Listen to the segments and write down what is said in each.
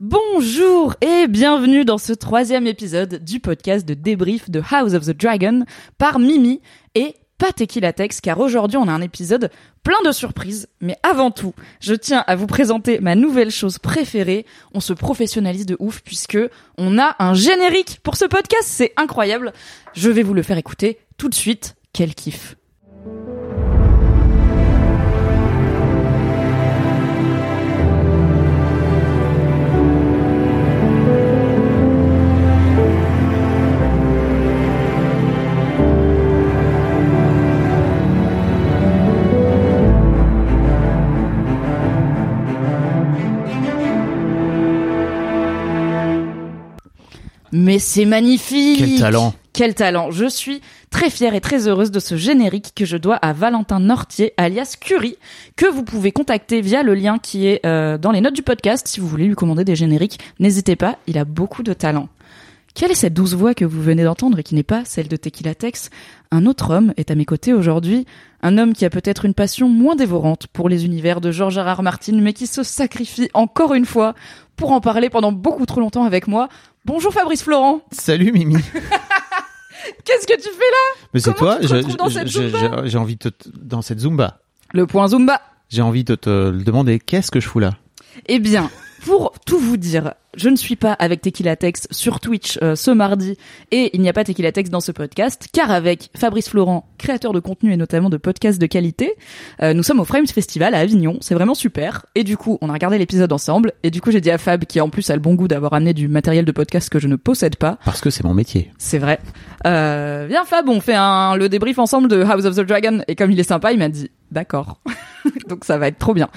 Bonjour et bienvenue dans ce troisième épisode du podcast de débrief de House of the Dragon par Mimi et pas Tequila Tex car aujourd'hui on a un épisode plein de surprises. Mais avant tout, je tiens à vous présenter ma nouvelle chose préférée. On se professionnalise de ouf puisque on a un générique pour ce podcast. C'est incroyable. Je vais vous le faire écouter tout de suite. Quel kiff. Mais c'est magnifique Quel talent Quel talent Je suis très fière et très heureuse de ce générique que je dois à Valentin Nortier, alias Curie, que vous pouvez contacter via le lien qui est euh, dans les notes du podcast. Si vous voulez lui commander des génériques, n'hésitez pas, il a beaucoup de talent. Quelle est cette douce voix que vous venez d'entendre et qui n'est pas celle de Tequila Tex? Un autre homme est à mes côtés aujourd'hui, un homme qui a peut-être une passion moins dévorante pour les univers de George. R. Martin, mais qui se sacrifie encore une fois pour en parler pendant beaucoup trop longtemps avec moi. Bonjour Fabrice Florent. Salut Mimi. Qu'est-ce que tu fais là? Mais c'est toi, j'ai envie de te, dans cette Zumba. Le point Zumba. J'ai envie de te le demander, qu'est-ce que je fous là? Eh bien, pour tout vous dire, je ne suis pas avec Tequila Tex sur Twitch euh, ce mardi et il n'y a pas Tequila Tex dans ce podcast car avec Fabrice Florent, créateur de contenu et notamment de podcasts de qualité, euh, nous sommes au Frames Festival à Avignon, c'est vraiment super et du coup on a regardé l'épisode ensemble et du coup j'ai dit à Fab qui en plus a le bon goût d'avoir amené du matériel de podcast que je ne possède pas, Parce que c'est mon métier. c'est vrai. Euh, viens Fab, on fait un, le débrief ensemble de House of the Dragon et comme il est sympa, il m'a dit d'accord. Donc ça va être trop bien.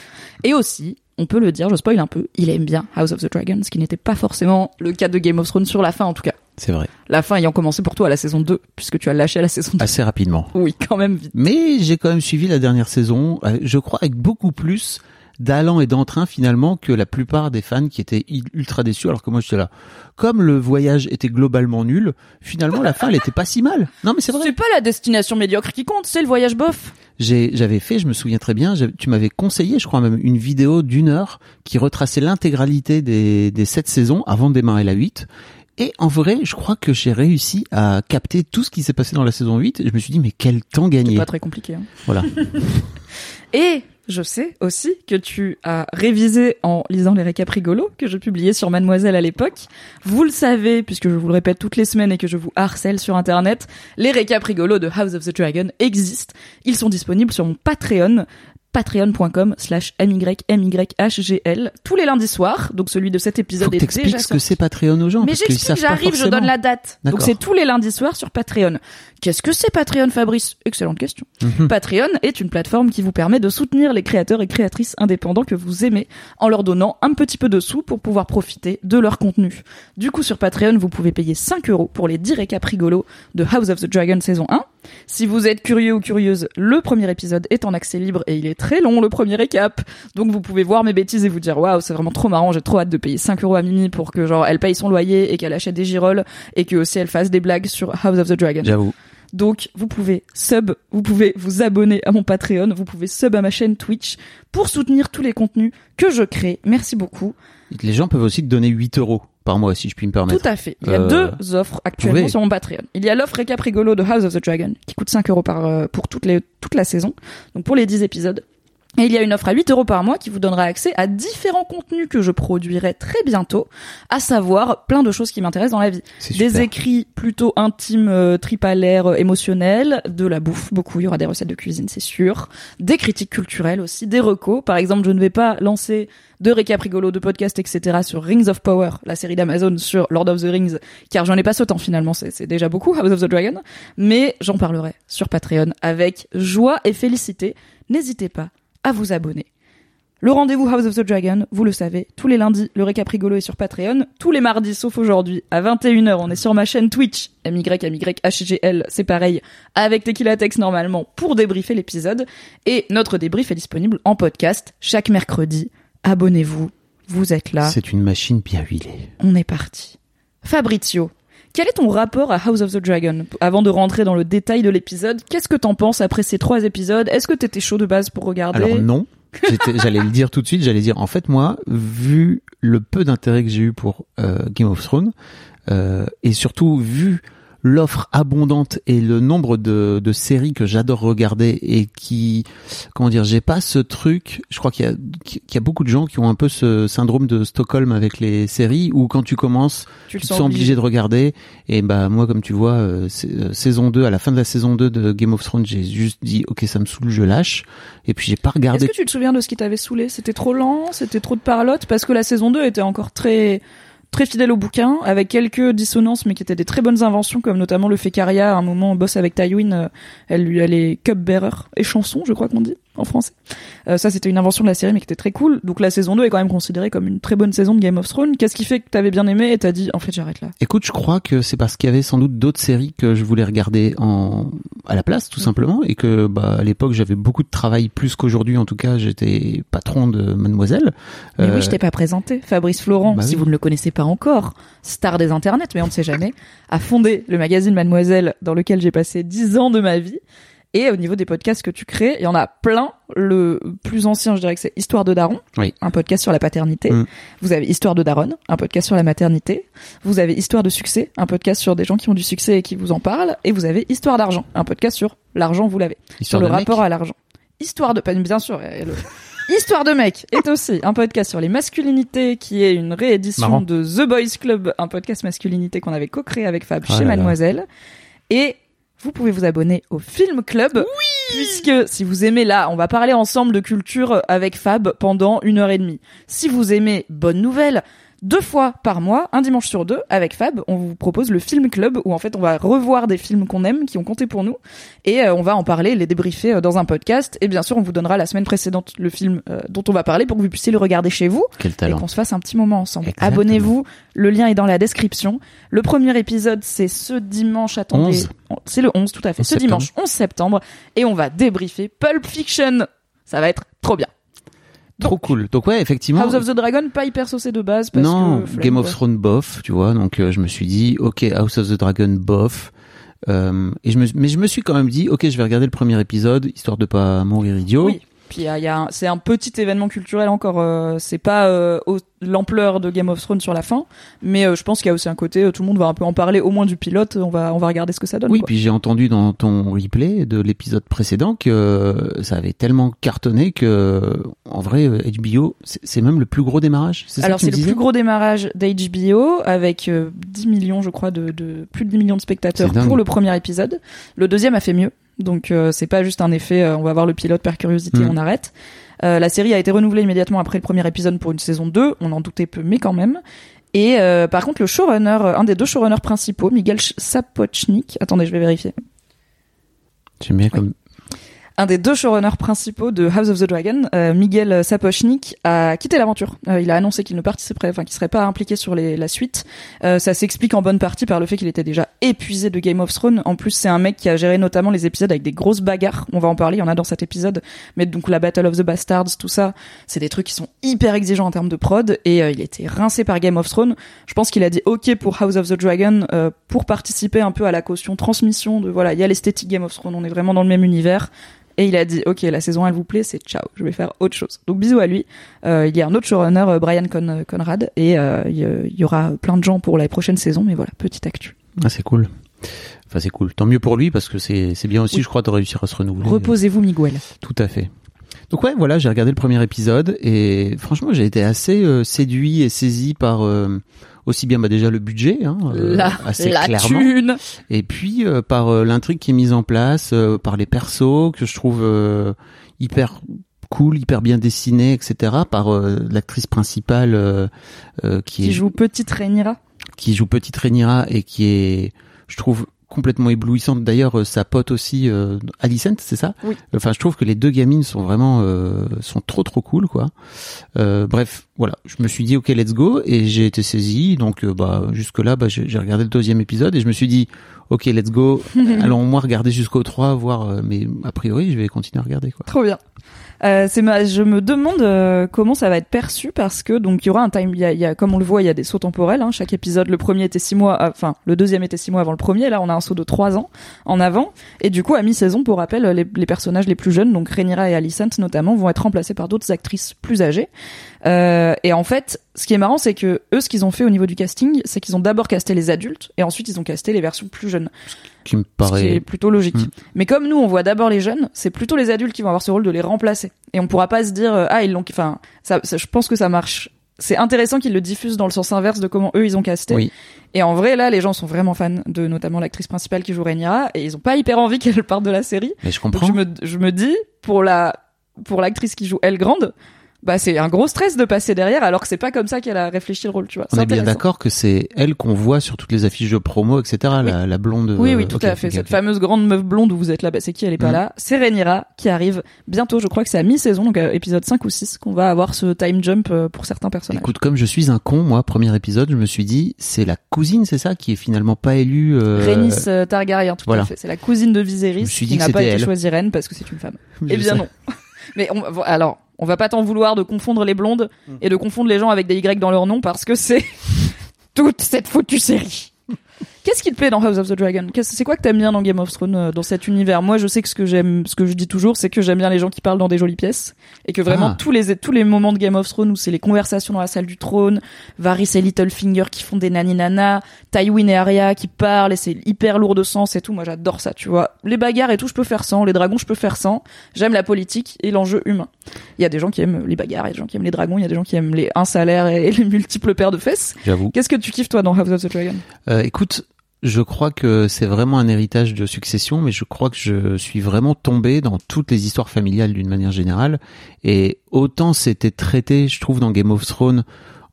Et aussi, on peut le dire, je spoil un peu, il aime bien House of the Dragon, ce qui n'était pas forcément le cas de Game of Thrones sur la fin en tout cas. C'est vrai. La fin ayant commencé pour toi à la saison 2, puisque tu as lâché à la saison 2. Assez rapidement. Oui, quand même vite. Mais j'ai quand même suivi la dernière saison, euh, je crois avec beaucoup plus d'allant et d'entrain finalement que la plupart des fans qui étaient ultra déçus alors que moi j'étais là. Comme le voyage était globalement nul, finalement la fin elle était pas si mal. Non mais c'est vrai. C'est pas la destination médiocre qui compte, c'est le voyage bof. J'ai, j'avais fait, je me souviens très bien, tu m'avais conseillé, je crois même, une vidéo d'une heure qui retraçait l'intégralité des, des sept saisons avant de démarrer la 8. Et en vrai, je crois que j'ai réussi à capter tout ce qui s'est passé dans la saison 8. Et je me suis dit, mais quel temps C'est gagné. pas très compliqué. hein. Voilà. Et je sais aussi que tu as révisé en lisant les récaps rigolos que je publiais sur Mademoiselle à l'époque. Vous le savez, puisque je vous le répète toutes les semaines et que je vous harcèle sur Internet, les récaps rigolos de House of the Dragon existent. Ils sont disponibles sur mon Patreon patreon.com slash mymyhgl tous les lundis soirs donc celui de cet Faut épisode que est déjà ce que c'est Patreon aux gens. Mais j'explique, j'arrive, je donne la date. Donc c'est tous les lundis soirs sur Patreon. Qu'est-ce que c'est Patreon, Fabrice? Excellente question. Mhm. Patreon est une plateforme qui vous permet de soutenir les créateurs et créatrices indépendants que vous aimez en leur donnant un petit peu de sous pour pouvoir profiter de leur contenu. Du coup, sur Patreon, vous pouvez payer 5 euros pour les 10 récaps rigolos de House of the Dragon saison 1 Si vous êtes curieux ou curieuse, le premier épisode est en accès libre et il est très long, le premier récap. Donc vous pouvez voir mes bêtises et vous dire waouh, c'est vraiment trop marrant, j'ai trop hâte de payer 5 euros à Mimi pour que genre elle paye son loyer et qu'elle achète des girolles et que aussi elle fasse des blagues sur House of the Dragon. J'avoue. Donc, vous pouvez sub, vous pouvez vous abonner à mon Patreon, vous pouvez sub à ma chaîne Twitch pour soutenir tous les contenus que je crée. Merci beaucoup. Les gens peuvent aussi te donner 8 euros par mois, si je puis me permettre. Tout à fait. Il y a Euh, deux offres actuellement sur mon Patreon. Il y a l'offre récap rigolo de House of the Dragon, qui coûte 5 euros par, euh, pour toutes les, toute la saison. Donc, pour les 10 épisodes. Et il y a une offre à 8 euros par mois qui vous donnera accès à différents contenus que je produirai très bientôt, à savoir plein de choses qui m'intéressent dans la vie. Des écrits plutôt intimes, euh, tripalaires, euh, émotionnels, de la bouffe, beaucoup. Il y aura des recettes de cuisine, c'est sûr. Des critiques culturelles aussi, des recos. Par exemple, je ne vais pas lancer de récap rigolo, de podcast, etc. sur Rings of Power, la série d'Amazon sur Lord of the Rings, car j'en ai pas ce temps finalement, c'est déjà beaucoup, House of the Dragon. Mais j'en parlerai sur Patreon avec joie et félicité. N'hésitez pas à vous abonner. Le rendez-vous House of the Dragon, vous le savez, tous les lundis, le récap rigolo est sur Patreon. Tous les mardis, sauf aujourd'hui, à 21h, on est sur ma chaîne Twitch, MYMYHGL, c'est pareil, avec Tequila Tex normalement, pour débriefer l'épisode. Et notre débrief est disponible en podcast chaque mercredi. Abonnez-vous, vous êtes là, C'est une machine bien huilée. on est parti. Fabrizio, quel est ton rapport à House of the Dragon? Avant de rentrer dans le détail de l'épisode, qu'est-ce que t'en penses après ces trois épisodes? Est-ce que t'étais chaud de base pour regarder? Alors non, j'allais le dire tout de suite, j'allais dire en fait moi, vu le peu d'intérêt que j'ai eu pour euh, Game of Thrones, euh, et surtout vu l'offre abondante et le nombre de, de séries que j'adore regarder et qui, comment dire, j'ai pas ce truc. Je crois qu'il y a qu'il y a beaucoup de gens qui ont un peu ce syndrome de Stockholm avec les séries où quand tu commences, tu tu te sens obligé de regarder. Et bah moi, comme tu vois, euh, euh, saison 2, à la fin de la saison 2 de Game of Thrones, j'ai juste dit ok, ça me saoule, je lâche. Et puis j'ai pas Est-ce regardé. que tu te souviens de ce qui t'avait saoulé? C'était trop lent? C'était trop de parlotte Parce que la saison 2 était encore très très fidèle au bouquin, avec quelques dissonances, mais qui étaient des très bonnes inventions, comme notamment le fait qu'Aria, à un moment, bosse avec Tywin, euh, elle lui elle est cupbearer et chanson, je crois qu'on dit en français. Euh, ça, c'était une invention de la série, mais qui était très cool. Donc la saison 2 est quand même considérée comme une très bonne saison de Game of Thrones. Qu'est-ce qui fait que t'avais bien aimé et t'as dit, en fait, j'arrête là Écoute, je crois que c'est parce qu'il y avait sans doute d'autres séries que je voulais regarder en à la place, tout simplement, et que bah à l'époque j'avais beaucoup de travail plus qu'aujourd'hui. En tout cas, j'étais patron de Mademoiselle. Mais Euh, oui, je t'ai pas présenté. Fabrice Florent, bah si oui. vous ne le connaissez pas encore, star des internets, mais on ne sait jamais, a fondé le magazine Mademoiselle dans lequel j'ai passé dix ans de ma vie. Et au niveau des podcasts que tu crées, il y en a plein. Le plus ancien, je dirais que c'est Histoire de Daron, Oui. un podcast sur la paternité. Mm. Vous avez Histoire de Daronne, un podcast sur la maternité. Vous avez Histoire de succès, un podcast sur des gens qui ont du succès et qui vous en parlent. Et vous avez Histoire d'argent, un podcast sur l'argent, vous l'avez sur Histoire le de mec. rapport à l'argent. Histoire de, bien sûr, le- Histoire de mec est aussi un podcast sur les masculinités qui est une réédition Marrant. de The Boys Club, un podcast masculinité qu'on avait co-créé avec Fab Oh chez là là. Mademoiselle. Et vous pouvez vous abonner au Film Club. Puisque si vous aimez là, on va parler ensemble de culture avec Fab pendant une heure et demie. Si vous aimez Bonne Nouvelle, deux fois par mois, un dimanche sur deux, avec Fab, on vous propose le Film Club où en fait on va revoir des films qu'on aime, qui ont compté pour nous, et euh, on va en parler, les débriefer euh, dans un podcast. Et bien sûr, on vous donnera la semaine précédente le film euh, dont on va parler pour que vous puissiez le regarder chez vous Quel et qu'on se fasse un petit moment ensemble. Abonnez-vous, le lien est dans la description. Le premier épisode, c'est ce dimanche, attendez, 11. c'est le 11 tout à fait, 11 ce dimanche 11 septembre, et on va débriefer Pulp Fiction. Ça va être trop bien. Trop cool. Donc ouais, effectivement. House of the Dragon, pas hyper saucé de base parce non, que Game of. Thrones bof, tu vois. Donc euh, je me suis dit, ok, House of the Dragon bof. Euh, et je me, mais je me suis quand même dit, ok, je vais regarder le premier épisode histoire de pas mourir idiot. Oui. Puis il y a, c'est un petit événement culturel encore. euh, c'est pas euh, au- l'ampleur de Game of Thrones sur la fin, mais euh, je pense qu'il y a aussi un côté. euh, tout le monde va un peu en parler, au moins du pilote. On va on va regarder ce que ça donne. Oui, quoi. puis j'ai entendu dans ton replay de l'épisode précédent que euh, ça avait tellement cartonné que, en vrai, euh, HBO, c'est c'est même le plus gros démarrage. C'est ça Alors que tu c'est me le plus gros démarrage d'HBO avec euh, 10 millions, je crois, de, de plus de 10 millions de spectateurs pour le premier épisode. Le deuxième a fait mieux, donc euh, c'est pas juste un effet. euh, on va voir le pilote par curiosité, Mm. on arrête. Euh, la série a été renouvelée immédiatement après le premier épisode pour une saison 2. On en doutait peu, mais quand même. Et euh, par contre, le showrunner, un des deux showrunners principaux, Miguel Ch- Sapochnik, attendez, je vais vérifier, J'aime bien comme. Un des deux showrunners principaux de House of the Dragon, euh, Miguel Sapochnik, a quitté l'aventure. Euh, il a annoncé qu'il ne participerait, enfin qu'il serait pas impliqué sur la suite. Euh, ça s'explique en bonne partie par le fait qu'il était déjà épuisé de Game of Thrones. En plus, c'est un mec qui a géré notamment les épisodes avec des grosses bagarres. On va en parler, il y en a dans cet épisode. Mais donc la Battle of the Bastards, tout ça, c'est des trucs qui sont hyper exigeants en termes de prod. Et il était rincé par Game of Thrones. Je pense qu'il a dit OK pour House of the Dragon pour participer un peu à la caution transmission de voilà, il y a l'esthétique Game of Thrones, on est vraiment dans le même univers et il a dit, ok, la saison elle vous plaît, c'est ciao, je vais faire autre chose. Donc bisous à lui. Euh, il y a un autre showrunner, euh, Brian Con Conrad, et euh, il y, aura plein de gens pour la prochaine saison, mais voilà, petite actu. Ah, c'est cool. Enfin, c'est cool. Tant mieux pour lui, parce que c'est bien aussi, je crois, de réussir à se renouveler. Reposez-vous, Miguel. Tout à fait. Donc ouais, voilà, j'ai regardé le premier épisode et franchement, j'ai été assez séduit et saisi par aussi bien bah déjà le budget, hein, euh, assez clairement, et puis euh, par euh, l'intrigue qui est mise en place, par les persos que je trouve hyper cool, hyper bien dessiné, etc. Par l'actrice principale qui, qui joue Petite Rhaenyra, qui joue Petite Rhaenyra et qui est, je trouve, complètement éblouissante. D'ailleurs, euh, sa pote aussi, euh, Alicent, c'est ça? Oui. Enfin, je trouve que les deux gamines sont vraiment euh, sont trop trop cool, quoi. Euh, bref, voilà. Je me suis dit ok, let's go, et j'ai été saisi. Donc, bah jusque là, bah, j'ai regardé le deuxième épisode et je me suis dit ok, let's go. Allons moi regarder jusqu'au 3, voir. mais a priori, je vais continuer à regarder, quoi. Trop bien. Euh, c'est ma, je me demande euh, comment ça va être perçu parce que donc il y aura un time, il y a, y a, comme on le voit, il y a des sauts temporels. Hein, chaque épisode, le premier était six mois, euh, enfin le deuxième était six mois avant le premier. Là, on a un saut de trois ans en avant. Et du coup, à mi-saison, pour rappel, les, les, personnages les plus jeunes, donc Rhaenyra et Alicent notamment, vont être remplacés par d'autres actrices plus âgées. Euh, et en fait, ce qui est marrant, c'est que eux, ce qu'ils ont fait au niveau du casting, c'est qu'ils ont d'abord casté les adultes et ensuite ils ont casté les versions plus jeunes. Qui me paraît. Ce qui est plutôt logique. Hmm. Mais comme nous, on voit d'abord les jeunes, c'est plutôt les adultes qui vont avoir ce rôle de les remplacer. Et on pourra pas se dire, euh, ah, ils l'ont, enfin, ça, je pense que ça marche. C'est intéressant qu'ils le diffusent dans le sens inverse de comment eux ils ont casté. Oui. Et en vrai, là, les gens sont vraiment fans de notamment l'actrice principale qui joue Rhaenyra et ils ont pas hyper envie qu'elle parte de la série. Mais je comprends. Donc je me, je me dis, pour la, pour l'actrice qui joue Elle Grande, bah c'est un gros stress de passer derrière alors que c'est pas comme ça qu'elle a réfléchi le rôle tu vois. On est, bien d'accord que c'est elle qu'on voit sur toutes les affiches de promo etc la, la, blonde oui oui tout à fait. cette fameuse grande meuf blonde où vous êtes là bah c'est qui elle est pas mm. là. C'est Rhaenyra qui arrive bientôt je crois que c'est à mi-saison donc euh, épisode 5 ou 6 qu'on va avoir ce time jump euh, pour certains personnages. Écoute comme je suis un con moi premier épisode je me suis dit c'est la cousine c'est ça qui est finalement pas élue euh... Rhaenys euh, Targaryen tout à fait. C'est la cousine de Viserys qui n'a pas été choisie reine parce que c'est une femme. Eh bien non. Mais on, alors on va pas t'en vouloir de confondre les blondes mm. et de confondre les gens avec des Y dans leur nom parce que c'est toute cette foutue série. Qu'est-ce qui te plaît dans House of the Dragon? C'est quoi que t'aimes bien dans Game of Thrones, euh, dans cet univers? Moi, je sais que ce que j'aime, ce que je dis toujours, c'est que j'aime bien les gens qui parlent dans des jolies pièces et que vraiment ah. tous les tous les moments de Game of Thrones où c'est les conversations dans la salle du trône, Varys et Littlefinger qui font des nani-nana, Tywin et Arya qui parlent et c'est hyper lourd de sens et tout. Moi, j'adore ça, tu vois. Les bagarres et tout, je peux faire sans. Les dragons, je peux faire sans. J'aime la politique et l'enjeu humain. Il y a des gens qui aiment les bagarres, il y a des gens qui aiment les dragons, il y a des gens qui aiment les un salaire et les multiples paires de fesses. J'avoue. Qu'est-ce que tu kiffes toi dans House of the Dragon? Euh, Écoute, je crois que c'est vraiment un héritage de succession, mais je crois que je suis vraiment tombé dans toutes les histoires familiales d'une manière générale. Et autant c'était traité, je trouve, dans Game of Thrones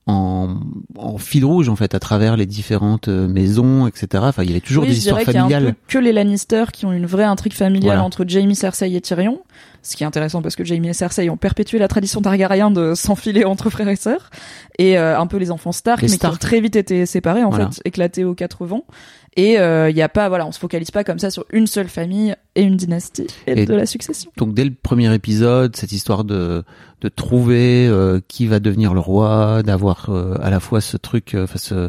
en, en, fil rouge en fait à travers les différentes euh, maisons etc enfin il y avait toujours des histoires familiales y a un que les Lannister qui ont une vraie intrigue familiale entre Jaime Cersei et Tyrion ce qui est intéressant parce que Jaime et Cersei ont perpétué la tradition Targaryen de s'enfiler entre frères et sœurs. Et euh, un peu les enfants Stark mais qui ont très vite été séparés en fait éclatés aux quatre vents. Et il euh, y a pas voilà on se focalise pas comme ça sur une seule famille et une dynastie et, de la succession. donc dès le premier épisode cette histoire de de trouver euh, qui va devenir le roi d'avoir euh, à la fois ce truc enfin ce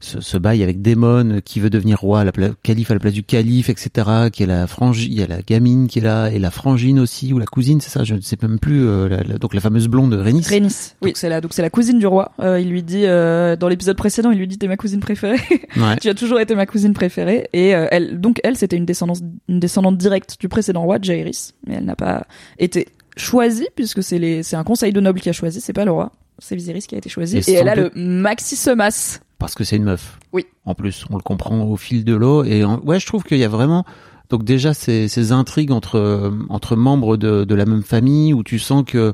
ce, ce, bail avec Démon qui veut devenir roi, la calife à la place du calife, etc. Qui est la frangine, il y a la gamine qui est là et la frangine aussi ou la cousine, c'est ça, je ne sais même plus. Euh, la, donc la fameuse blonde Rhaenys. Rhaenys, oui, c'est la donc c'est la cousine du roi. Euh, il lui dit euh, dans l'épisode précédent, il lui dit t'es ma cousine préférée. Ouais. tu as toujours été ma cousine préférée et euh, elle donc elle c'était une descendance une descendante directe du précédent roi Jaehaerys, mais elle n'a pas été choisie puisque c'est les c'est un conseil de nobles qui a choisi, c'est pas le roi. C'est Viserys qui a été choisi et, elle a le maxi parce que c'est une meuf. Oui. En plus, on le comprend au fil de l'eau. Et ouais, je trouve qu'il y a vraiment donc déjà ces, ces intrigues entre entre membres de, de la même famille où tu sens que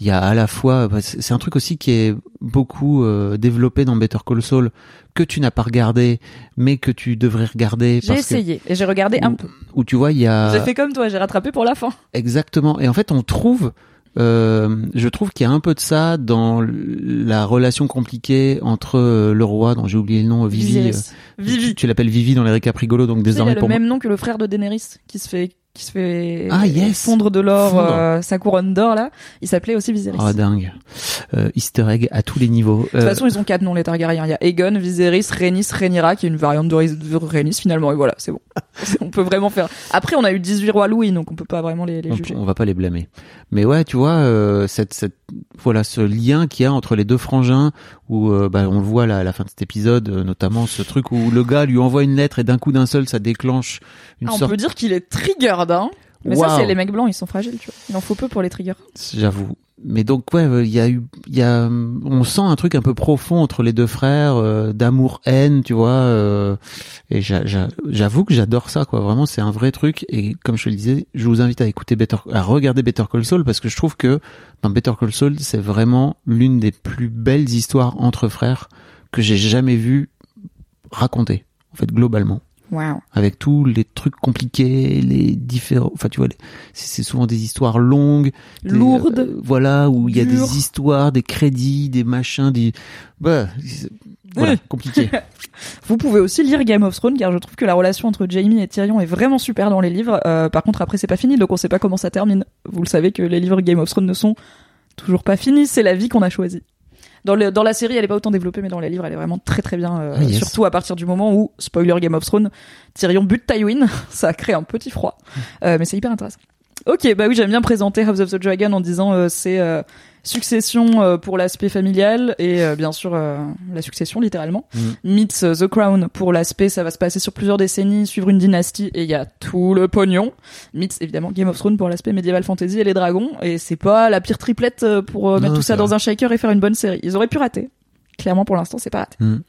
il y a à la fois bah, c'est un truc aussi qui est beaucoup euh, développé dans Better Call Saul que tu n'as pas regardé, mais que tu devrais regarder. J'ai essayé et j'ai regardé un peu. où tu vois, il y a J'ai fait comme toi, j'ai rattrapé pour la fin. exactement. Et en fait, on trouve, euh, je trouve qu'il y a un peu de ça dans la relation compliquée entre euh, le roi, dont j'ai oublié le nom, Vivi. Euh, Vivi. Tu, tu l'appelles Vivi dans les récaps rigolos, donc sais, il désormais a le pour même nom que le frère de Daenerys qui se fait qui se fait Ah, yes. fondre de l'or euh, sa couronne d'or là. Il s'appelait aussi Viserys. Ah dingue. Euh, Easter egg à tous les niveaux. De toute façon, ils ont quatre noms les Targaryens. Il y a Aegon, Viserys, Rhaenys, Rhaenyra, qui est une variante de Rhaenys- finalement. Et voilà, c'est bon. on peut vraiment faire. Après, on a eu 18 rois Louis, donc on peut pas vraiment les, les on, juger. on va pas les blâmer. Mais ouais, tu vois, euh, cette, cette, voilà, ce lien qu'il y a entre les deux frangins, où euh, bah, on le voit là, à la fin de cet épisode, euh, notamment ce truc où le gars lui envoie une lettre et d'un coup d'un seul, ça déclenche une Ah, on peut dire qu'il est triggered, Mais ça, c'est les mecs blancs, ils sont fragiles, tu vois. Il en faut peu pour les triggers. J'avoue. Mais donc ouais, euh, il y a eu, il y a, on sent un truc un peu profond entre les deux frères, euh, d'amour-haine, tu vois. euh, et j'a- j'a- j'avoue que j'adore ça, quoi. Vraiment, c'est un vrai truc. Et comme je te le disais, je vous invite à écouter Better, à regarder Better Call Saul parce que je trouve que dans Better Call Saul, c'est vraiment l'une des plus belles histoires entre frères que j'ai jamais vu raconter. En fait, globalement Waouh. avec tous les trucs compliqués, les différents, enfin tu vois, les- c'est souvent des histoires longues, des- Lourdes. euh, voilà, où il y a des histoires, des crédits, des machins, des, bah, voilà, compliqué. Vous pouvez aussi lire Game of Thrones car je trouve que la relation entre Jamie et Tyrion est vraiment super dans les livres. Euh, par contre, après, c'est pas fini, donc on sait pas comment ça termine. Vous le savez que les livres Game of Thrones ne sont toujours pas finis. C'est la vie qu'on a choisie. Dans, le, dans la série, elle est pas autant développée, mais dans les livres, elle est vraiment très très bien. euh, Ah, yes. Surtout à partir du moment où, spoiler Game of Thrones, Tyrion bute Tywin. ça crée un petit froid. Euh, mais c'est hyper intéressant. Ok, bah oui, j'aime bien présenter House of the Dragon en disant euh, c'est euh, succession euh, pour l'aspect familial et euh, bien sûr euh, la succession littéralement. Mm. Meets The Crown pour l'aspect ça va se passer sur plusieurs décennies, suivre une dynastie et il y a tout le pognon. Meets évidemment Game of Thrones pour l'aspect médiéval fantasy et les dragons et c'est pas la pire triplette pour Non, mettre tout ça dans un shaker et faire une bonne série. Ils auraient pu rater. Clairement pour l'instant c'est pas raté. Mm.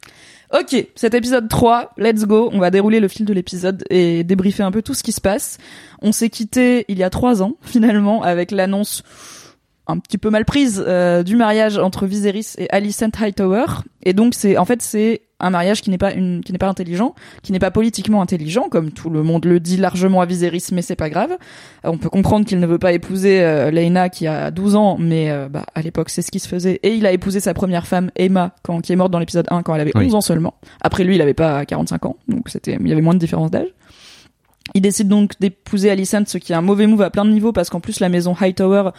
Ok, cet épisode 3, let's go. On va dérouler le fil de l'épisode et débriefer un peu tout ce qui se passe. On s'est quitté il y a trois ans, finalement, avec l'annonce un petit peu mal prise euh, du mariage entre Viserys et Alicent Hightower. Et donc c'est, en fait, c'est un mariage qui n'est pas une, qui n'est pas intelligent, qui n'est pas politiquement intelligent, comme tout le monde le dit largement à Viserys, mais c'est pas grave. Euh, on peut comprendre qu'il ne veut pas épouser euh, Lena qui a 12 ans, mais euh, bah, à l'époque c'est ce qui se faisait. Et il a épousé sa première femme, Emma, quand, qui est morte dans l'épisode 1 quand elle avait Oui. 11 ans seulement. Après lui, il avait pas 45 ans, donc c'était, il y avait moins de différence d'âge. Il décide donc d'épouser Alicent, ce qui est un mauvais move à plein de niveaux parce qu'en plus la maison Hightower,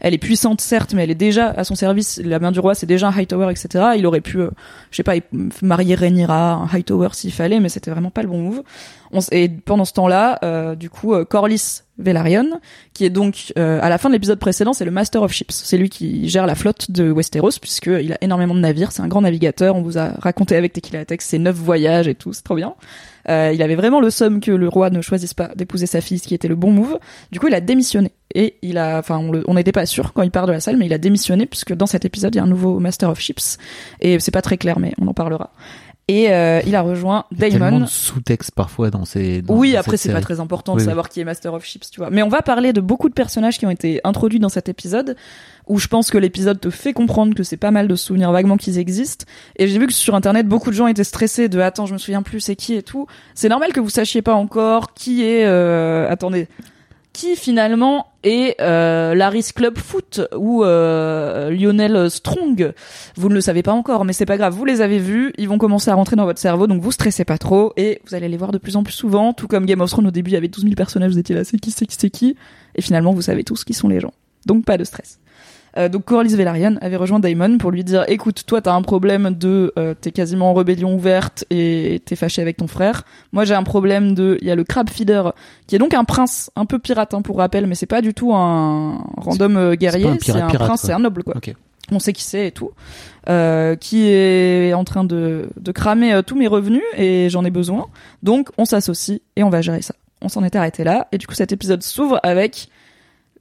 elle est puissante certes, mais elle est déjà à son service. La main du roi, c'est déjà un Hightower, etc. Il aurait pu, euh, je sais pas, marier Rhaenyra, un Hightower s'il fallait, mais c'était vraiment pas le bon move. Et pendant ce temps-là, euh, du coup, euh, Corlys Velaryon, qui est donc euh, à la fin de l'épisode précédent, c'est le Master of Ships. C'est lui qui gère la flotte de Westeros puisqu'il a énormément de navires. C'est un grand navigateur. On vous a raconté avec Tequila Tex ses neuf voyages et tout. C'est trop bien. Euh, il avait vraiment le somme que le roi ne choisisse pas d'épouser sa fille, ce qui était le bon move. Du coup, il a démissionné. Et il a, enfin, on n'était pas sûr quand il part de la salle, mais il a démissionné puisque dans cet épisode, il y a un nouveau Master of Ships. Et c'est pas très clair, mais on en parlera. Et euh, il a rejoint Il y a tellement Damon. de sous-texte parfois dans ces. dans- Oui, dans après c'est pas très important de Oui, oui. savoir qui est Master of Ships, tu vois. Mais on va parler de beaucoup de personnages qui ont été introduits dans cet épisode, où je pense que l'épisode te fait comprendre que c'est pas mal de se souvenir vaguement qu'ils existent. Et j'ai vu que sur internet, beaucoup de gens étaient stressés de attends, je me souviens plus, c'est qui et tout. C'est normal que vous sachiez pas encore qui est. Euh... Attendez. Qui finalement est euh, Laris Club Foot ou euh, Lionel Strong Vous ne le savez pas encore, mais c'est pas grave. Vous les avez vus, ils vont commencer à rentrer dans votre cerveau, donc vous stressez pas trop et vous allez les voir de plus en plus souvent. Tout comme Game of Thrones au début, il y avait 12 000 personnages, vous étiez là, c'est qui, c'est qui, c'est qui? Et finalement, vous savez tous qui sont les gens. Donc pas de stress. Euh, donc Corlys Velaryon avait rejoint Daemon pour lui dire écoute toi t'as un problème de euh, t'es quasiment en rébellion ouverte et t'es fâché avec ton frère moi j'ai un problème de il y a le crab feeder qui est donc un prince un peu pirate hein, pour rappel mais c'est pas du tout un random euh, guerrier un c'est pirate un pirate, prince c'est un noble quoi Ok. on sait qui c'est et tout, euh, qui est en train de, de cramer euh, tous mes revenus et j'en ai besoin. Donc on s'associe et on va gérer ça. On s'en est arrêté là et du coup cet épisode s'ouvre avec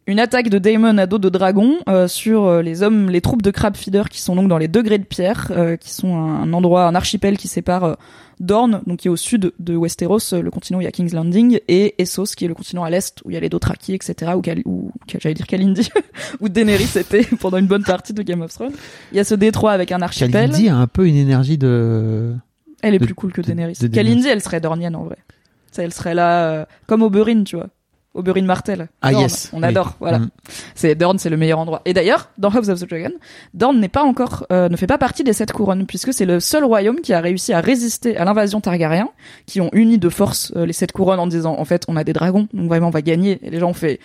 une attaque de Daemon à dos de dragon euh, sur euh, les hommes, les troupes de crab feeder qui sont donc dans les degrés de pierre, euh, qui sont un, endroit, un archipel qui sépare Dorne, donc qui est au sud de Westeros, le continent où il y a King's Landing, et Essos, qui est le continent à l'est où il y a les Dothraki, etc. Ou, ou j'allais dire Kalindi, où Daenerys était pendant une bonne partie de Game of Thrones. Il y a ce détroit avec un archipel. Kalindi a un peu une énergie de. Elle est plus cool que Daenerys. Kalindi, elle serait dornienne en vrai. Elle serait là comme Oberyn, tu vois. Oberyn Martel. Ah yes. On adore, voilà. Mm. C'est Dorne, c'est le meilleur endroit. Et d'ailleurs, dans House of the Dragon, Dorne n'est pas encore, euh, ne fait pas partie des sept couronnes, puisque c'est le seul royaume qui a réussi à résister à l'invasion Targaryen, qui ont uni de force euh, les sept couronnes en disant, en fait, on a des dragons, donc vraiment on va gagner. Et les gens ont fait,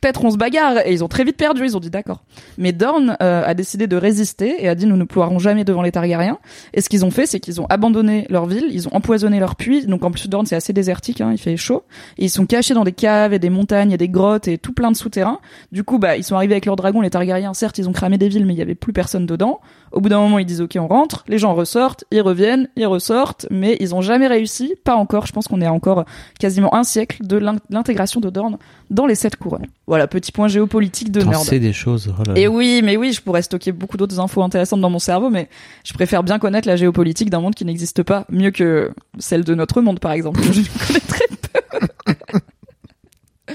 peut-être on se bagarre. Et ils ont très vite perdu. Ils ont dit d'accord. Mais Dorne euh, a décidé de résister et a dit nous ne pourrons jamais devant les Targaryens. Et ce qu'ils ont fait c'est qu'ils ont abandonné leur ville. Ils ont empoisonné leur puits. Donc en plus Dorne c'est assez désertique hein, il fait chaud. Ils sont cachés dans des caves et des montagnes et des grottes et tout plein de souterrains. Du coup bah ils sont arrivés avec leurs dragons les Targaryens. Certes ils ont cramé des villes mais il y avait plus personne dedans au bout d'un moment ils disent ok on rentre les gens ressortent ils reviennent ils ressortent mais ils ont jamais réussi pas encore je pense qu'on est encore quasiment un siècle de l'intégration de Dorne dans les sept couronnes voilà, petit point géopolitique de merde. sais des choses. Oh et oui, mais oui, je pourrais stocker beaucoup d'autres infos intéressantes dans mon cerveau, mais je préfère bien connaître la géopolitique d'un monde qui n'existe pas, mieux que celle de notre monde, par exemple. je connais très peu.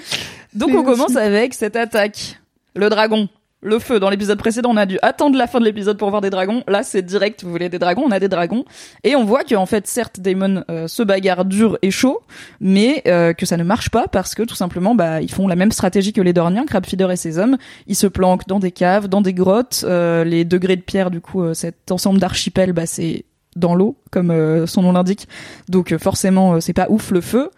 Donc on commence avec cette attaque. Le dragon le feu. Dans l'épisode précédent, on a dû attendre la fin de l'épisode pour voir des dragons. Là, c'est direct. Vous voulez des dragons On a des dragons. Et on voit qu'en fait, certes, Daemon euh, se bagarre dur et chaud, mais euh, que ça ne marche pas parce que tout simplement, bah, ils font la même stratégie que les Dorniens, Crabfeeder et ses hommes. Ils se planquent dans des caves, dans des grottes. Euh, les degrés de pierre, du coup, cet ensemble d'archipels, bah, c'est dans l'eau, comme son nom l'indique. Donc forcément, c'est pas ouf le feu.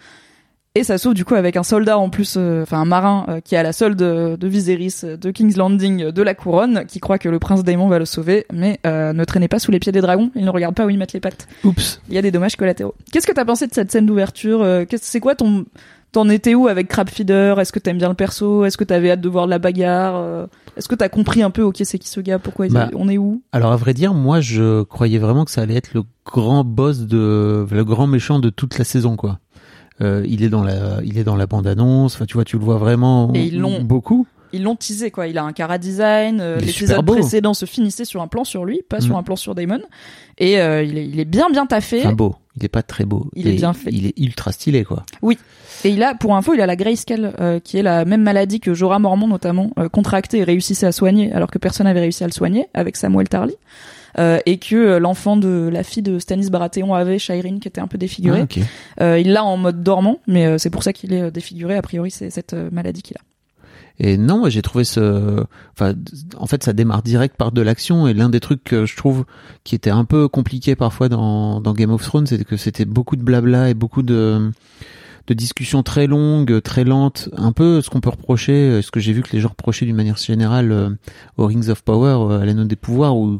Et ça s'ouvre du coup avec un soldat en plus, euh, enfin un marin euh, qui est à la solde de, de Viserys, de King's Landing, de la couronne, qui croit que le prince Daemon va le sauver, mais euh, ne traînez pas sous les pieds des dragons, il ne regarde pas où ils mettent les pattes. Oups. Il y a des dommages collatéraux. Qu'est-ce que t'as pensé de cette scène d'ouverture C'est quoi ton... T'en étais où avec Crabfeeder Est-ce que t'aimes bien le perso? Est-ce que t'avais hâte de voir la bagarre Est-ce que t'as compris un peu, ok, c'est qui ce gars Pourquoi bah, on est où? Alors à vrai dire, moi je croyais vraiment que ça allait être le grand boss de le grand méchant de toute la saison, quoi. Euh, il est dans la, il est dans la bande annonce. Enfin, tu vois, tu le vois vraiment Et ils l'ont beaucoup. Ils l'ont teasé quoi. Il a un cara design. Euh, l'épisode précédent se finissait sur un plan sur lui, pas sur mm. un plan sur Damon. Et euh, il, est, il est bien bien taffé. Enfin beau. Il est pas très beau. Il est bien fait. Il est ultra stylé quoi. Oui. Et il a, pour info, il a la grayscale, euh, qui est la même maladie que Jorah Mormont notamment, euh, contracté et réussissait à soigner, alors que personne n'avait réussi à le soigner, avec Samuel Tarly. Euh, et que euh, l'enfant de la fille de Stanis Baratheon avait, Shireen, qui était un peu défigurée. Ah, euh, il l'a en mode dormant, mais c'est pour ça qu'il est défiguré. A priori, c'est cette maladie qu'il a. Et non, j'ai trouvé ce, enfin, en fait, ça démarre direct par de l'action. Et l'un des trucs que je trouve qui était un peu compliqué parfois dans, dans Game of Thrones, c'est que c'était beaucoup de blabla et beaucoup de, de discussions très longues, très lentes, un peu ce qu'on peut reprocher, ce que j'ai vu que les gens reprochaient d'une manière générale aux Rings of Power, à l'anneau des pouvoirs, où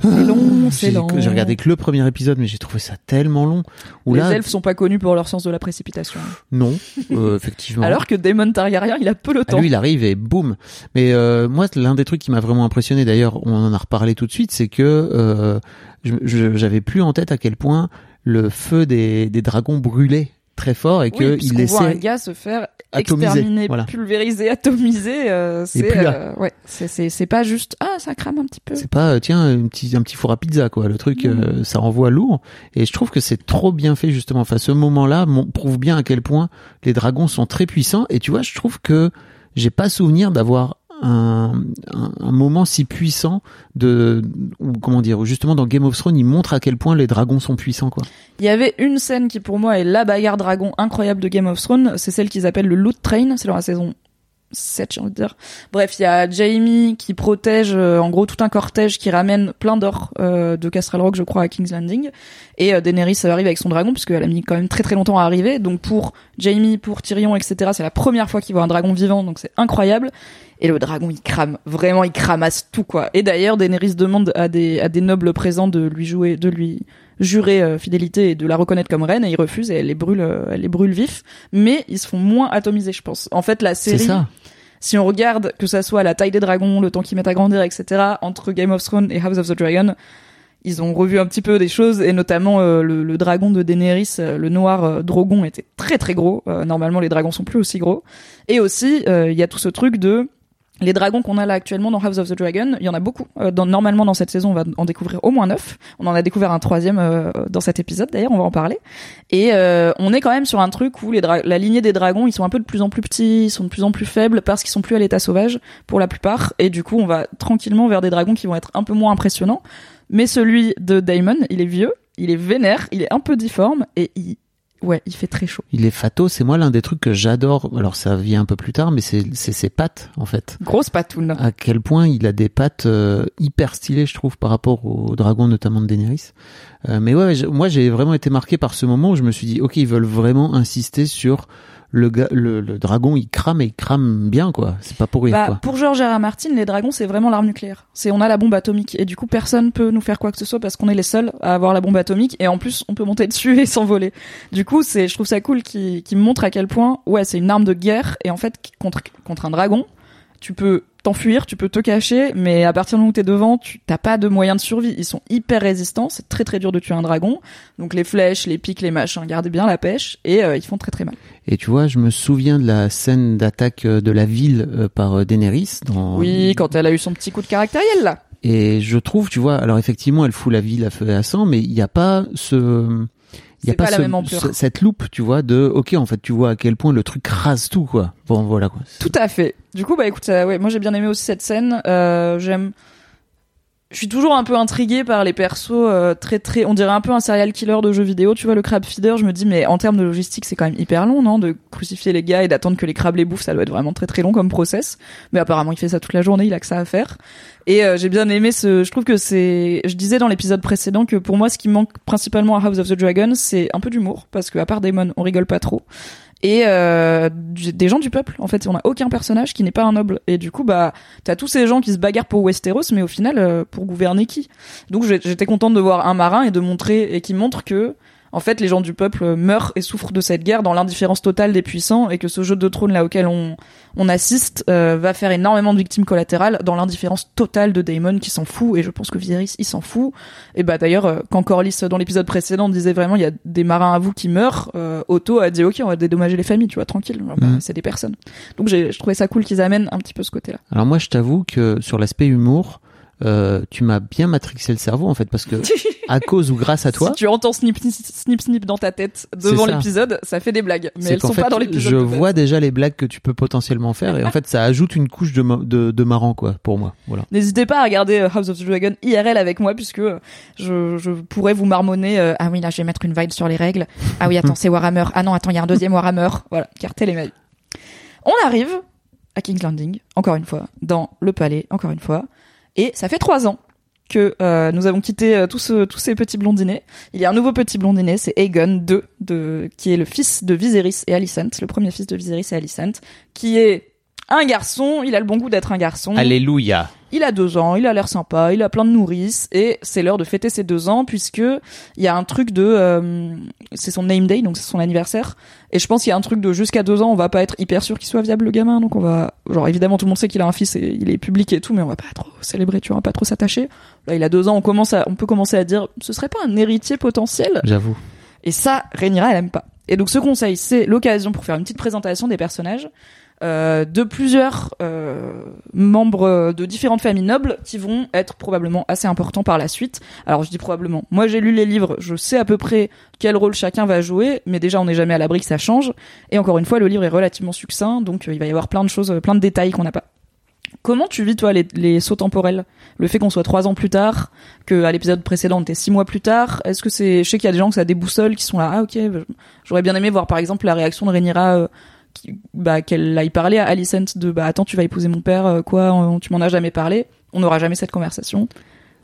c'est long, c'est long. J'ai regardé que le premier épisode, mais j'ai trouvé ça tellement long. Où les elfes sont pas connus pour leur sens de la précipitation. Non, euh, effectivement. Alors que Daemon Targaryen, il a peu le temps. Ah, lui, il arrive et boum. Mais euh, moi, l'un des trucs qui m'a vraiment impressionné, d'ailleurs, on en a reparlé tout de suite, c'est que euh, j'avais plus en tête à quel point le feu des, des dragons brûlait très fort et que il laissait voit un gars se faire exterminer, pulvériser, atomiser. Euh, c'est euh, ouais, c'est c'est pas juste ah ça crame un petit peu. C'est pas euh, tiens un petit un petit four à pizza quoi. Le truc euh, ça renvoie lourd et je trouve que c'est trop bien fait justement. Enfin ce moment-là prouve bien à quel point les dragons sont très puissants et tu vois je trouve que j'ai pas souvenir d'avoir un, moment si puissant de ou comment dire justement dans Game of Thrones il montre à quel point les dragons sont puissants quoi. Il y avait une scène qui pour moi est la bagarre dragon incroyable de Game of Thrones, c'est celle qu'ils appellent le Loot Train, c'est dans la saison 7 j'ai envie de dire. Bref, il y a Jamie qui protège euh, en gros tout un cortège qui ramène plein d'or euh, de Castle Rock je crois à King's Landing. Et euh, Daenerys arrive avec son dragon puisqu'elle a mis quand même très très longtemps à arriver. Donc pour Jamie, pour Tyrion etc c'est la première fois qu'il voit un dragon vivant donc c'est incroyable. Et le dragon il crame. Vraiment il cramasse tout quoi. Et d'ailleurs Daenerys demande à des à des nobles présents de lui jouer de lui jurer euh, fidélité et de la reconnaître comme reine et ils refusent et elle les brûle euh, elle les brûle vifs mais ils se font moins atomiser je pense en fait la série ça. si on regarde que ça soit la taille des dragons le temps qu'ils mettent à grandir etc entre Game of Thrones et House of the Dragon ils ont revu un petit peu des choses et notamment euh, le, le dragon de Daenerys, euh, le noir euh, Drogon était très très gros. Normalement, les dragons sont plus aussi gros. Et aussi, il y a tout ce truc de les dragons qu'on a là actuellement dans House of the Dragon, il y en a beaucoup. Euh, normalement, dans cette saison, on va en découvrir au moins neuf. On en a découvert un troisième euh, dans cet épisode, d'ailleurs, on va en parler. Et euh, on est quand même sur un truc où la lignée des dragons, ils sont un peu de plus en plus petits, ils sont de plus en plus faibles parce qu'ils sont plus à l'état sauvage pour la plupart. Et du coup, on va tranquillement vers des dragons qui vont être un peu moins impressionnants. Mais celui de Daemon, il est vieux, il est vénère, il est un peu difforme et il, ouais, il fait très chaud. Il est fato, c'est moi l'un des trucs que j'adore. Alors ça vient un peu plus tard, mais c'est c'est ses pattes en fait. Grosse patoune. À quel point il a des pattes euh, hyper stylées, je trouve, par rapport au dragon notamment de Daenerys. Euh, mais ouais, moi j'ai vraiment été marqué par ce moment où je me suis dit, ok, ils veulent vraiment insister sur le, le, le dragon, il crame et il crame bien quoi. C'est pas pour rire Bah, pour George R. R. Martin, les dragons, c'est vraiment l'arme nucléaire. C'est on a la bombe atomique et du coup personne peut nous faire quoi que ce soit parce qu'on est les seuls à avoir la bombe atomique et en plus on peut monter dessus et s'envoler. Du coup, c'est je trouve ça cool qui qui montre à quel point ouais c'est une arme de guerre et en fait contre contre un dragon, tu peux t'enfuir, tu peux te cacher, mais à partir du moment où t'es devant, tu t'as pas de moyen de survie. Ils sont hyper résistants, c'est très très dur de tuer un dragon. Donc les flèches, les pics, les machins, gardez bien la pêche et euh, ils font très très mal. Et tu vois, je me souviens de la scène d'attaque euh, de la ville euh, par Daenerys dans Oui, quand elle a eu son petit coup de caractériel là. Et je trouve, tu vois, alors effectivement, elle fout la ville à feu et à sang, mais il n'y a pas ce, il y a C'est pas, pas la ce- même ampleur. ce- cette loupe, tu vois, de, ok, en fait, tu vois à quel point le truc rase tout, quoi. Bon, voilà, quoi. Tout à fait. Du coup, bah écoute, ça, ouais, moi j'ai bien aimé aussi cette scène. Euh, J'aime. Je suis toujours un peu intriguée par les persos euh, très très. On dirait un peu un serial killer de jeux vidéo. Tu vois le crab feeder. Je me dis mais en termes de logistique c'est quand même hyper long, non De crucifier les gars et d'attendre que les crabes les bouffent, ça doit être vraiment très très long comme process. Mais apparemment il fait ça toute la journée. Il a que ça à faire. Et euh, j'ai bien aimé ce. Je trouve que c'est. Je disais dans l'épisode précédent que pour moi ce qui manque principalement à House of the Dragon c'est un peu d'humour parce que à part Daemon on rigole pas trop et euh, des gens du peuple. En fait, on a aucun personnage qui n'est pas un noble. Et du coup, bah, t'as tous ces gens qui se bagarrent pour Westeros, mais au final, euh, pour gouverner qui? Donc, j'étais contente de voir un marin et de montrer et qui montre que, en fait, les gens du peuple meurent et souffrent de cette guerre dans l'indifférence totale des puissants et que ce jeu de trône là auquel on on assiste euh, va faire énormément de victimes collatérales dans l'indifférence totale de Daemon qui s'en fout et je pense que Viserys il s'en fout. Et bah d'ailleurs euh, quand Corlys dans l'épisode précédent disait vraiment il y a des marins à vous qui meurent euh, Otto a dit ok on va dédommager les familles tu vois tranquille. Bah, Mhm. c'est des personnes. Donc j'ai je trouvais ça cool qu'ils amènent un petit peu ce côté là Alors moi, je t'avoue que sur l'aspect humour, euh, tu m'as bien matrixé le cerveau, en fait, parce que à cause ou grâce à toi, si tu entends snip snip snip, snip dans ta tête devant l'épisode ça fait des blagues mais elles sont fait, pas dans l'épisode je vois déjà les blagues que tu peux potentiellement faire, et en fait, ça ajoute une couche de, ma- de, de marrant, quoi, pour moi. Voilà. N'hésitez pas à regarder euh, House of the Dragon IRL avec moi puisque euh, je, je pourrais vous marmonner. euh, ah oui, là je vais mettre une vibe sur les règles. Ah oui, attends, c'est Warhammer. Ah non, attends, il y a un deuxième Warhammer. Voilà, cartel les mails. On arrive à King's Landing, encore une fois, dans le palais, encore une fois. Et ça fait trois ans que euh, nous avons quitté euh, tous, ce- tous ces petits blondinets. Il y a un nouveau petit blondinet, c'est Aegon II, de, qui est le fils de Viserys et Alicent, le premier fils de Viserys et Alicent, qui est un garçon, il a le bon goût d'être un garçon. Alléluia. Il a deux ans, il a l'air sympa, il a plein de nourrices et c'est l'heure de fêter ses deux ans puisque il y a un truc de, euh, c'est son name day donc c'est son anniversaire et je pense qu'il y a un truc de jusqu'à deux ans on va pas être hyper sûr qu'il soit viable le gamin donc on va genre évidemment tout le monde sait qu'il a un fils et il est public et tout mais on va pas trop célébrer tu vois on va pas trop s'attacher là il a deux ans on commence à on peut commencer à dire ce serait pas un héritier potentiel? J'avoue. et ça, Rhaenyra, elle aime pas. Et donc ce conseil, c'est l'occasion pour faire une petite présentation des personnages euh, de plusieurs euh, membres de différentes familles nobles qui vont être probablement assez importants par la suite. Alors je dis probablement. Moi j'ai lu les livres, je sais à peu près quel rôle chacun va jouer, mais déjà on n'est jamais à l'abri que ça change. Et encore une fois, le livre est relativement succinct, donc euh, il va y avoir plein de choses, euh, plein de détails qu'on n'a pas. Comment tu vis toi les, sauts temporels? Le fait qu'on soit trois ans plus tard, que à l'épisode précédent on était six mois plus tard. Est-ce que c'est, je sais qu'il y a des gens que ça déboussole, qui sont là, ah ok, j'aurais bien aimé voir par exemple la réaction de Rhaenyra, euh, qui, bah qu'elle aille parler à Alicent de, bah attends tu vas épouser mon père, euh, quoi, tu m'en as jamais parlé. On n'aura jamais cette conversation.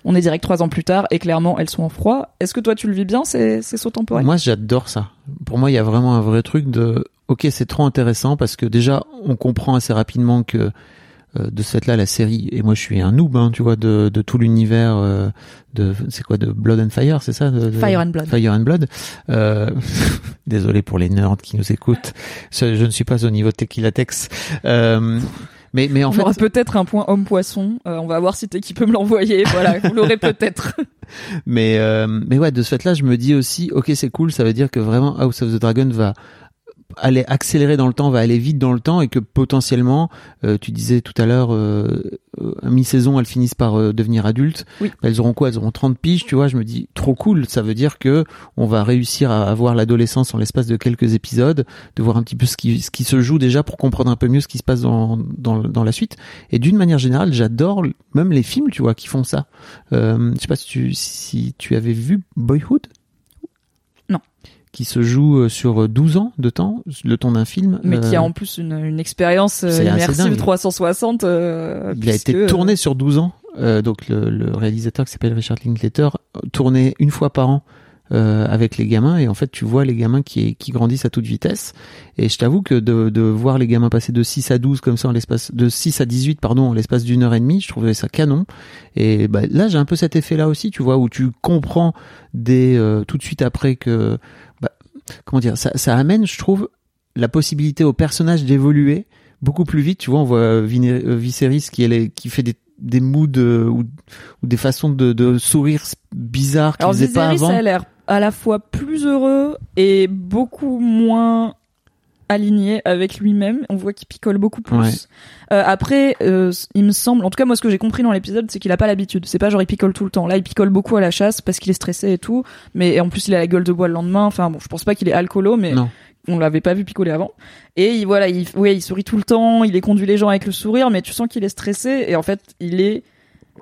On est direct trois ans plus tard et clairement elles sont en froid. Est-ce que toi tu le vis bien ces, ces sauts temporels? Moi, j'adore ça. Pour moi, il y a vraiment un vrai truc de, ok, c'est trop intéressant parce que déjà, on comprend assez rapidement que de cette là la série et moi je suis un noob hein, tu vois de, de tout l'univers euh, de c'est quoi de Blood and Fire c'est ça de, de- Fire and Blood. Fire and Blood euh, désolé pour les nerds qui nous écoutent je, je ne suis pas au niveau de Tequila Tex euh, mais mais en on fait aura peut-être un point homme poisson. Euh, on va voir si Teki peut me l'envoyer. Voilà, vous l'aurez peut-être. mais euh, mais ouais, de ce fait-là, je me dis aussi, ok, c'est cool, ça veut dire que vraiment House of the Dragon va aller accélérer dans le temps, va aller vite dans le temps et que potentiellement, euh, tu disais tout à l'heure, euh, euh, à mi-saison, elles finissent par euh, devenir adultes. Oui. Elles auront quoi? Elles auront 30 piges, tu vois? Je me dis, trop cool. Ça veut dire que on va réussir à avoir l'adolescence en l'espace de quelques épisodes, de voir un petit peu ce qui, ce qui se joue déjà pour comprendre un peu mieux ce qui se passe dans, dans, dans la suite. Et d'une manière générale, j'adore même les films, tu vois, qui font ça. Euh, je sais pas si tu, si tu avais vu Boyhood? Qui se joue euh, sur 12 ans de temps, le temps d'un film. Mais qui Euh, a en plus une, une expérience euh, immersive dingue. 360. euh, Il a été tourné sur 12 ans. Euh, donc le, le réalisateur qui s'appelle Richard Linklater tournait une fois par an euh, avec les gamins et en fait tu vois les gamins qui, qui grandissent à toute vitesse et je t'avoue que de, de voir les gamins passer de 6 à 12 comme ça en l'espace de 6 à 18 pardon en l'espace d'une heure et demie je trouvais ça canon et bah, là j'ai un peu cet effet là aussi tu vois où tu comprends dès euh, tout de suite après que comment dire ça, ça amène je trouve la possibilité au personnage d'évoluer beaucoup plus vite. Tu vois, on voit Vine- euh, Viserys qui, elle fait des, des moods euh, ou, ou des façons de, de sourire bizarres qu'il faisait pas Viserys avant. a l'air à la fois plus heureux et beaucoup moins aligné avec lui-même. On voit qu'il picole beaucoup plus. Ouais. Euh, après, euh, il me semble, en tout cas moi ce que j'ai compris dans l'épisode, c'est qu'il a pas l'habitude. C'est pas genre il picole tout le temps. Là, il picole beaucoup à la chasse parce qu'il est stressé et tout. Mais en plus, il a la gueule de bois le lendemain. Enfin bon, je pense pas qu'il est alcoolo, mais Non. on l'avait pas vu picoler avant. Et il, voilà, il, ouais, il sourit tout le temps. Il est conduit les gens avec le sourire, mais tu sens qu'il est stressé. Et en fait, il est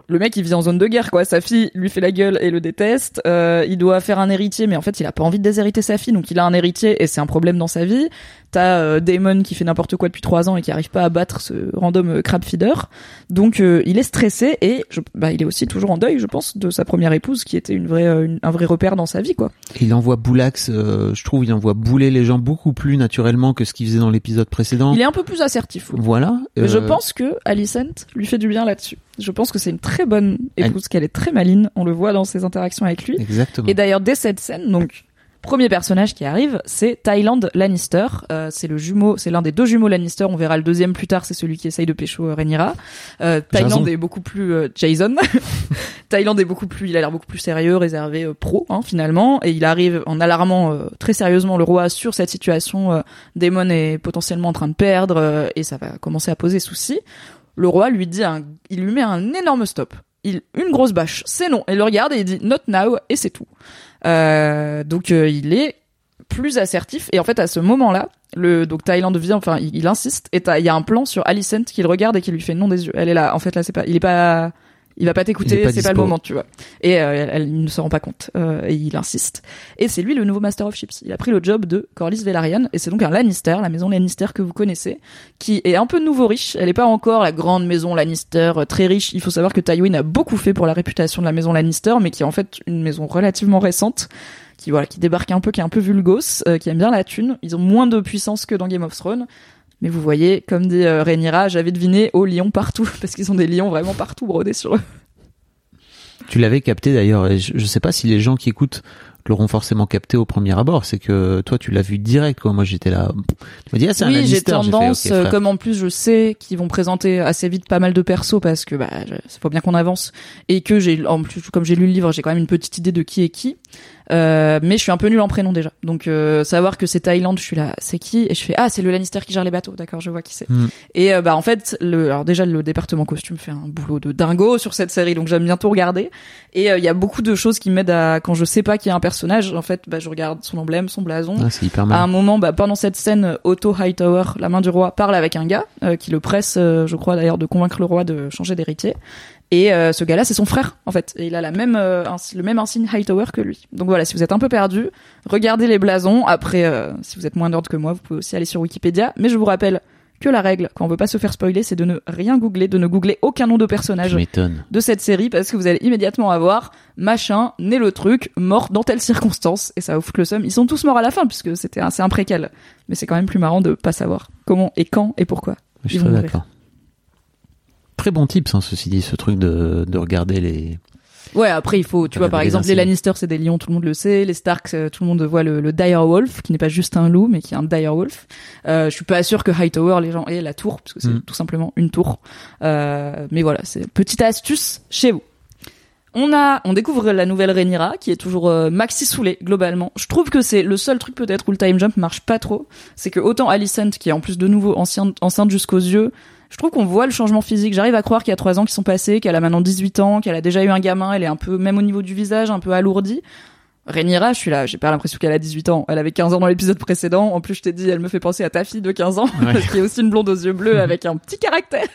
le mec il vit en zone de guerre quoi sa fille lui fait la gueule et le déteste euh, il doit faire un héritier mais en fait il a pas envie de déshériter sa fille donc il a un héritier et c'est un problème dans sa vie t'as euh, Damon qui fait n'importe quoi depuis trois ans et qui arrive pas à battre ce random euh, crab feeder donc euh, il est stressé et je, bah, il est aussi toujours en deuil je pense de sa première épouse qui était une vraie euh, une- un vrai repère dans sa vie quoi Il envoie Boulax, euh, je trouve, il envoie bouler les gens beaucoup plus naturellement que ce qu'il faisait dans l'épisode précédent. il est un peu plus assertif oui. Voilà. Mais je pense que Alicent lui fait du bien là-dessus. Je pense que c'est une très bonne épouse, qu'elle est très maline. On le voit dans ses interactions avec lui. Exactement. Et d'ailleurs, dès cette scène, donc, premier personnage qui arrive, c'est Thailand Lannister. Euh, c'est le jumeau, c'est l'un des deux jumeaux Lannister. On verra le deuxième plus tard, c'est celui qui essaye de pécho euh, Rhaenyra. Euh, Thailand est beaucoup plus euh, Jason. Thailand est beaucoup plus, il a l'air beaucoup plus sérieux, réservé, euh, pro, hein, finalement. Et il arrive en alarmant euh, très sérieusement le roi sur cette situation. Euh, Daemon est potentiellement en train de perdre euh, et ça va commencer à poser souci. Le roi lui dit, un, il lui met un énorme stop. Il, une grosse bâche, c'est non. Il le regarde et il dit not now et c'est tout. Euh, donc euh, il est plus assertif et en fait à ce moment-là, le donc Thaïlande vient, enfin il, il insiste et il y a un plan sur Alicent qui le regarde et qui lui fait non des yeux. Elle est là. En fait là c'est pas, il est pas, il va pas t'écouter, c'est pas le moment, tu vois. Et euh, elle, elle- il ne se rend pas compte euh, et il insiste. Et c'est lui le nouveau Master of Chips. Il a pris le job de Corlys Velaryon et c'est donc un Lannister, la maison Lannister que vous connaissez, qui est un peu nouveau riche. Elle est pas encore la grande maison Lannister euh, très riche. Il faut savoir que Tywin a beaucoup fait pour la réputation de la maison Lannister, mais qui est en fait une maison relativement récente qui voilà qui débarque un peu qui est un peu vulgos euh, qui aime bien la thune ils ont moins de puissance que dans Game of Thrones mais vous voyez comme dit euh, Rhaenyra j'avais deviné aux lions partout parce qu'ils ont des lions vraiment partout brodés sur eux Tu l'avais capté d'ailleurs, et je, je sais pas si les gens qui écoutent l'auront forcément capté au premier abord. C'est que toi, tu l'as vu direct, quoi. Moi, j'étais là. Tu m'as dit, ah, c'est un oui j'ai Lannister. fait, tendance comme en plus je sais qu'ils vont présenter assez vite pas mal de persos parce que bah faut bien qu'on avance et que j'ai en plus comme j'ai lu le livre j'ai quand même une petite idée de qui est qui Euh, mais je suis un peu nul en prénom déjà donc euh, savoir que c'est Thaïlande je suis là c'est qui? Et je fais ah c'est le Lannister qui gère les bateaux d'accord je vois qui c'est Hmm. Et euh, bah en fait, le, alors déjà le département costume fait un boulot de dingo sur cette série, donc j'aime bien tout regarder. Et euh, il y a beaucoup de choses qui m'aident à quand je sais pas qui est un personnage, en fait, bah je regarde son emblème, son blason. Ah, c'est hyper À un mal. moment, bah, pendant cette scène, Otto Hightower, la main du roi, parle avec un gars euh, qui le presse, euh, je crois d'ailleurs, de convaincre le roi de changer d'héritier. Et euh, ce gars-là, c'est son frère, en fait. Et il a la même, euh, le même insigne Hightower que lui. Donc voilà, si vous êtes un peu perdu, regardez les blasons. Après, euh, si vous êtes moins nerd que moi, vous pouvez aussi aller sur Wikipédia. Mais je vous rappelle que la règle, quand on veut pas se faire spoiler, c'est de ne rien googler, de ne googler aucun nom de personnage de cette série parce que vous allez immédiatement avoir machin, né le truc, mort dans telle circonstance et ça vous fout le seum. Ils sont tous morts à la fin puisque c'était un, c'est un préquel. Mais c'est quand même plus marrant de pas savoir comment et quand et pourquoi. Je suis d'accord. Très bon tips, hein, ceci dit, ce truc de, de regarder les. Ouais, après il faut, tu vois, par exemple, les. Lannister c'est des lions, tout le monde le sait. Les Starks, euh, tout le monde voit le, le dire wolf, qui n'est pas juste un loup, mais qui est un dire wolf. Euh, je suis pas sûr que Hightower, les gens aient la tour, parce que c'est Mm. tout simplement une tour. Euh, mais voilà, c'est petite astuce chez vous. On a, on découvre la nouvelle Rhaenyra qui est toujours euh, maxi saoulée globalement. Je trouve que c'est le seul truc peut-être où le time jump marche pas trop, c'est que autant Alicent qui est en plus de nouveau ancien, enceinte jusqu'aux yeux, je trouve qu'on voit le changement physique. J'arrive à croire qu'il y a trois ans qui sont passés, qu'elle a maintenant 18 ans, qu'elle a déjà eu un gamin, elle est un peu même au niveau du visage un peu alourdie. Rhaenyra, je suis là, j'ai pas l'impression qu'elle a 18 ans. Elle avait 15 ans dans l'épisode précédent. En plus, je t'ai dit, elle me fait penser à ta fille de 15 ans, qui est aussi une blonde aux yeux bleus avec un petit caractère,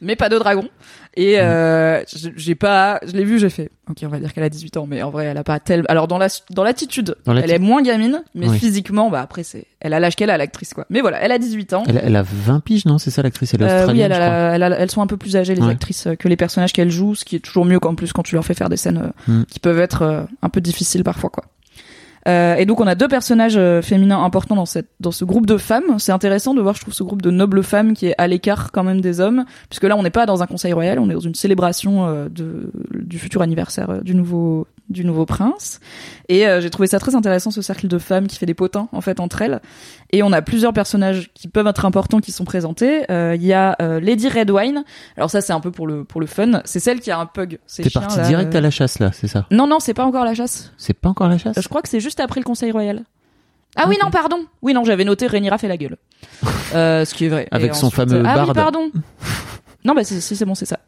mais pas de dragon. Et euh, j'ai pas, je l'ai vu, j'ai fait. Ok, on va dire qu'elle a 18 ans, mais en vrai, elle a pas tel. Alors dans la dans l'attitude, elle est moins gamine, mais physiquement, bah après c'est, elle a l'âge qu'elle a l'actrice quoi. Mais voilà, elle a 18 ans. Elle, elle a 20 piges, non C'est ça l'actrice, elle est australienne. Euh, oui, elle, a, elle elles sont un peu plus âgées les actrices euh, que les personnages qu'elles jouent, ce qui est toujours mieux qu'en plus quand tu leur fais faire des scènes euh, hmm. qui peuvent être un peu difficiles parfois quoi. Euh, et donc on a deux personnages euh, féminins importants dans cette dans ce groupe de femmes. C'est intéressant de voir, je trouve, ce groupe de nobles femmes qui est à l'écart quand même des hommes, puisque là on n'est pas dans un conseil royal, on est dans une célébration euh, de du futur anniversaire du nouveau du nouveau prince. Et j'ai trouvé ça très intéressant ce cercle de femmes qui fait des potins en fait entre elles. Et on a plusieurs personnages qui peuvent être importants qui sont présentés. Il y a Lady Redwine. Alors ça c'est un peu pour le pour le fun. C'est celle qui a un pug. T'es parti direct à la chasse là, c'est ça Non non, c'est pas encore la chasse. C'est pas encore la chasse. Je crois que c'est juste après le Conseil royal. Ah oui, non, pardon. Oui, non, j'avais noté Rhaenyra fait la gueule. Euh, ce qui est vrai. Avec son fameux ah, barde. Ah oui, pardon. non, bah si, c'est bon, c'est ça.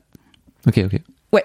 Ok, ok. Ouais.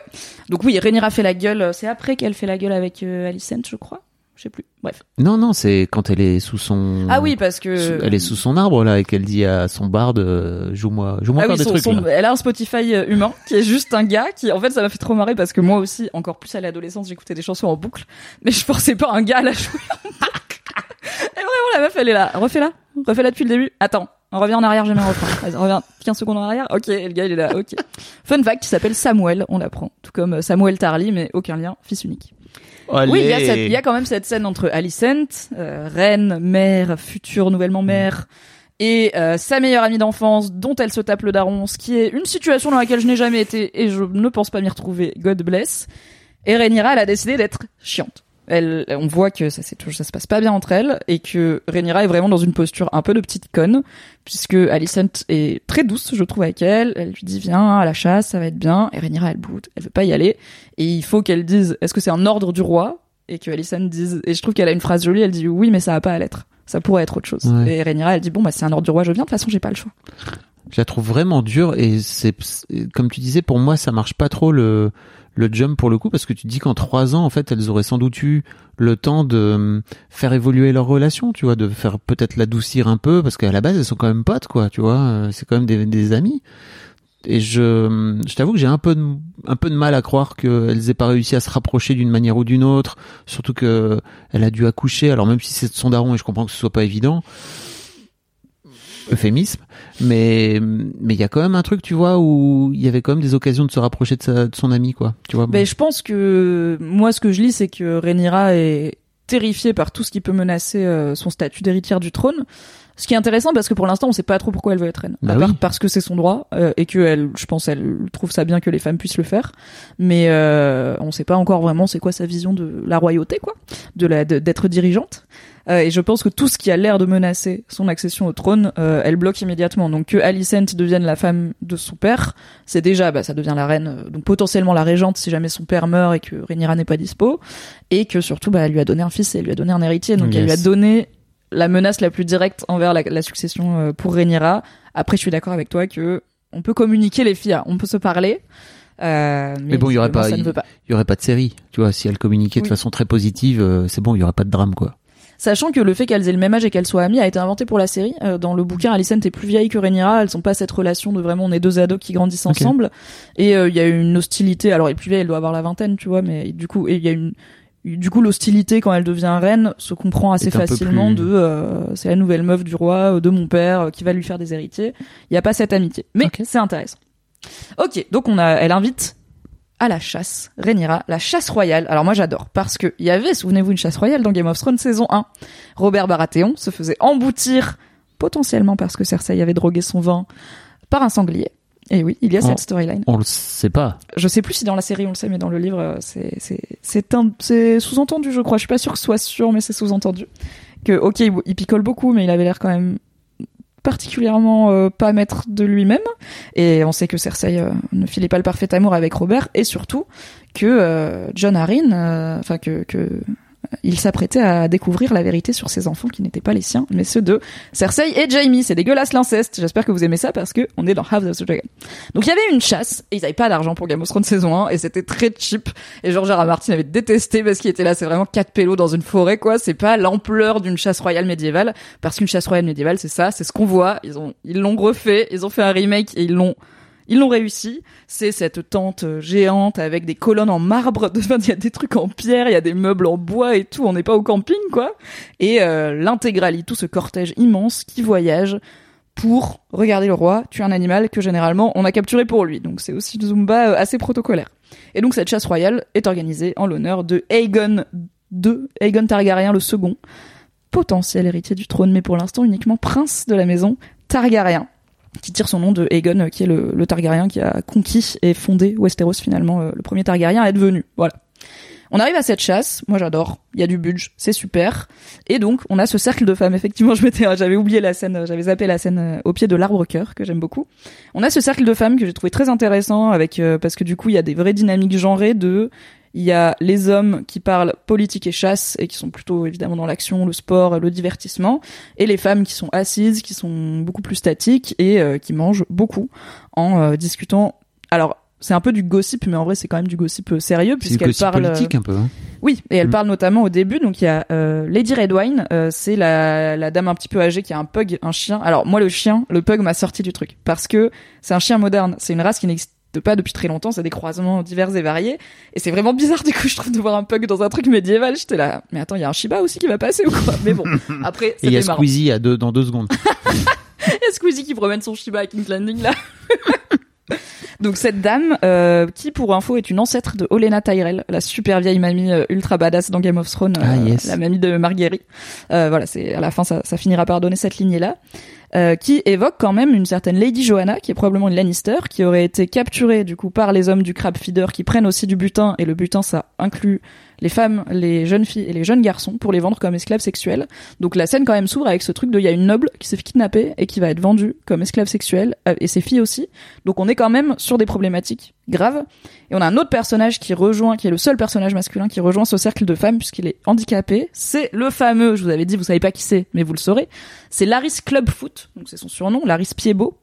Donc oui, Rhaenyra fait la gueule. C'est après qu'elle fait la gueule avec euh, Alicent, je crois. Je sais plus. Bref. Non, non, c'est quand elle est sous son. Ah oui, parce que. elle est sous son arbre là et qu'elle dit à son barde, euh, joue-moi, joue-moi ah des trucs. Elle a un Spotify euh, humain qui est juste un gars qui, en fait, ça m'a fait trop marrer parce que moi aussi, encore plus à l'adolescence, j'écoutais des chansons en boucle, mais je forçais pas un gars à la jouer en boucle. et vraiment, la meuf, elle est là. Refais-la. Refais-la depuis le début. Attends. On revient en arrière, un refrain. Vas-y, on revient 15 secondes en arrière. Ok, le gars, il est là. Ok. Fun fact, qui s'appelle Samuel, on l'apprend. Tout comme euh, Samuel Tarly, mais aucun lien, fils unique. Oui, il y, a cette, il y, a quand même cette scène entre Alicent, euh, reine, mère, future nouvellement mère, et euh, sa meilleure amie d'enfance, dont elle se tape le daron, ce qui est une situation dans laquelle je n'ai jamais été et je ne pense pas m'y retrouver. God bless. Et Rhaenyra, elle a décidé d'être chiante elle, on voit que ça, ça se passe pas bien entre elles et que Rhaenyra est vraiment dans une posture un peu de petite conne puisque Alicent est très douce, je trouve, avec elle. Elle lui dit viens à la chasse, ça va être bien. Et Rhaenyra elle boude, elle veut pas y aller et il faut qu'elle dise est-ce que c'est un ordre du roi? Et que Alicent dise et je trouve qu'elle a une phrase jolie, elle dit oui mais ça va pas à l'être, ça pourrait être autre chose. Et Rhaenyra elle dit bon bah c'est un ordre du roi, je viens de toute façon j'ai pas le choix. Je la trouve vraiment dure et c'est comme tu disais pour moi ça marche pas trop le le jump pour le coup parce que tu dis qu'en trois ans en fait elles auraient sans doute eu le temps de euh, faire évoluer leur relation tu vois de faire peut-être l'adoucir un peu parce qu'à la base elles sont quand même potes quoi tu vois euh, c'est quand même des, amis. Et je, je t'avoue que j'ai un peu de, un peu de mal à croire qu'elles aient pas réussi à se rapprocher d'une manière ou d'une autre surtout que elle a dû accoucher alors même si c'est son daron et je comprends que ce soit pas évident euphémisme, mais mais il y a quand même un truc, tu vois, où il y avait quand même des occasions de se rapprocher de, sa, de son ami, quoi. Tu vois. Ben, je pense que moi, ce que je lis, c'est que Rhaenyra est terrifiée par tout ce qui peut menacer euh, son statut d'héritière du trône. Ce qui est intéressant parce que pour l'instant on sait pas trop pourquoi elle veut être reine. Bah parce que c'est son droit euh, et que elle, je pense, elle trouve ça bien que les femmes puissent le faire. Mais euh, on sait pas encore vraiment c'est quoi sa vision de la royauté, quoi, de la d'être dirigeante. Euh, et je pense que tout ce qui a l'air de menacer son accession au trône, euh, elle bloque immédiatement. Donc que Alicent devienne la femme de son père, c'est déjà, bah, ça devient la reine, euh, donc potentiellement la régente si jamais son père meurt et que Rhaenyra n'est pas dispo, et que surtout, bah, elle lui a donné un fils et elle lui a donné un héritier. Donc elle lui a donné la menace la plus directe envers la, succession pour Rhaenyra. Après, je suis d'accord avec toi que on peut communiquer les filles, on peut se parler. Euh, mais, bon, il y aurait pas, il y, aurait pas de série, tu vois. Si elle communiquait de façon très positive, c'est bon, il y aurait pas de drame, quoi. Sachant que le fait qu'elles aient le même âge et qu'elles soient amies a été inventé pour la série. Euh, dans le bouquin, Alicent est plus vieille que Rhaenyra. Elles sont pas cette relation de vraiment on est deux ados qui grandissent ensemble. Et euh, il y a une hostilité. Alors elle est plus vieille, elle doit avoir la vingtaine, tu vois. Mais du coup, il y a une du coup, l'hostilité quand elle devient reine se comprend assez facilement de euh, c'est la nouvelle meuf du roi, de mon père, qui va lui faire des héritiers. Il y a pas cette amitié, mais c'est intéressant. Ok, donc on a, elle invite à la chasse. Rhaenyra, la chasse royale. Alors moi j'adore parce que il y avait, souvenez-vous, une chasse royale dans Game of Thrones saison 1. Robert Baratheon se faisait emboutir potentiellement parce que Cersei avait drogué son vin par un sanglier. Et oui, il y a cette storyline. On le sait pas. Je sais plus si dans la série on le sait, mais dans le livre c'est c'est c'est un c'est sous-entendu, je crois. Je suis pas sûr que ce soit sûr, mais c'est sous-entendu que ok il, picole beaucoup, mais il avait l'air quand même particulièrement euh, pas maître de lui-même. Et on sait que Cersei euh, ne filait pas le parfait amour avec Robert. Et surtout que euh, John Arryn enfin que, que il s'apprêtait à découvrir la vérité sur ses enfants qui n'étaient pas les siens, mais ceux de Cersei et Jaime. C'est dégueulasse l'inceste. J'espère que vous aimez ça parce que on est dans House of the Dragon. Donc il y avait une chasse et ils avaient pas d'argent pour Game of Thrones saison 1 et c'était très cheap. Et George R. R. Martin avait détesté parce qu'il était là. C'est vraiment quatre pélos dans une forêt quoi. C'est pas l'ampleur d'une chasse royale médiévale parce qu'une chasse royale médiévale c'est ça, c'est ce qu'on voit. Ils ont ils l'ont refait, ils ont fait un remake et ils l'ont ils l'ont réussi. C'est cette tente euh, géante avec des colonnes en marbre. Il y a des trucs en pierre, il y a des meubles en bois et tout. On n'est pas au camping, quoi. Et euh, l'intégralité, tout ce cortège immense qui voyage pour regarder le roi tuer un animal que généralement on a capturé pour lui. Donc c'est aussi Zumba euh, assez protocolaire. Et donc cette chasse royale est organisée en l'honneur de Aegon II, Aegon Targaryen le second, potentiel héritier du trône, mais pour l'instant uniquement prince de la maison Targaryen qui tire son nom de Aegon, euh, qui est le, le, Targaryen qui a conquis et fondé Westeros finalement, euh, le premier Targaryen à être venu. Voilà. On arrive à cette chasse, moi j'adore, il y a du budget, c'est super. Et donc on a ce cercle de femmes, effectivement je m'étais j'avais oublié la scène, j'avais zappé la scène euh, au pied de l'arbre cœur que j'aime beaucoup. On a ce cercle de femmes que j'ai trouvé très intéressant avec parce que du coup il y a des vraies dynamiques genrées de il y a les hommes qui parlent politique et chasse et qui sont plutôt évidemment dans l'action, le sport, le divertissement, et les femmes qui sont assises, qui sont beaucoup plus statiques et euh, qui mangent beaucoup en euh, discutant. Alors c'est un peu du gossip, mais en vrai c'est quand même du gossip euh, sérieux puisqu'elle parle politique un peu. Hein. Oui, et elle mm. parle notamment au début. Donc il y a Lady Redwine, c'est la, la dame un petit peu âgée qui a un pug, un chien. Alors moi le chien, le pug m'a sorti du truc parce que c'est un chien moderne, c'est une race qui n'existe pas depuis très longtemps, c'est des croisements divers et variés. Et c'est vraiment bizarre du coup, je trouve, de voir un pug dans un truc médiéval. J'étais là, mais attends, il y a un Shiba aussi qui va passer ou quoi? Mais bon, après, c'est Et il y a Squeezie à deux, dans deux secondes. Il y a Squeezie qui promène son Shiba à King's Landing là. Donc cette dame, euh, qui pour info est une ancêtre de Olena Tyrell, la super vieille mamie euh, ultra badass dans Game of Thrones, ah, euh, la mamie de Marguerite. voilà, c'est à la fin ça, ça finira par donner cette lignée là. Euh, qui évoque quand même une certaine Lady Joanna, qui est probablement une Lannister, qui aurait été capturée du coup par les hommes du crab feeder, qui prennent aussi du butin, et le butin ça inclut les femmes, les jeunes filles et les jeunes garçons pour les vendre comme esclaves sexuels. Donc la scène quand même s'ouvre avec ce truc de il y a une noble qui s'est fait kidnapper et qui va être vendue comme esclave sexuelle euh, et ses filles aussi. Donc on est quand même sur des problématiques graves. Et on a un autre personnage qui rejoint, qui est le seul personnage masculin qui rejoint ce cercle de femmes puisqu'il est handicapé. C'est le fameux, je vous avais dit, vous savez pas qui c'est, mais vous le saurez. C'est Laris Clubfoot, donc c'est son surnom, Laris Piedbeau.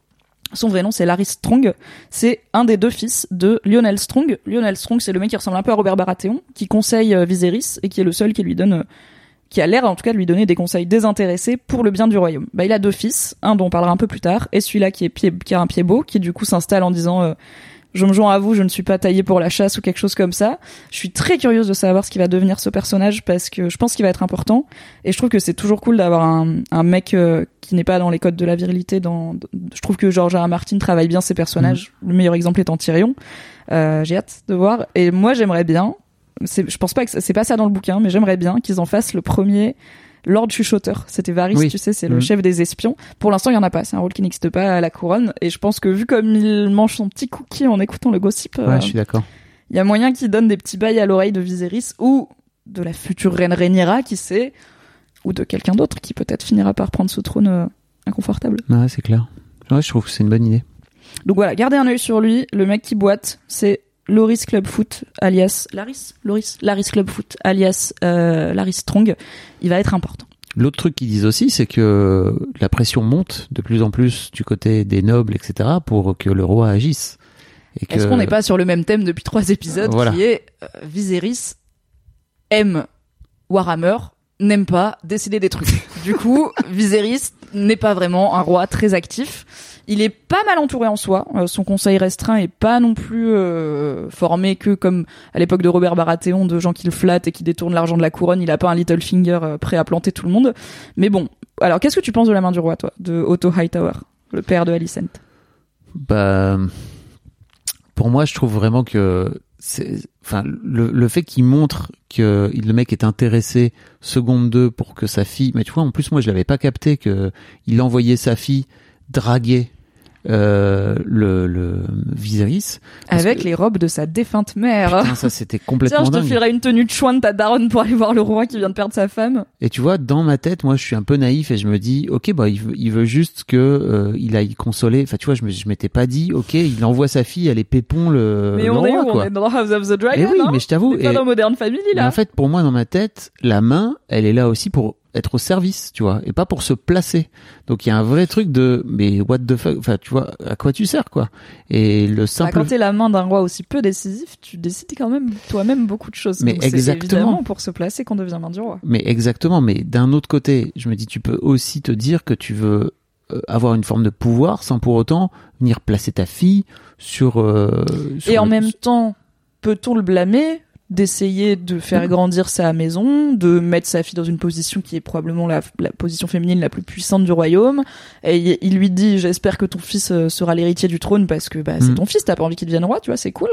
Son vrai nom, c'est Larry Strong. C'est un des deux fils de Lionel Strong. Lionel Strong, c'est le mec qui ressemble un peu à Robert Baratheon, qui conseille euh, Viserys et qui est le seul qui lui donne, euh, qui a l'air en tout cas de lui donner des conseils désintéressés pour le bien du royaume. Bah, il a deux fils, un dont on parlera un peu plus tard, et celui-là qui est pied, qui a un pied beau, qui du coup s'installe en disant euh, je me joins à vous, je ne suis pas taillé pour la chasse ou quelque chose comme ça. Je suis très curieuse de savoir ce qui va devenir ce personnage parce que je pense qu'il va être important et je trouve que c'est toujours cool d'avoir un, un mec euh, qui n'est pas dans les codes de la virilité. Dans, je trouve que George R. R. Martin travaille bien ses personnages. Mm. Le meilleur exemple étant Tyrion. Euh, J'ai hâte de voir. Et moi, j'aimerais bien. Je pense pas que c'est pas ça dans le bouquin, mais j'aimerais bien qu'ils en fassent le premier Lord Chuchoteur. C'était Varys, tu sais, c'est le mm. chef des espions. Pour l'instant, il y en a pas. C'est un rôle qui n'existe pas à la couronne. Et je pense que vu comme il mange son petit cookie en écoutant le gossip, ouais, euh, je suis d'accord. Il y a moyen qu'il donne des petits bails à l'oreille de Viserys ou de la future reine Rhaenyra, qui sait, ou de quelqu'un d'autre qui peut-être finira par prendre ce trône euh, inconfortable. Ouais, c'est clair. Ouais, je trouve que c'est une bonne idée. Donc voilà, gardez un œil sur lui. Le mec qui boite, c'est Loris Clubfoot, alias Laris, Loris, Laris Clubfoot, alias euh, Laris Strong, il va être important. L'autre truc qu'ils disent aussi, c'est que la pression monte de plus en plus du côté des nobles, etc., pour que le roi agisse. Est-ce qu'on n'est pas sur le même thème depuis trois épisodes, qui est euh, Viserys aime Warhammer, n'aime pas décider des trucs. du coup, Viserys n'est pas vraiment un roi très actif. Il est pas mal entouré en soi. Euh, son conseil restreint est pas non plus euh, formé que comme à l'époque de Robert Baratheon, de gens qui le flattent et qui détournent l'argent de la couronne. Il a pas un little finger euh, prêt à planter tout le monde. Mais bon, alors qu'est-ce que tu penses de la main du roi, toi, de Otto Hightower, le père de Alicent Bah, pour moi, je trouve vraiment que enfin, le, le fait qu'il montre que le mec est intéressé seconde deux pour que sa fille, mais tu vois, en plus moi je l'avais pas capté que il envoyait sa fille draguer euh, le, le Viserys. Avec que- les robes de sa défunte mère. Putain, ça c'était Tiens, complètement je te dingue. filerai une tenue de chouin de ta daronne pour aller voir le roi qui vient de perdre sa femme. Et tu vois, dans ma tête, moi, je suis un peu naïf et je me dis, ok, bah, il veut, il veut juste que euh, il aille consoler. Enfin, tu vois, je me, je m'étais pas dit, ok, il envoie sa fille, elle est pépon le, Mais le on est roi, où quoi. On est dans House of the Dragon, Eh oui, hein mais je t'avoue, On est pas et- dans Modern Family, Mais là. en fait, pour moi, dans ma tête, la main, elle est là aussi pour être au service, tu vois, et pas pour se placer. Donc il y a un vrai truc de, mais what the fuck, enfin, tu vois, à quoi tu sers, quoi. Et le Bah, simple. quand t'es la main d'un roi aussi peu décisif, tu décides quand même toi-même beaucoup de choses. Mais Donc c'est exactement. évidemment pour se placer qu'on devient main du roi. Mais exactement, mais d'un autre côté, je me dis, tu peux aussi te dire que tu veux euh, avoir une forme de pouvoir sans pour autant venir placer ta fille sur. euh, sur Et en le- même temps, peut-on le blâmer? D'essayer de faire Oui. grandir sa maison, de mettre sa fille dans une position qui est probablement la, la position féminine la plus puissante du royaume. Et il, lui dit, j'espère que ton fils euh, sera l'héritier du trône parce que bah, c'est Mm. ton fils, t'as pas envie qu'il devienne roi, tu vois, c'est cool.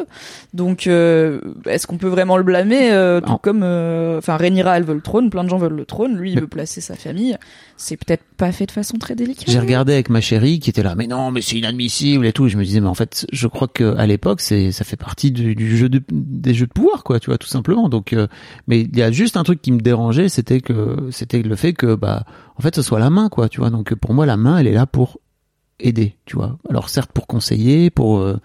Donc, euh, est-ce qu'on peut vraiment le blâmer euh, Tout comme, euh, enfin, Rhaenyra, elle veut le trône, plein de gens veulent le trône, lui, il veut placer sa famille. C'est peut-être pas fait de façon très délicate. J'ai regardé avec ma chérie qui était là, mais non, mais c'est inadmissible et tout. Et je me disais, mais en fait, je crois que à l'époque, c'est ça fait partie du, du jeu de, des jeux de pouvoir, quoi, tu vois, tout simplement. Donc, euh, mais il y a juste un truc qui me dérangeait, c'était que c'était le fait que, bah, en fait, ce soit la main, quoi, tu vois. Donc, pour moi, la main, elle est là pour aider, tu vois. Alors certes pour conseiller, pour, euh,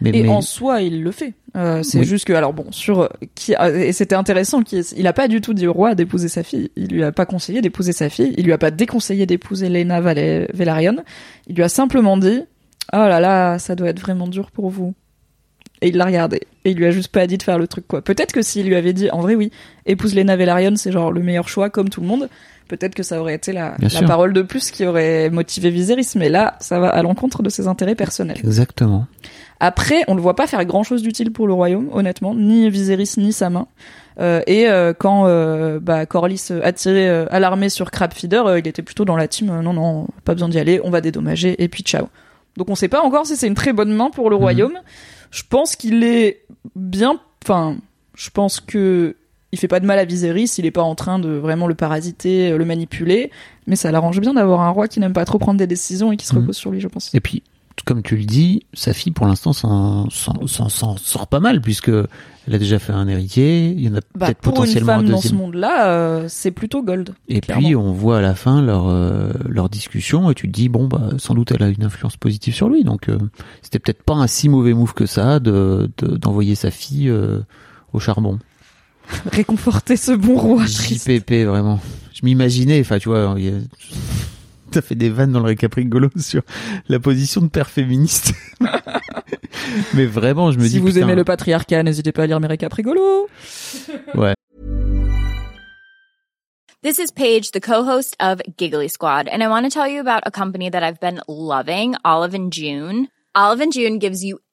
mais, Et mais en soi, il le fait. Euh, c'est Oui. juste que, alors bon, sur euh, qui et c'était intéressant, qui il a pas du tout dit au roi d'épouser sa fille. Il lui a pas conseillé d'épouser sa fille. Il lui a pas déconseillé d'épouser Lena Val- Velaryon. Il lui a simplement dit, oh là là, ça doit être vraiment dur pour vous. Et il l'a regardé. Et il lui a juste pas dit de faire le truc, quoi. Peut-être que s'il lui avait dit, en vrai, oui, épouse Lena Velaryon, c'est genre le meilleur choix, comme tout le monde. Peut-être que ça aurait été la, parole de plus qui aurait motivé Viserys. Mais là, ça va à l'encontre de ses intérêts personnels. exactement. Après, on le voit pas faire grand chose d'utile pour le royaume, honnêtement, ni Viserys ni sa main. Euh, et euh, quand euh, bah, Corlys a tiré euh, à l'armée sur Crabfeeder, il était plutôt dans la team non non, pas besoin d'y aller, on va dédommager et puis ciao. Donc on sait pas encore si c'est une très bonne main pour le Mhm. royaume. Je pense qu'il est bien, enfin, je pense que il fait pas de mal à Viserys, il est pas en train de vraiment le parasiter, euh, le manipuler, mais ça l'arrange bien d'avoir un roi qui n'aime pas trop prendre des décisions et qui se Mhm. repose sur lui, je pense. Et puis, comme tu le dis, sa fille, pour l'instant, s'en, sort pas mal, puisque elle a déjà fait un héritier, il y en a Bah, peut-être pour une potentiellement un femme dans ce monde-là, euh, c'est plutôt gold. Et clairement. puis, on voit à la fin leur, euh, leur discussion, et tu te dis, bon, bah, sans doute, elle a une influence positive sur lui, donc, euh, c'était peut-être pas un si mauvais move que ça, de, de- d'envoyer sa fille, euh, au charbon. Réconforter ce bon roi triste. JPP, vraiment. Je m'imaginais, enfin, tu vois, il y a- T'as fait des vannes dans le récap rigolo sur la position de père féministe. Mais vraiment, je me Si dis. vous putain, aimez le patriarcat, n'hésitez pas à lire mes récaps rigolos. Ouais. This is Paige, the co-host of Giggly Squad, and I want to tell you about a company that I've been loving, Olive and June. Olive and June gives you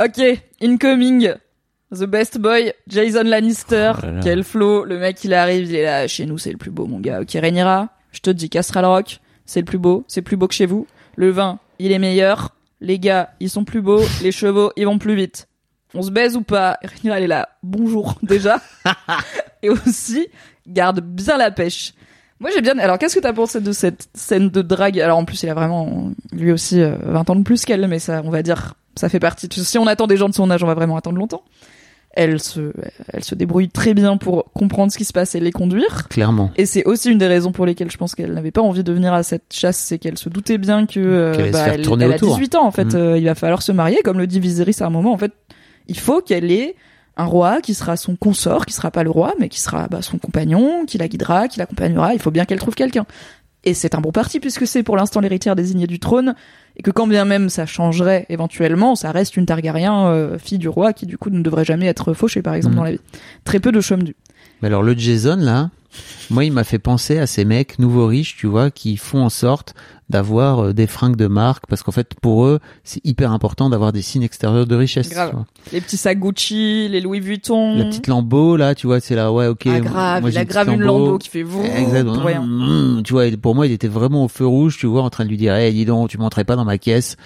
Ok, incoming. The best boy, Jason Lannister. Oh là là. Quel flow. Le mec, il arrive, il est là. Chez nous, c'est le plus beau, mon gars. Ok, Rhaenyra, je te dis, Castral Rock, c'est le plus beau. C'est plus beau que chez vous. Le vin, il est meilleur. Les gars, ils sont plus beaux. Les chevaux, ils vont plus vite. On se baise ou pas? Rhaenyra, elle est là. Bonjour, déjà. Et aussi, garde bien la pêche. Moi, j'ai bien. Alors, qu'est-ce que t'as pensé de cette scène de drague? Alors, en plus, il a vraiment, lui aussi, euh, 20 ans de plus qu'elle, mais ça, on va dire, ça fait partie. Si on attend des gens de son âge, on va vraiment attendre longtemps. Elle se, elle se débrouille très bien pour comprendre ce qui se passe et les conduire. Clairement. Et c'est aussi une des raisons pour lesquelles je pense qu'elle n'avait pas envie de venir à cette chasse, c'est qu'elle se doutait bien que euh, Qu'elle allait se bah, elle, tourner elle a autour. 18 ans en fait. Mm. Euh, il va falloir se marier, comme le dit Viserys à un moment. En fait, il faut qu'elle ait un roi qui sera son consort, qui sera pas le roi, mais qui sera bah, son compagnon, qui la guidera, qui l'accompagnera. Il faut bien qu'elle trouve quelqu'un. Et c'est un bon parti puisque c'est pour l'instant l'héritière désignée du trône et que quand bien même ça changerait éventuellement, ça reste une Targaryen, euh, fille du roi, qui du coup ne devrait jamais être fauchée par exemple Mm. dans la vie. Très peu de chôme du. Mais alors le Jason là, moi il m'a fait penser à ces mecs nouveaux riches, tu vois, qui font en sorte d'avoir euh, des fringues de marque parce qu'en fait pour eux c'est hyper important d'avoir des signes extérieurs de richesse. Grave. tu vois. Les petits sacs Gucci, les Louis Vuitton. La petite lambeau là, tu vois, c'est là ouais ok. ah, grave, moi, il a grave une lambeau qui fait vous Exactement. Mmh, tu vois, pour moi, il était vraiment au feu rouge, tu vois, en train de lui dire, hey, dis donc, tu montrais pas dans ma caisse.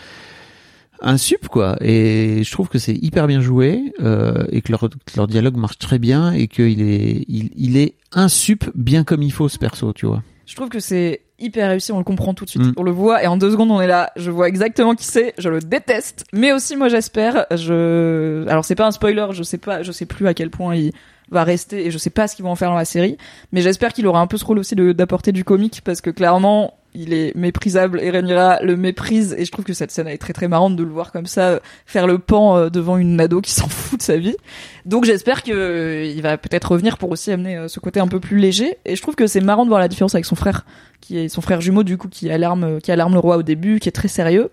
Un sup, quoi. Et je trouve que c'est hyper bien joué, euh, et que leur, que leur dialogue marche très bien, et qu'il est, il, il est un sup bien comme il faut, ce perso, tu vois. Je trouve que c'est hyper réussi, on le comprend tout de suite. Mm. On le voit et en deux secondes on est là, je vois exactement qui c'est, je le déteste. Mais aussi moi j'espère, je alors c'est pas un spoiler, je sais pas, je sais plus à quel point il va rester et je sais pas ce qu'ils vont en faire dans la série, mais j'espère qu'il aura un peu ce rôle aussi de d'apporter du comique parce que clairement il est méprisable et Rhaenyra le méprise et je trouve que cette scène est très très marrante de le voir comme ça euh, faire le pan euh, devant une ado qui s'en fout de sa vie. Donc j'espère que euh, il va peut-être revenir pour aussi amener ce côté un peu plus léger et je trouve que c'est marrant de voir la différence avec son frère qui est son frère jumeau du coup qui alarme qui alarme le roi au début qui est très sérieux.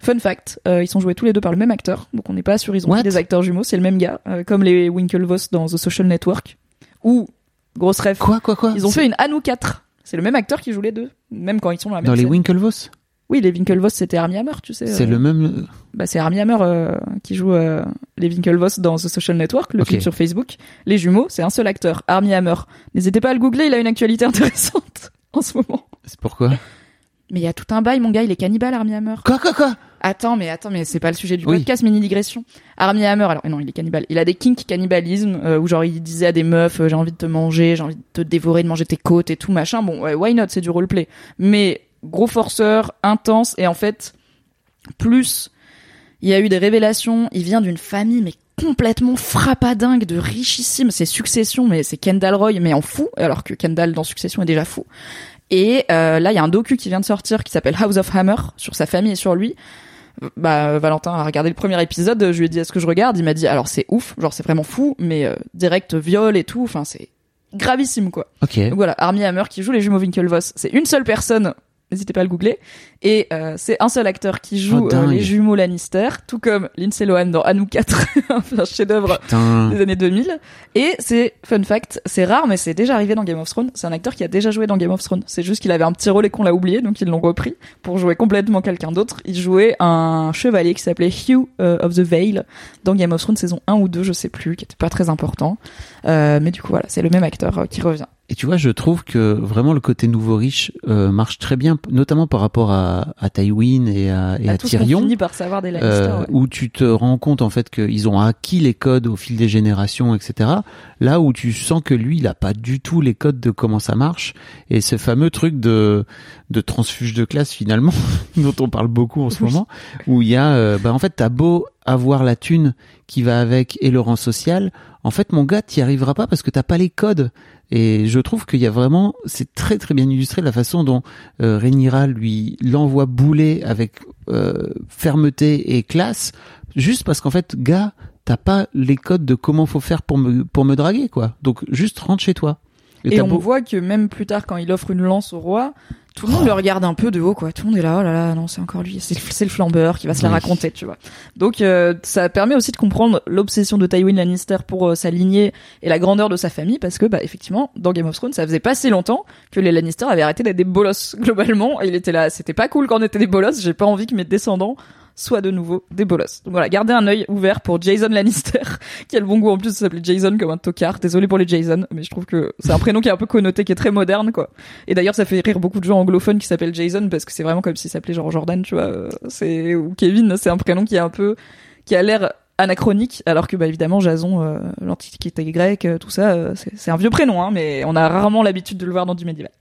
Fun fact, euh, ils sont joués tous les deux par le même acteur, donc on n'est pas sûr ils ont pris des acteurs jumeaux, c'est le même gars, euh, comme les Winklevoss dans The Social Network, ou grosse rêve, Quoi, quoi, quoi? ils ont fait une Anou 4. C'est le même acteur qui joue les deux, même quand ils sont dans la même Dans les. Winklevoss Oui, les Winklevoss c'était Armie Hammer, tu sais. C'est euh, le même... bah, c'est Armie Hammer euh, qui joue euh, les Winklevoss dans The Social Network, le film sur Facebook. Les jumeaux, c'est un seul acteur, Armie Hammer. N'hésitez pas à le googler, il a une actualité intéressante en ce moment. C'est pourquoi? Mais il y a tout un bail, mon gars, il est cannibale, Armie Hammer. Quoi, quoi, quoi? Attends, mais attends, mais c'est pas le sujet du Oui. podcast, mini digression. Armie Hammer, alors non, il est cannibale. Il a des kinks cannibalisme euh, où genre il disait à des meufs, euh, j'ai envie de te manger, j'ai envie de te dévorer, de manger tes côtes et tout machin. Bon, ouais, why not, c'est du roleplay. Mais gros forceur, intense et en fait, plus il y a eu des révélations. Il vient d'une famille mais complètement frappadingue de richissime. C'est Succession, mais c'est Kendall Roy, mais en fou. Alors que Kendall dans Succession est déjà fou. Et euh, là, il y a un docu qui vient de sortir qui s'appelle House of Hammer sur sa famille et sur lui. Bah, Valentin a regardé le premier épisode. Je lui ai dit est-ce que je regarde? Il m'a dit alors c'est ouf, genre c'est vraiment fou, mais euh, direct viol et tout. Enfin c'est gravissime quoi. Ok. Donc voilà, Armie Hammer qui joue les jumeaux Winklevoss. C'est une seule personne, n'hésitez pas à le googler. Et euh, c'est un seul acteur qui joue Oh, euh, les jumeaux Lannister, tout comme Lindsay Lohan dans Anou 4, un chef-d'œuvre des années 2000. Et c'est, fun fact, c'est rare, mais c'est déjà arrivé dans Game of Thrones. C'est un acteur qui a déjà joué dans Game of Thrones. C'est juste qu'il avait un petit rôle et qu'on l'a oublié, donc ils l'ont repris pour jouer complètement quelqu'un d'autre. Il jouait un chevalier qui s'appelait Hugh euh, of the Vale dans Game of Thrones saison 1 ou 2, je sais plus, qui était pas très important. Euh, mais du coup, voilà, c'est le même acteur euh, qui revient. Et tu vois, je trouve que vraiment le côté nouveau riche euh, marche très bien, notamment par rapport à, à Tywin et à, et à, À tout Tyrion. finit par savoir des euh, ouais. où tu te rends compte en fait qu'ils ont acquis les codes au fil des générations, etc. Là où tu sens que lui, il a pas du tout les codes de comment ça marche et ce fameux truc de de transfuge de classe finalement dont on parle beaucoup en ce Oui. moment, où il y a, euh, bah en fait, t'as beau avoir la thune qui va avec et le rang social, en fait, mon gars, t'y arriveras pas parce que t'as pas les codes. Et je trouve qu'il y a vraiment, c'est très très bien illustré la façon dont euh, lui l'envoie bouler avec euh, fermeté et classe, juste parce qu'en fait, gars, t'as pas les codes de comment faut faire pour me pour me draguer quoi. Donc juste rentre chez toi. Et on beau- voit que même plus tard, quand il offre une lance au roi, tout le monde le regarde un peu de haut, quoi. Tout le monde est là, oh là là, non, c'est encore lui, c'est le, flambeur qui va se la raconter, tu vois. Donc, euh, ça permet aussi de comprendre l'obsession de Tywin Lannister pour euh, sa lignée et la grandeur de sa famille, parce que, bah, effectivement, dans Game of Thrones, ça faisait pas si longtemps que les Lannister avaient arrêté d'être des bolosses, globalement. Et il était là, c'était pas cool quand on était des bolosses, j'ai pas envie que mes descendants soient de nouveau des bolosses. Donc voilà, gardez un œil ouvert pour Jason Lannister, qui a le bon goût en plus de s'appeler Jason comme un tocard. Désolé pour les Jason, mais je trouve que c'est un prénom qui est un peu connoté, qui est très moderne, quoi. Et d'ailleurs, ça fait rire beaucoup de gens anglophones qui s'appellent Jason parce que c'est vraiment comme s'il s'appelait genre Jordan, tu vois. euh, C'est ou Kevin, c'est un prénom qui est un peu, qui a l'air anachronique, alors que bah évidemment Jason, euh, l'antiquité grecque, euh, tout ça, euh, c'est c'est un vieux prénom, hein, mais on a rarement l'habitude de le voir dans du médiéval.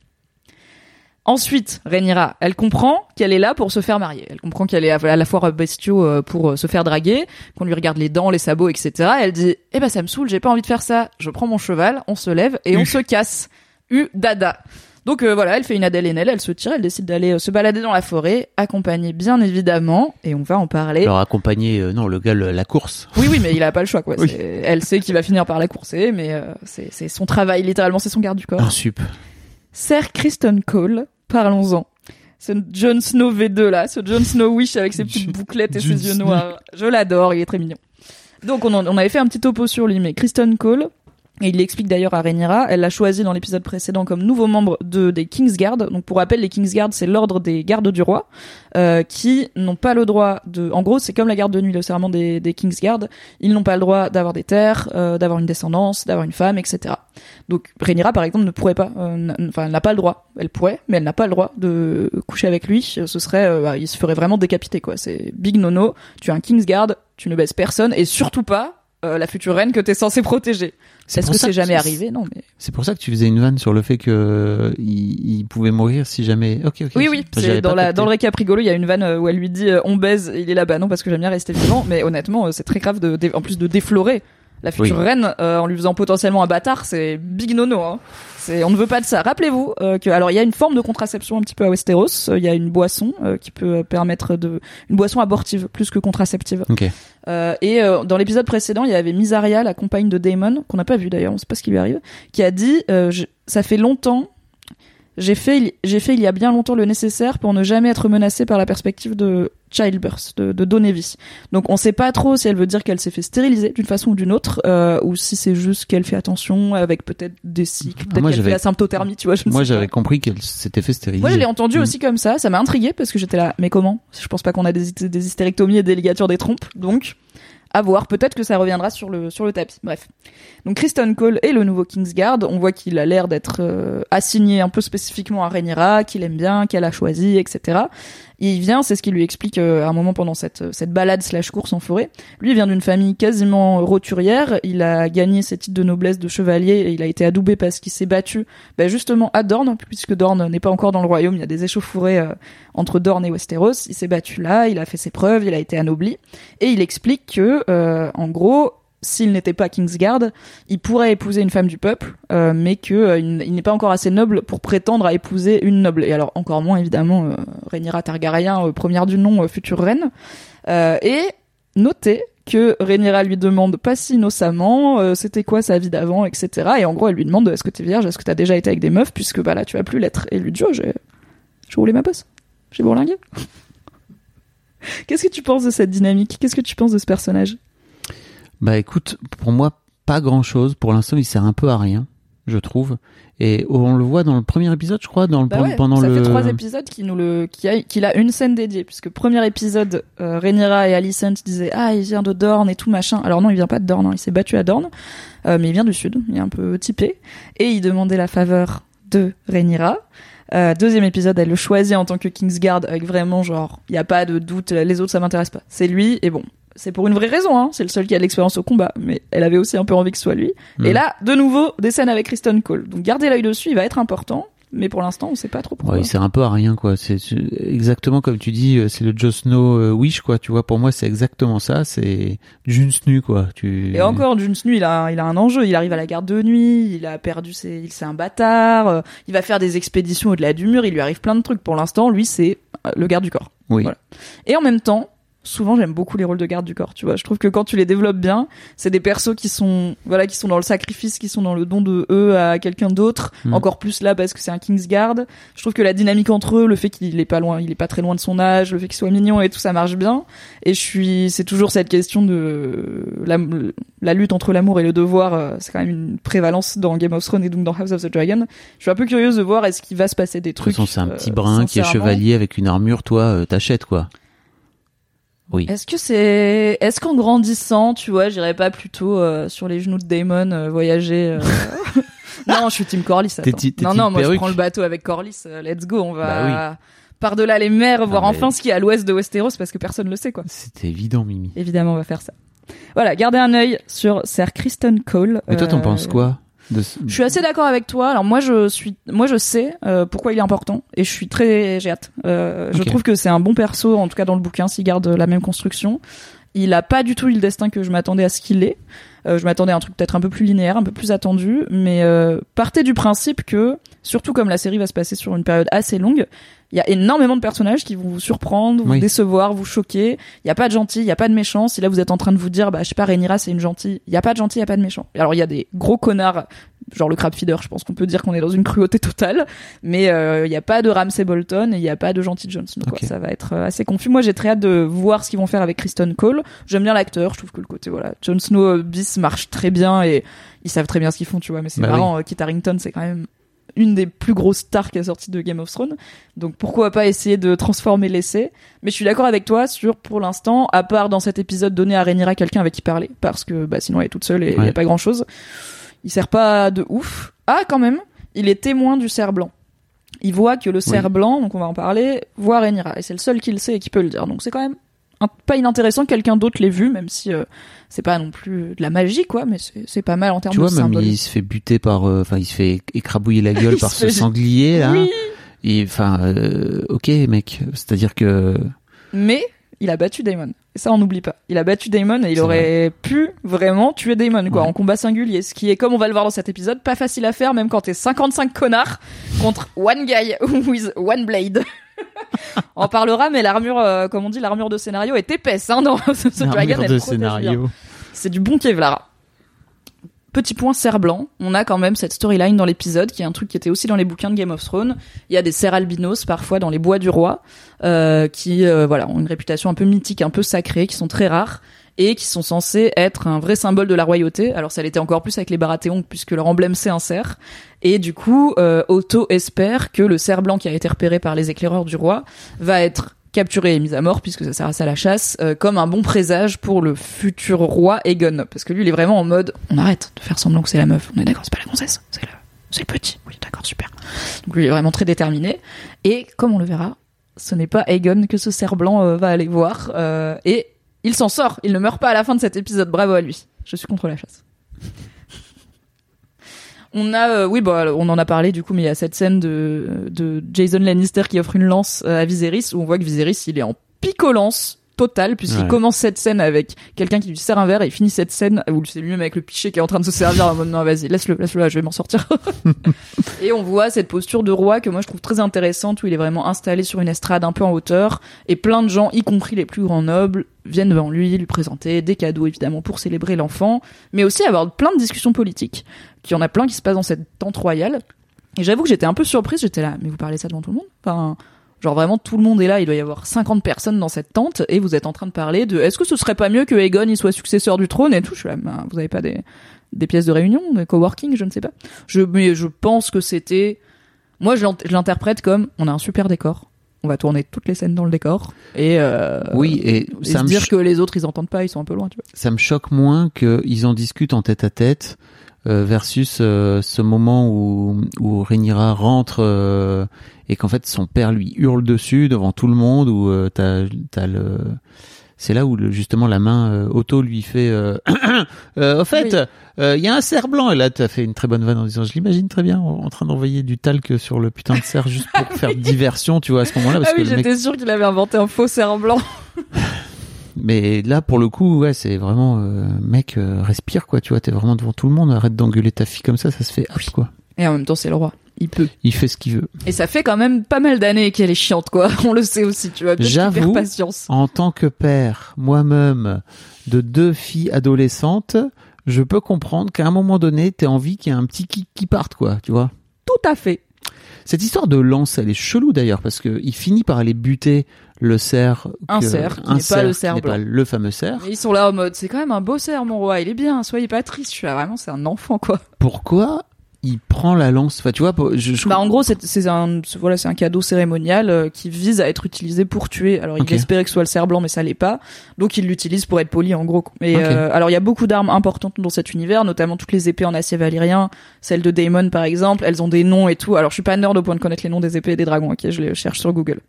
Ensuite, Rhaenyra, elle comprend qu'elle est là pour se faire marier. Elle comprend qu'elle est à la fois bestiaux euh, pour euh, se faire draguer, qu'on lui regarde les dents, les sabots, etc. Elle dit, eh ben ça me saoule, j'ai pas envie de faire ça. Je prends mon cheval, on se lève et on se casse. U dada. Donc euh, voilà, elle fait une Adèle Haenel, elle se tire, elle décide d'aller se balader dans la forêt, accompagnée bien évidemment, et on va en parler. Alors accompagner, non, le gars, la course. Oui, oui, mais il a pas le choix, quoi. Elle sait qu'il va finir par la courser, mais c'est son travail, littéralement, c'est son garde du corps. Un sup. Sir Kristen Cole, parlons-en. Ce Jon Snow V2 là, ce Jon Snow Wish avec ses petites bouclettes et ses yeux noirs. Je l'adore, il est très mignon. Donc on, on avait fait un petit topo sur lui, mais Kristen Cole, et il l'explique d'ailleurs à Rhaenyra, elle l'a choisi dans l'épisode précédent comme nouveau membre de des Kingsguard. Donc pour rappel, les Kingsguard, c'est l'ordre des gardes du roi euh, qui n'ont pas le droit de. En gros, c'est comme la garde de nuit, le serment des, des Kingsguard. Ils n'ont pas le droit d'avoir des terres, euh, d'avoir une descendance, d'avoir une femme, etc. Donc Rhaenyra, par exemple, ne pourrait pas. Euh, enfin, elle n'a pas le droit. Elle pourrait, mais elle n'a pas le droit de coucher avec lui. Ce serait, euh, bah, il se ferait vraiment décapiter quoi. C'est big nono. Tu es un Kingsguard, tu ne baisses personne et surtout pas euh, la future reine que t'es censé protéger. Est-ce que c'est jamais arrivé? Non, mais c'est pour ça que tu faisais une vanne sur le fait que il, pouvait mourir si jamais. Ok, ok. Oui, oui. dans la dans le récap rigolo, il y a une vanne euh, où elle lui dit euh, on baise, il est là-bas. Non, parce que j'aime bien rester vivant. Mais honnêtement, c'est très grave de, en plus de déflorer la future reine en lui faisant potentiellement un bâtard. C'est big nono. Hein on ne veut pas de ça. Rappelez-vous euh, que alors il y a une forme de contraception un petit peu à Westeros. Euh, il y a une boisson euh, qui peut permettre de une boisson abortive plus que contraceptive. et dans l'épisode précédent, il y avait Misaria, la compagne de Daemon, qu'on n'a pas vu d'ailleurs, on sait pas ce qui lui arrive, qui a dit ça fait longtemps j'ai fait, j'ai fait il y a bien longtemps le nécessaire pour ne jamais être menacée par la perspective de childbirth, de, de donner vie. Donc on sait pas trop si elle veut dire qu'elle s'est fait stériliser d'une façon ou d'une autre, euh, ou si c'est juste qu'elle fait attention avec peut-être des cycles, ah, peut-être qu'elle fait la symptothermie, tu vois. Je moi j'avais compris qu'elle s'était fait stériliser. Moi je l'ai entendu mm. aussi comme ça, ça m'a intrigué parce que j'étais là, mais comment? Je pense pas qu'on a des, des hystérectomies et des ligatures des trompes, donc à. Peut-être que ça reviendra sur le sur tapis. Bref. Donc Kristen Cole est le nouveau Kingsguard. On voit qu'il a l'air d'être euh, assigné un peu spécifiquement à Rhaenyra, qu'il aime bien, qu'elle a choisi, etc. il vient, c'est ce qu'il lui explique euh, à un moment pendant cette cette balade slash course en forêt. Lui vient d'une famille quasiment roturière. Il a gagné ses titres de noblesse de chevalier et il a été adoubé parce qu'il s'est battu, bah, justement à Dorne, puisque Dorne n'est pas encore dans le royaume. Il y a des échauffourées euh, entre Dorne et Westeros. Il s'est battu là, il a fait ses preuves, il a été anobli et il explique que en gros s'il n'était pas Kingsguard, il pourrait épouser une femme du peuple, euh, mais que euh, il n'est pas encore assez noble pour prétendre à épouser une noble. Et alors encore moins évidemment euh, Rhaenyra Targaryen, première du nom, future reine. et notez que Rhaenyra lui demande pas si innocemment c'était quoi sa vie d'avant, etc. Et en gros elle lui demande est-ce que t'es vierge, est-ce que t'as déjà été avec des meufs, puisque bah là tu vas plus l'être. Et lui dit oh j'ai j'ai roulé ma bosse, j'ai bourlingué. Qu'est-ce que tu penses de cette dynamique? Qu'est-ce que tu penses de ce personnage? Bah écoute, pour moi, pas grand-chose. Pour l'instant, il sert un peu à rien, je trouve. Et on le voit dans le premier épisode, je crois, dans le, bah pendant ça le. Ça fait trois épisodes qu'il nous le, qu'il a, qu'il a une scène dédiée, puisque premier épisode, euh, Rhaenyra et Alicent disaient ah il vient de Dorne et tout machin. Alors non, il vient pas de Dorne, hein. il s'est battu à Dorne, euh, mais il vient du sud, il est un peu typé, et il demandait la faveur de Rhaenyra. Euh, deuxième épisode, elle le choisit en tant que Kingsguard avec vraiment genre, il y a pas de doute, les autres ça m'intéresse pas. C'est lui et bon, c'est pour une vraie raison, hein. c'est le seul qui a de l'expérience au combat, mais elle avait aussi un peu envie que ce soit lui. Et mm. là, de nouveau, des scènes avec Kristen Cole. Donc gardez l'œil dessus, il va être important. Mais pour l'instant, on sait pas trop pourquoi. Ouais, il sert un peu à rien, quoi. C'est exactement comme tu dis, euh, c'est le Joe Snow euh, Wish, quoi. Tu vois, pour moi, c'est exactement ça. C'est June Snu, quoi. Tu... Et encore, June Snu, il a, il a un enjeu. Il arrive à la garde de nuit. Il a perdu ses, il c'est un bâtard. Euh, il va faire des expéditions au-delà du mur. Il lui arrive plein de trucs. Pour l'instant, lui, c'est le garde du corps. Oui. Voilà. Et en même temps, souvent j'aime beaucoup les rôles de garde du corps tu vois. Je trouve que quand tu les développes bien c'est des persos qui sont voilà qui sont dans le sacrifice qui sont dans le don de eux à quelqu'un d'autre mm. encore plus là parce que c'est un Kingsguard je trouve que la dynamique entre eux le fait qu'il est pas loin il est pas très loin de son âge le fait qu'il soit mignon et tout ça marche bien. Et je suis c'est toujours cette question de la, la lutte entre l'amour et le devoir euh, c'est quand même une prévalence dans Game of Thrones et donc dans House of the Dragon. Je suis un peu curieuse de voir est-ce qu'il va se passer des trucs de toute façon c'est un petit brin qui est chevalier avec une armure toi euh, t'achètes quoi oui. Est-ce que c'est, est-ce qu'en grandissant, tu vois, j'irais pas plutôt euh, sur les genoux de Damon euh, voyager euh, Non, je suis Team Corlys. non, non, moi je prends le bateau avec Corlys. let's go, on va bah par-delà les mers voir enfin ce qui est à l'ouest de Westeros parce que personne le sait quoi. C'est évident, Mimi. Évidemment, on va faire ça. Voilà, gardez un œil sur Sir Kristen Cole. Mais toi, t'en penses quoi? De- Je suis assez d'accord avec toi. Alors moi je suis, moi je sais euh, pourquoi il est important et je suis très, j'ai hâte. Euh, Je trouve que c'est un bon perso, en tout cas dans le bouquin, s'il garde la même construction. Il a pas du tout eu le destin que je m'attendais à ce qu'il ait. Euh, je m'attendais à un truc peut-être un peu plus linéaire, un peu plus attendu, mais euh, partez du principe que, surtout comme la série va se passer sur une période assez longue, il y a énormément de personnages qui vont vous surprendre, vous Oui. décevoir, vous choquer. Il y a pas de gentil, il y a pas de méchant. Si là vous êtes en train de vous dire, bah je sais pas, Rhaenyra c'est une gentille, il y a pas de gentil, il y a pas de méchant. Alors il y a des gros connards, genre le crab feeder. Je pense qu'on peut dire qu'on est dans une cruauté totale, mais euh, il y a pas de Ramsay Bolton et il y a pas de gentil Jon Snow. quoi. Ça va être euh, assez confus. Moi j'ai très hâte de voir ce qu'ils vont faire avec Kristen Cole. J'aime bien l'acteur. Je trouve que le côté voilà, Jon Snow euh, bis marche très bien et ils savent très bien ce qu'ils font, tu vois. Mais c'est Bah marrant. euh, Kit Harington c'est quand même une des plus grosses stars qui a sorti de Game of Thrones. Donc pourquoi pas essayer de transformer l'essai Mais je suis d'accord avec toi sur, pour l'instant, à part dans cet épisode, donner à Rhaenyra quelqu'un avec qui parler, parce que bah, sinon elle est toute seule et il y Ouais. a pas grand-chose. Il sert pas de ouf. Ah, quand même, il est témoin du cerf blanc. Il voit que le cerf Oui. blanc, donc on va en parler, voit Rhaenyra. Et c'est le seul qui le sait et qui peut le dire. Donc c'est quand même pas inintéressant que quelqu'un d'autre l'ait vu, même si euh, c'est pas non plus de la magie, quoi, mais c'est pas mal en termes Tu vois, de même il se fait buter par, euh, enfin, il se fait écrabouiller la gueule par ce fait- sanglier là. Oui, Et enfin, euh, ok, mec. C'est-à-dire que Mais il a battu Daemon. Et ça, on n'oublie pas. Il a battu Daemon et il aurait pu vraiment tuer Daemon, quoi, Ouais. en combat singulier. Ce qui est, comme on va le voir dans cet épisode, pas facile à faire, même quand t'es 55 connards contre one guy with one blade. on parlera, mais l'armure, euh, comme on dit, l'armure de scénario est épaisse, hein, dans ce, ce dragon. de scénario. C'est du bon Kevlar. Petit point cerf blanc, on a quand même cette storyline dans l'épisode, qui est un truc qui était aussi dans les bouquins de Game of Thrones. Il y a des cerfs albinos parfois dans les bois du roi, euh, qui euh, voilà ont une réputation un peu mythique, un peu sacrée, qui sont très rares et qui sont censés être un vrai symbole de la royauté. Alors ça l'était encore plus avec les Baratheons puisque leur emblème c'est un cerf. Et du coup, euh, Otto espère que le cerf blanc qui a été repéré par les éclaireurs du roi va être capturé et mis à mort puisque ça sert à ça la chasse euh, comme un bon présage pour le futur roi Aegon. Parce que lui il est vraiment en mode on arrête de faire semblant que c'est la meuf. On est d'accord c'est pas la princesse c'est le c'est le petit. Oui d'accord super. Donc lui il est vraiment très déterminé. Et comme on le verra ce n'est pas Aegon que ce cerf blanc euh, va aller voir euh, et il s'en sort. Il ne meurt pas à la fin de cet épisode. Bravo à lui. Je suis contre la chasse. On a, euh, oui, bah, on en a parlé du coup, mais il y a cette scène de, de Jason Lannister qui offre une lance euh, à Viserys, où on voit que Viserys, il est en picolance totale, puisqu'il Ouais. commence cette scène avec quelqu'un qui lui sert un verre et il finit cette scène où c'est lui-même avec le pichet qui est en train de se servir en mode non, vas-y, laisse-le, laisse-le là, je vais m'en sortir. et on voit cette posture de roi que moi je trouve très intéressante, où il est vraiment installé sur une estrade un peu en hauteur, et plein de gens, y compris les plus grands nobles, viennent devant lui, lui présenter des cadeaux évidemment pour célébrer l'enfant, mais aussi avoir plein de discussions politiques qu'il y en a plein qui se passent dans cette tente royale. Et j'avoue que j'étais un peu surprise, j'étais là, mais vous parlez ça devant tout le monde? Enfin, genre vraiment tout le monde est là, il doit y avoir 50 personnes dans cette tente, et vous êtes en train de parler de est-ce que ce serait pas mieux que Aegon il soit successeur du trône et tout? Je suis là, Ben, vous avez pas des, des pièces de réunion, de coworking, je ne sais pas. Je, mais je pense que c'était... Moi je l'int- je l'interprète comme, on a un super décor, on va tourner toutes les scènes dans le décor, et... Euh, Oui, et et ça se me, dire que les autres ils entendent pas, ils sont un peu loin, tu vois. ça me choque moins qu'ils en discutent en tête à tête euh, versus euh, ce moment où, où Rhaenyra rentre euh, et qu'en fait son père lui hurle dessus devant tout le monde où euh, t'as t'as le c'est là où le, justement la main euh, Otto lui fait euh, euh, au fait Oui. il y a un cerf blanc et là tu as fait une très bonne vanne en disant je l'imagine très bien en train d'envoyer du talc sur le putain de cerf juste pour faire diversion tu vois à ce moment-là parce Ah oui, que le mec j'étais sûre qu'il avait inventé un faux cerf blanc. mais là, pour le coup, ouais, c'est vraiment, euh, mec, euh, respire, quoi, tu vois, t'es vraiment devant tout le monde, arrête d'engueuler ta fille comme ça, ça se fait hop, quoi. Et en même temps, c'est le roi. Il peut. Il fait ce qu'il veut. Et ça fait quand même pas mal d'années qu'elle est chiante, quoi. On le sait aussi, tu vois. J'avoue. En tant que père, moi-même, de deux filles adolescentes, je peux comprendre qu'à un moment donné, t'as envie qu'il y ait un petit qui, qui parte, quoi, tu vois. Tout à fait. Cette histoire de lance, elle est chelou d'ailleurs, parce que il finit par aller buter le cerf. Un que- cerf, qui n'est pas le cerf pas le fameux cerf. Et ils sont là en mode, c'est quand même un beau cerf, mon roi. Il est bien. Soyez pas triste. Je suis là, vraiment, c'est un enfant, quoi. Pourquoi il prend la lance Enfin, tu vois, je, je Bah, en gros, c'est un, voilà, c'est un cadeau cérémonial euh, qui vise à être utilisé pour tuer. Alors, il espérait que ce soit le cerf blanc, mais ça l'est pas. Donc, il l'utilise pour être poli, en gros. Et Ok. euh, alors, il y a beaucoup d'armes importantes dans cet univers, notamment toutes les épées en acier valyrien, celles de Daemon, par exemple. Elles ont des noms et tout. Alors, je suis pas nerd au point de connaître les noms des épées et des dragons. Ok, je les cherche sur Google.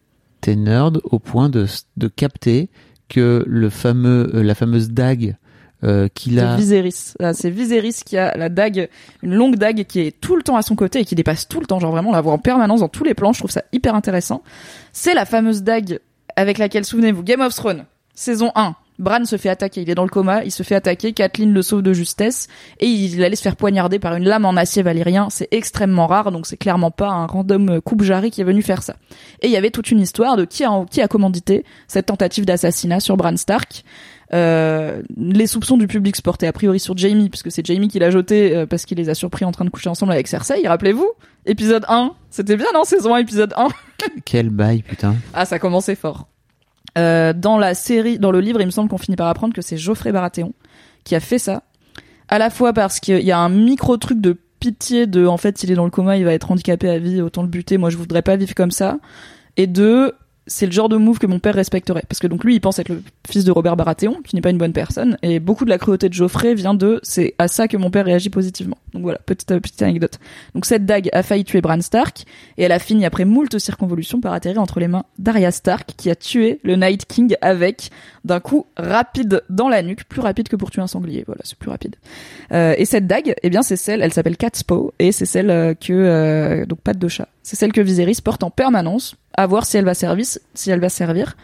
t'es nerd au point de, de capter que le fameux, euh, la fameuse dague euh, qu'il a. de Viserys. Ah, C'est Viserys qui a la dague, une longue dague qui est tout le temps à son côté et qui dépasse tout le temps. Genre vraiment, on la voit en permanence dans tous les plans. Je trouve ça hyper intéressant. C'est la fameuse dague avec laquelle, souvenez-vous, Game of Thrones, saison 1. Bran se fait attaquer, il est dans le coma, il se fait attaquer, Kathleen le sauve de justesse, et il allait se faire poignarder par une lame en acier valyrien, c'est extrêmement rare, donc c'est clairement pas un random coupe-jarry qui est venu faire ça. Et il y avait toute une histoire de qui a, qui a commandité cette tentative d'assassinat sur Bran Stark, euh, les soupçons du public se portaient a priori sur Jamie, puisque c'est Jamie qui l'a jeté euh, parce qu'il les a surpris en train de coucher ensemble avec Cersei. Rappelez-vous, épisode 1, c'était bien non? Saison 1, épisode 1. Quel bail, putain. Ah, ça commençait fort. Euh, dans la série, dans le livre, il me semble qu'on finit par apprendre que c'est Geoffrey Baratheon qui a fait ça. À la fois parce qu'il y a un micro truc de pitié de, en fait, il est dans le coma, il va être handicapé à vie, autant le buter. Moi, je voudrais pas vivre comme ça. Et deux, c'est le genre de move que mon père respecterait. Parce que donc lui, il pense être le fils de Robert Baratheon, qui n'est pas une bonne personne. Et beaucoup de la cruauté de Geoffrey vient de, c'est à ça que mon père réagit positivement. Donc voilà, petite, euh, petite anecdote. Donc cette dague a failli tuer Bran Stark, et elle a fini après moult circonvolutions par atterrir entre les mains d'Arya Stark, qui a tué le Night King avec, d'un coup rapide dans la nuque, plus rapide que pour tuer un sanglier. Voilà, c'est plus rapide. Euh, et cette dague, eh bien c'est celle, elle s'appelle Catspaw, et c'est celle euh, que, donc patte de chat. C'est celle que Viserys porte en permanence, à voir si elle va servir, si elle va servir.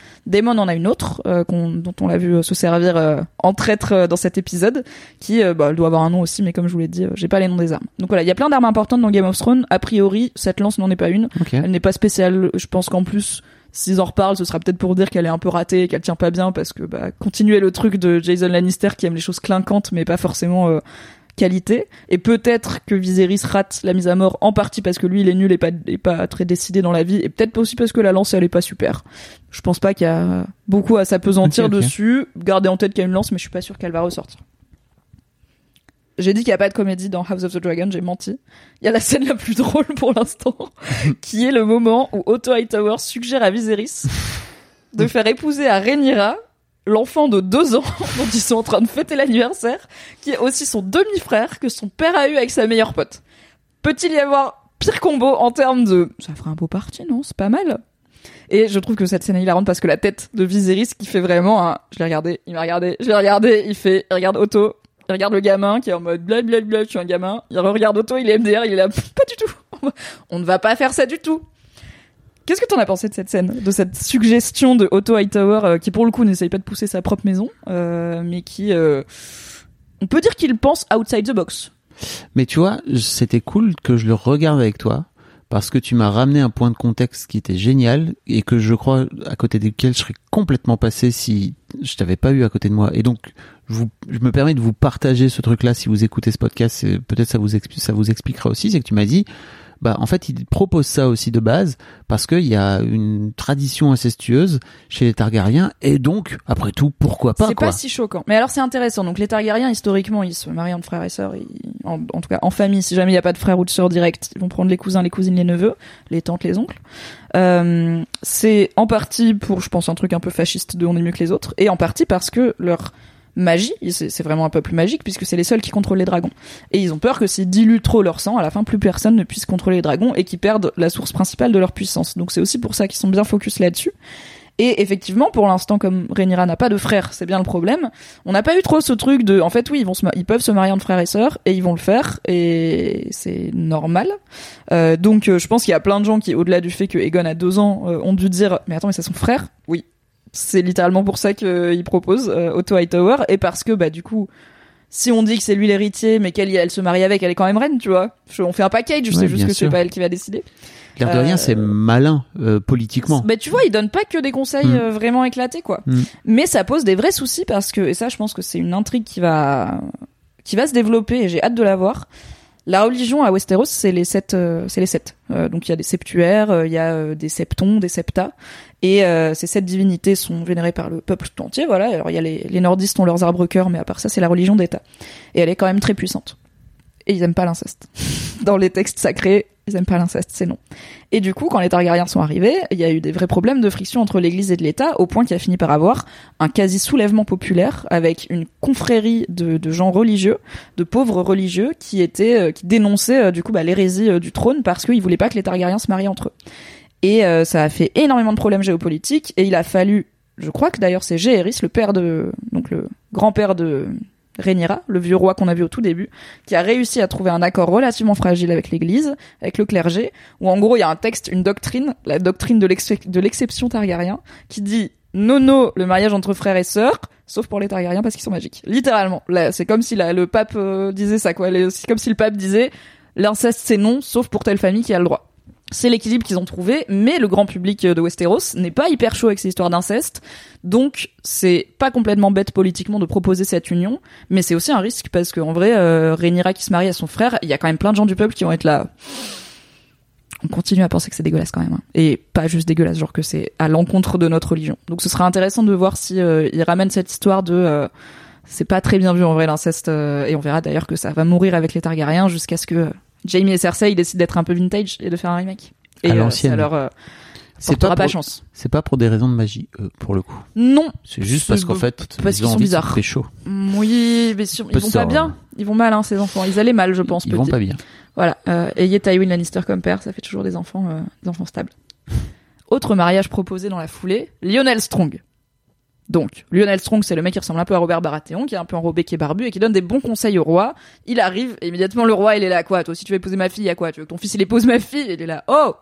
En a une autre, euh, dont on l'a vu euh, se servir euh, en traître euh, dans cet épisode, qui bah, elle doit avoir un nom aussi, mais comme je vous l'ai dit, j'ai pas les noms des armes. Donc voilà, il y a plein d'armes importantes dans Game of Thrones. A priori, cette lance n'en est pas une. Elle n'est pas spéciale. Je pense qu'en plus, s'ils en reparlent, ce sera peut-être pour dire qu'elle est un peu ratée et qu'elle tient pas bien, parce que bah, continuer le truc de Jason Lannister qui aime les choses clinquantes, mais pas forcément euh, qualité. Et peut-être que Viserys rate la mise à mort en partie parce que lui, il est nul et pas, et pas très décidé dans la vie, et peut-être aussi parce que la lance, elle est pas super. Je pense pas qu'il y a beaucoup à s'apesantir dessus. Gardez en tête qu'il y a une lance, mais je suis pas sûr qu'elle va ressortir. J'ai dit qu'il n'y a pas de comédie dans House of the Dragon, j'ai menti. Il y a la scène la plus drôle pour l'instant, qui est le moment où Otto Hightower suggère à Viserys de faire épouser à Rhaenyra l'enfant de deux ans dont ils sont en train de fêter l'anniversaire, qui est aussi son demi-frère que son père a eu avec sa meilleure pote. Peut-il y avoir pire combo en termes de... Ça ferait un beau parti, non C'est pas mal. Et je trouve que cette scène est hilarante parce que la tête de Viserys qui fait vraiment. Je l'ai regardé, il m'a regardé, je l'ai regardé, il fait... Il regarde Otto, il regarde le gamin qui est en mode blablabla, je suis un gamin. Il regarde Otto, il est MDR, il est là, pas du tout. On ne va pas faire ça du tout. Qu'est-ce que t'en as pensé de cette scène, de cette suggestion de Otto Hightower euh, qui pour le coup n'essaye pas de pousser sa propre maison, euh, mais qui, euh, on peut dire qu'il pense outside the box. Mais tu vois, c'était cool que je le regarde avec toi parce que tu m'as ramené un point de contexte qui était génial et que je crois à côté duquel je serais complètement passé si je t'avais pas eu à côté de moi. Et donc, je, vous, je me permets de vous partager ce truc-là si vous écoutez ce podcast. Peut-être ça vous ça vous expliquera aussi, c'est que tu m'as dit. Bah, en fait, il propose ça aussi de base parce qu'il y a une tradition incestueuse chez les Targaryens et donc, après tout, pourquoi pas C'est pas si choquant. Mais alors c'est intéressant. Donc les Targaryens historiquement ils se marient entre frères et sœurs, ils- en, en tout cas en famille. Si jamais il y a pas de frères ou de sœurs directs, ils vont prendre les cousins, les cousines, les neveux, les tantes, les oncles. Euh, c'est en partie pour, je pense, un truc un peu fasciste de on est mieux que les autres, et en partie parce que leur magie, c'est vraiment un peu plus magique puisque c'est les seuls qui contrôlent les dragons. Et ils ont peur que s'ils diluent trop leur sang, à la fin plus personne ne puisse contrôler les dragons et qu'ils perdent la source principale de leur puissance. Donc c'est aussi pour ça qu'ils sont bien focus là-dessus. Et effectivement, pour l'instant, comme Rhaenyra n'a pas de frère, c'est bien le problème. On n'a pas eu trop ce truc de, en fait, oui, ils vont ils peuvent se marier entre frères et sœurs et ils vont le faire et c'est normal. Euh, donc, euh, je pense qu'il y a plein de gens qui, au-delà du fait que Aegon a deux ans, euh, ont dû dire, mais attends, mais c'est son frère? Oui, c'est littéralement pour ça qu'il propose euh, Otto Hightower et parce que, bah, du coup. Si on dit que c'est lui l'héritier, mais qu'elle elle se marie avec, elle est quand même reine, tu vois. On fait un package, Ouais, c'est juste que c'est pas elle qui va décider. L'air de rien, Euh, c'est malin euh, politiquement. Mais tu vois, il donne pas que des conseils Mm. euh, vraiment éclatés, quoi. Mm. Mais ça pose des vrais soucis parce que, et ça, je pense que c'est une intrigue qui va, qui va se développer et j'ai hâte de la voir. La religion à Westeros, c'est les sept, euh, c'est les sept. Euh, donc il y a des septuaires, euh, il y a des septons, des septas, et ces sept divinités sont vénérées par le peuple tout entier. Voilà. Alors il y a les, nordistes ont leurs arbres cœurs, mais à part ça, c'est la religion d'État, et elle est quand même très puissante. Et ils aiment pas l'inceste. Dans les textes sacrés, ils aiment pas l'inceste, c'est non. Et du coup, quand les Targaryens sont arrivés, il y a eu des vrais problèmes de friction entre l'Église et l'État, au point qu'il a fini par avoir un quasi soulèvement populaire avec une confrérie de, gens religieux, de pauvres religieux, qui étaient, euh, qui dénonçaient euh, du coup bah, l'hérésie euh, du trône parce qu'ils voulaient pas que les Targaryens se marient entre eux. Et ça a fait énormément de problèmes géopolitiques. Et il a fallu, je crois que d'ailleurs c'est Jaehaerys, le père de, donc le grand-père de Rhaenyra, le vieux roi qu'on a vu au tout début, qui a réussi à trouver un accord relativement fragile avec l'Église, avec le clergé, où en gros il y a un texte, une doctrine, la doctrine de l'exce- de l'exception Targaryen, qui dit nono le mariage entre frères et sœurs, sauf pour les Targaryens parce qu'ils sont magiques. Littéralement, là c'est comme si le pape euh, disait ça quoi, c'est comme si le pape disait l'inceste c'est non, sauf pour telle famille qui a le droit. C'est l'équilibre qu'ils ont trouvé, mais le grand public de Westeros n'est pas hyper chaud avec ces histoires d'inceste, donc c'est pas complètement bête politiquement de proposer cette union, mais c'est aussi un risque parce qu'en vrai, euh, Rhaenyra qui se marie à son frère, il y a quand même plein de gens du peuple qui vont être là. On continue à penser que c'est dégueulasse quand même, hein. et pas juste dégueulasse, genre que c'est à l'encontre de notre religion. Donc ce sera intéressant de voir si euh, il ramène cette histoire de euh, c'est pas très bien vu en vrai l'inceste, euh, et on verra d'ailleurs que ça va mourir avec les Targaryens jusqu'à ce que euh, Jamie et Cersei décident d'être un peu vintage et de faire un remake. Et À euh, l'ancienne. euh, C'est pas, pas pour, chance. c'est pas pour des raisons de magie, euh, pour le coup. Non, C'est juste parce qu'en fait, parce ils ont sont envie de bizarres. pécho. Oui, mais sur- ils vont pas bien. Ils vont mal, hein, ces enfants. Ils allaient mal, je pense. Ils vont pas bien. Voilà. Euh, ayez Tywin Lannister comme père, ça fait toujours des enfants, euh, des enfants stables. Autre mariage proposé dans la foulée, Lionel Strong. Donc, Lionel Strong, c'est le mec qui ressemble un peu à Robert Baratheon, qui est un peu enrobé, qui est barbu et qui donne des bons conseils au roi. Il arrive, et immédiatement le roi, il est là, quoi Toi, si tu veux épouser ma fille, à quoi? Tu veux que ton fils, il épouse ma fille? Il est là, oh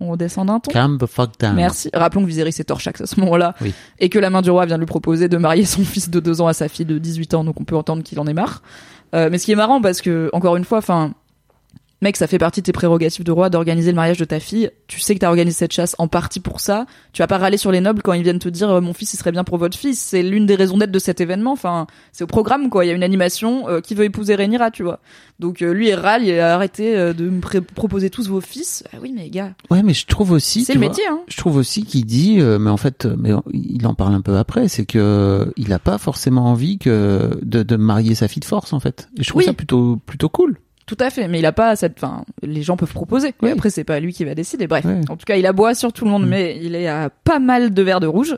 On descend d'un ton? Calm the fuck down. Merci. Rappelons que Viserys est Torchax à ce moment-là. Oui. Et que la main du roi vient de lui proposer de marier son fils de 2 ans à sa fille de 18 ans, donc on peut entendre qu'il en est marre. Euh, mais ce qui est marrant, parce que, encore une fois, enfin, mec, ça fait partie de tes prérogatives de roi d'organiser le mariage de ta fille. Tu sais que t'as organisé cette chasse en partie pour ça. Tu vas pas râler sur les nobles quand ils viennent te dire, euh, mon fils, il serait bien pour votre fils. C'est l'une des raisons d'être de cet événement. Enfin, c'est au programme, quoi. Il y a une animation, euh, qui veut épouser Rhaenyra, tu vois. Donc, euh, lui, il râle, il a arrêté euh, de me proposer tous vos fils. Ah oui, mais gars, Ouais, mais je trouve aussi. c'est le vois, métier, hein. Je trouve aussi qu'il dit, mais en fait, mais il en parle un peu après, c'est que il a pas forcément envie que de, de marier sa fille de force, en fait. Et je trouve Oui. ça plutôt plutôt cool. Tout à fait, mais il a pas cette. Enfin, les gens peuvent proposer. Oui. Après, c'est pas lui qui va décider. Bref, en tout cas, il aboie sur tout le monde, Mm. mais il est à pas mal de verres de rouge.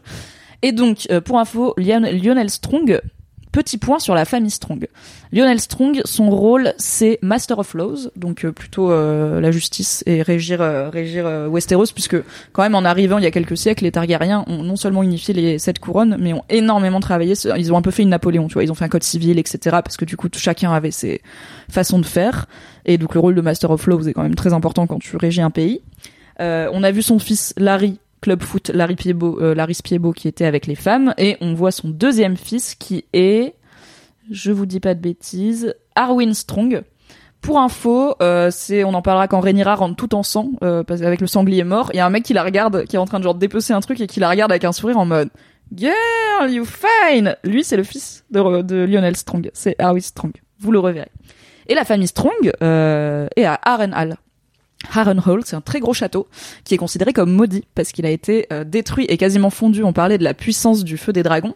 Et donc, euh, pour info, Lion- Lionel Strong. Petit point sur la famille Strong. Lionel Strong, son rôle, c'est Master of Laws, donc euh, plutôt euh, la justice et régir, euh, régir euh, Westeros, puisque quand même en arrivant il y a quelques siècles, les Targaryens ont non seulement unifié les sept couronnes, mais ont énormément travaillé. Ils ont un peu fait une Napoléon, tu vois. Ils ont fait un code civil, etc. Parce que du coup, chacun avait ses façons de faire. Et donc le rôle de Master of Laws est quand même très important quand tu régis un pays. On a vu son fils Larry Club Foot, Larry Piebo, euh, Larry Spiebo qui était avec les femmes, et on voit son deuxième fils qui est, je vous dis pas de bêtises, Arwin Strong. Pour info, euh, c'est, on en parlera quand Rhaenyra rentre tout en sang, euh, avec le sanglier mort. Il y a un mec qui la regarde, qui est en train de genre dépecer un truc et qui la regarde avec un sourire en mode Girl, you fine. Lui, c'est le fils de, Lionel Strong. C'est Arwin Strong. Vous le reverrez. Et la famille Strong euh, est à Harrenhal. Harrenhal, c'est un très gros château qui est considéré comme maudit parce qu'il a été euh, détruit et quasiment fondu. On parlait de la puissance du feu des dragons,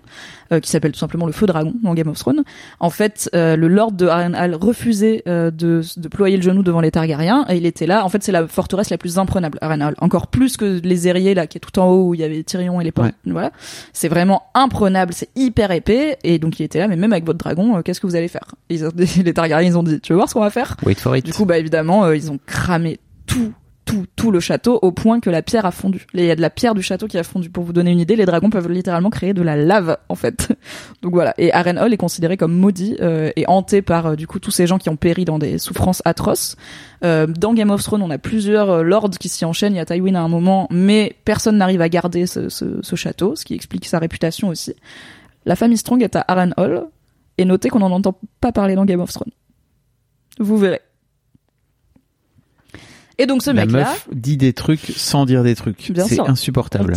euh, qui s'appelle tout simplement le feu dragon dans Game of Thrones. En fait, euh, le lord de Harrenhal refusait euh, de, de ployer le genou devant les Targaryens et il était là. En fait, c'est la forteresse la plus imprenable, Harrenhal. Encore plus que les Aériers là, qui est tout en haut où il y avait Tyrion et les portes. Voilà, c'est vraiment imprenable, c'est hyper épais et donc il était là. Mais même avec votre dragon, euh, qu'est-ce que vous allez faire? Ils ont dit- Les Targaryens, ils ont dit, tu veux voir ce qu'on va faire? Wait for it. du coup, bah évidemment, euh, ils ont cramé tout, tout, tout le château au point que la pierre a fondu. Il y a de la pierre du château qui a fondu. Pour vous donner une idée, les dragons peuvent littéralement créer de la lave en fait. Donc voilà. Et Harrenhal est considéré comme maudit euh, et hanté par euh, du coup tous ces gens qui ont péri dans des souffrances atroces. Euh, dans Game of Thrones, on a plusieurs euh, lords qui s'y enchaînent. Il y a Tywin à un moment, mais personne n'arrive à garder ce, ce, ce château, ce qui explique sa réputation aussi. La famille Strong est à Harrenhal et notez qu'on n'en entend pas parler dans Game of Thrones. Vous verrez. Et donc ce La mec-là, meuf dit des trucs sans dire des trucs. C'est insupportable.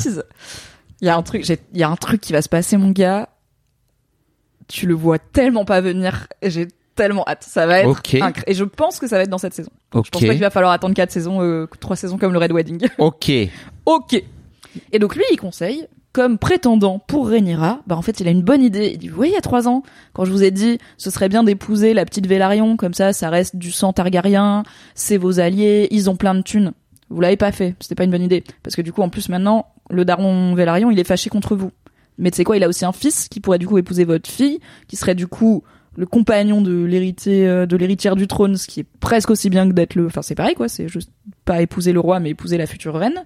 il y a un truc, il y a un truc qui va se passer, mon gars. Tu le vois tellement pas venir. J'ai tellement hâte. Ça va être Ok. incr- Et je pense que ça va être dans cette saison. Je pense pas qu'il va falloir attendre quatre saisons, euh, trois saisons comme le Red Wedding. Ok. ok. Et donc lui, il conseille, comme prétendant pour Rhaenyra, bah en fait, il a une bonne idée. Il dit, oui, il y a trois ans, quand je vous ai dit, ce serait bien d'épouser la petite Vélarion, comme ça, ça reste du sang Targaryen, c'est vos alliés, ils ont plein de thunes. Vous l'avez pas fait, c'était pas une bonne idée. Parce que du coup, en plus, maintenant, le daron Vélarion, il est fâché contre vous. Mais tu sais quoi, il a aussi un fils qui pourrait du coup épouser votre fille, qui serait du coup le compagnon de l'héritier euh, de l'héritière du trône, ce qui est presque aussi bien que d'être le enfin c'est pareil quoi, c'est juste pas épouser le roi mais épouser la future reine.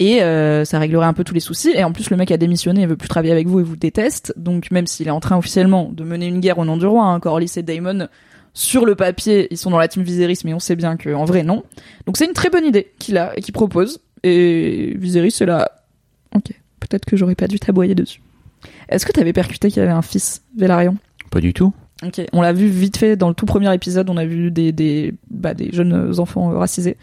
Et euh, ça réglerait un peu tous les soucis. Et en plus, le mec a démissionné, il veut plus travailler avec vous et vous déteste. Donc même s'il est en train officiellement de mener une guerre au nom du roi, hein, Corlys et Daemon, sur le papier, ils sont dans la team Viserys, mais on sait bien qu'en vrai, non. Donc c'est une très bonne idée qu'il a et qu'il propose. Et Viserys, c'est là. Ok, peut-être que j'aurais pas dû t'aboyer dessus. Est-ce que t'avais percuté qu'il avait un fils, Vélarion Pas du tout. Ok, on l'a vu vite fait dans le tout premier épisode, on a vu des des bah, des jeunes enfants racisés.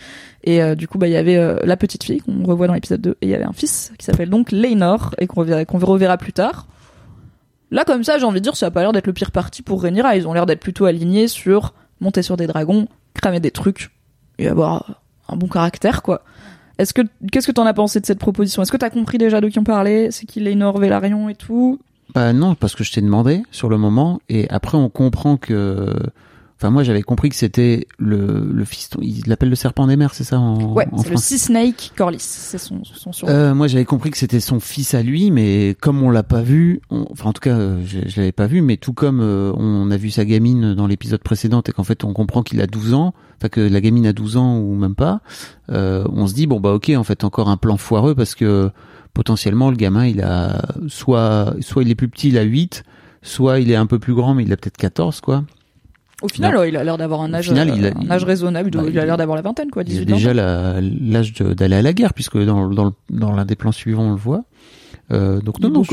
Et euh, du coup bah il y avait euh, la petite fille qu'on revoit dans l'épisode 2 et il y avait un fils qui s'appelle donc Laenor et qu'on reverra, plus tard. Là comme ça, j'ai envie de dire ça a pas l'air d'être le pire parti pour Rhaenyra, ils ont l'air d'être plutôt alignés sur monter sur des dragons, cramer des trucs et avoir un bon caractère quoi. Est-ce que qu'est-ce que t'en as pensé de cette proposition? Est-ce que t'as compris déjà de qui on parlait? C'est qui Laenor, Velaryon et tout? Bah non, parce que je t'ai demandé sur le moment, et après on comprend que. Enfin, moi j'avais compris que c'était le, le fiston. Il l'appelle le serpent des mers, c'est ça en, Ouais, en c'est le Sea Snake Corlys, c'est son son surnom. Euh, moi, j'avais compris que c'était son fils à lui, mais comme on l'a pas vu, on- enfin en tout cas, euh, je, je l'avais pas vu, mais tout comme euh, on a vu sa gamine dans l'épisode précédent et qu'en fait on comprend qu'il a 12 ans, enfin que la gamine a 12 ans ou même pas, euh, on se dit bon bah ok, en fait encore un plan foireux parce que potentiellement le gamin il a soit soit il est plus petit, il a 8, soit il est un peu plus grand mais il a peut-être 14 quoi. Au final, ouais, il a l'air d'avoir un âge, final, euh, il a- un âge raisonnable. Bah, il a l'air d'avoir la vingtaine, quoi, Il a 18 déjà l'âge d'aller à la guerre puisque dans dans l'un des plans suivants on le voit. Euh, donc non, non, je-.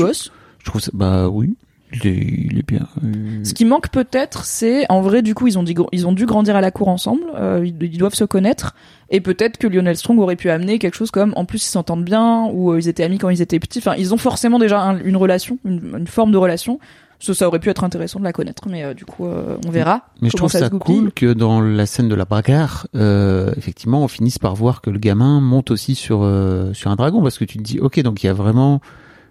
Je trouve ça, bah oui, il est, il est bien. Euh, Ce qui manque peut-être, c'est en vrai, du coup, ils ont dit, ils ont dû grandir à la cour ensemble. euh, ils, ils doivent se connaître. Et peut-être que Lionel Strong aurait pu amener quelque chose comme, en plus, ils s'entendent bien ou euh, ils étaient amis quand ils étaient petits. Enfin, ils ont forcément déjà un- une relation, une, une forme de relation. Ça, ça aurait pu être intéressant de la connaître, mais du coup, on verra. Mais je trouve ça cool que dans la scène de la bagarre, effectivement, on finisse par voir que le gamin monte aussi sur sur un dragon parce que tu te dis, ok, donc il y a vraiment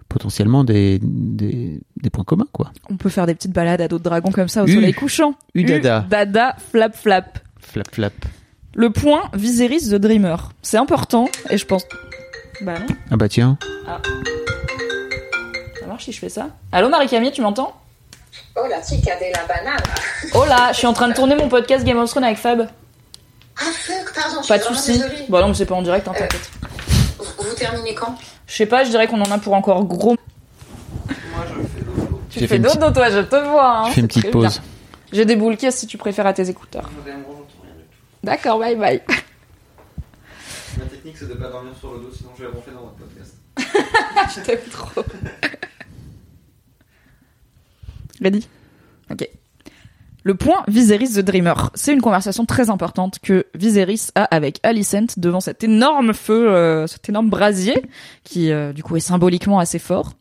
potentiellement des des, des points communs quoi. On peut faire des petites balades à d'autres dragons comme ça au U. soleil couchant. U dada. U, dada, flap, flap. Flap flap. Le point Viserys the Dreamer. C'est important et je pense. Bah non, Ah bah tiens. ça marche si je fais ça. Allô Marie-Camille, tu m'entends? Oh la chica de la banane. Oh là, je suis en train de tourner mon podcast Game of Thrones avec Fab. Ah fuck, pardon, je Pas de suis soucis. désolée. Bon non, mais c'est pas en direct, hein, t'inquiète. Vous, vous terminez quand? Je sais pas, je dirais qu'on en a pour encore gros. Tu J'ai fais fait une dodo toi, je te vois. Hein, Je fais une petite bien. pause. J'ai des boules caisses si tu préfères à tes écouteurs. D'accord, bye bye. Ma technique, c'est de pas dormir sur le dos, sinon je vais ronfler dans votre podcast. je t'aime trop. Ready? Le point Viserys the Dreamer. C'est une conversation très importante que Viserys a avec Alicent devant cet énorme feu, euh, cet énorme brasier, qui euh, du coup est symboliquement assez fort.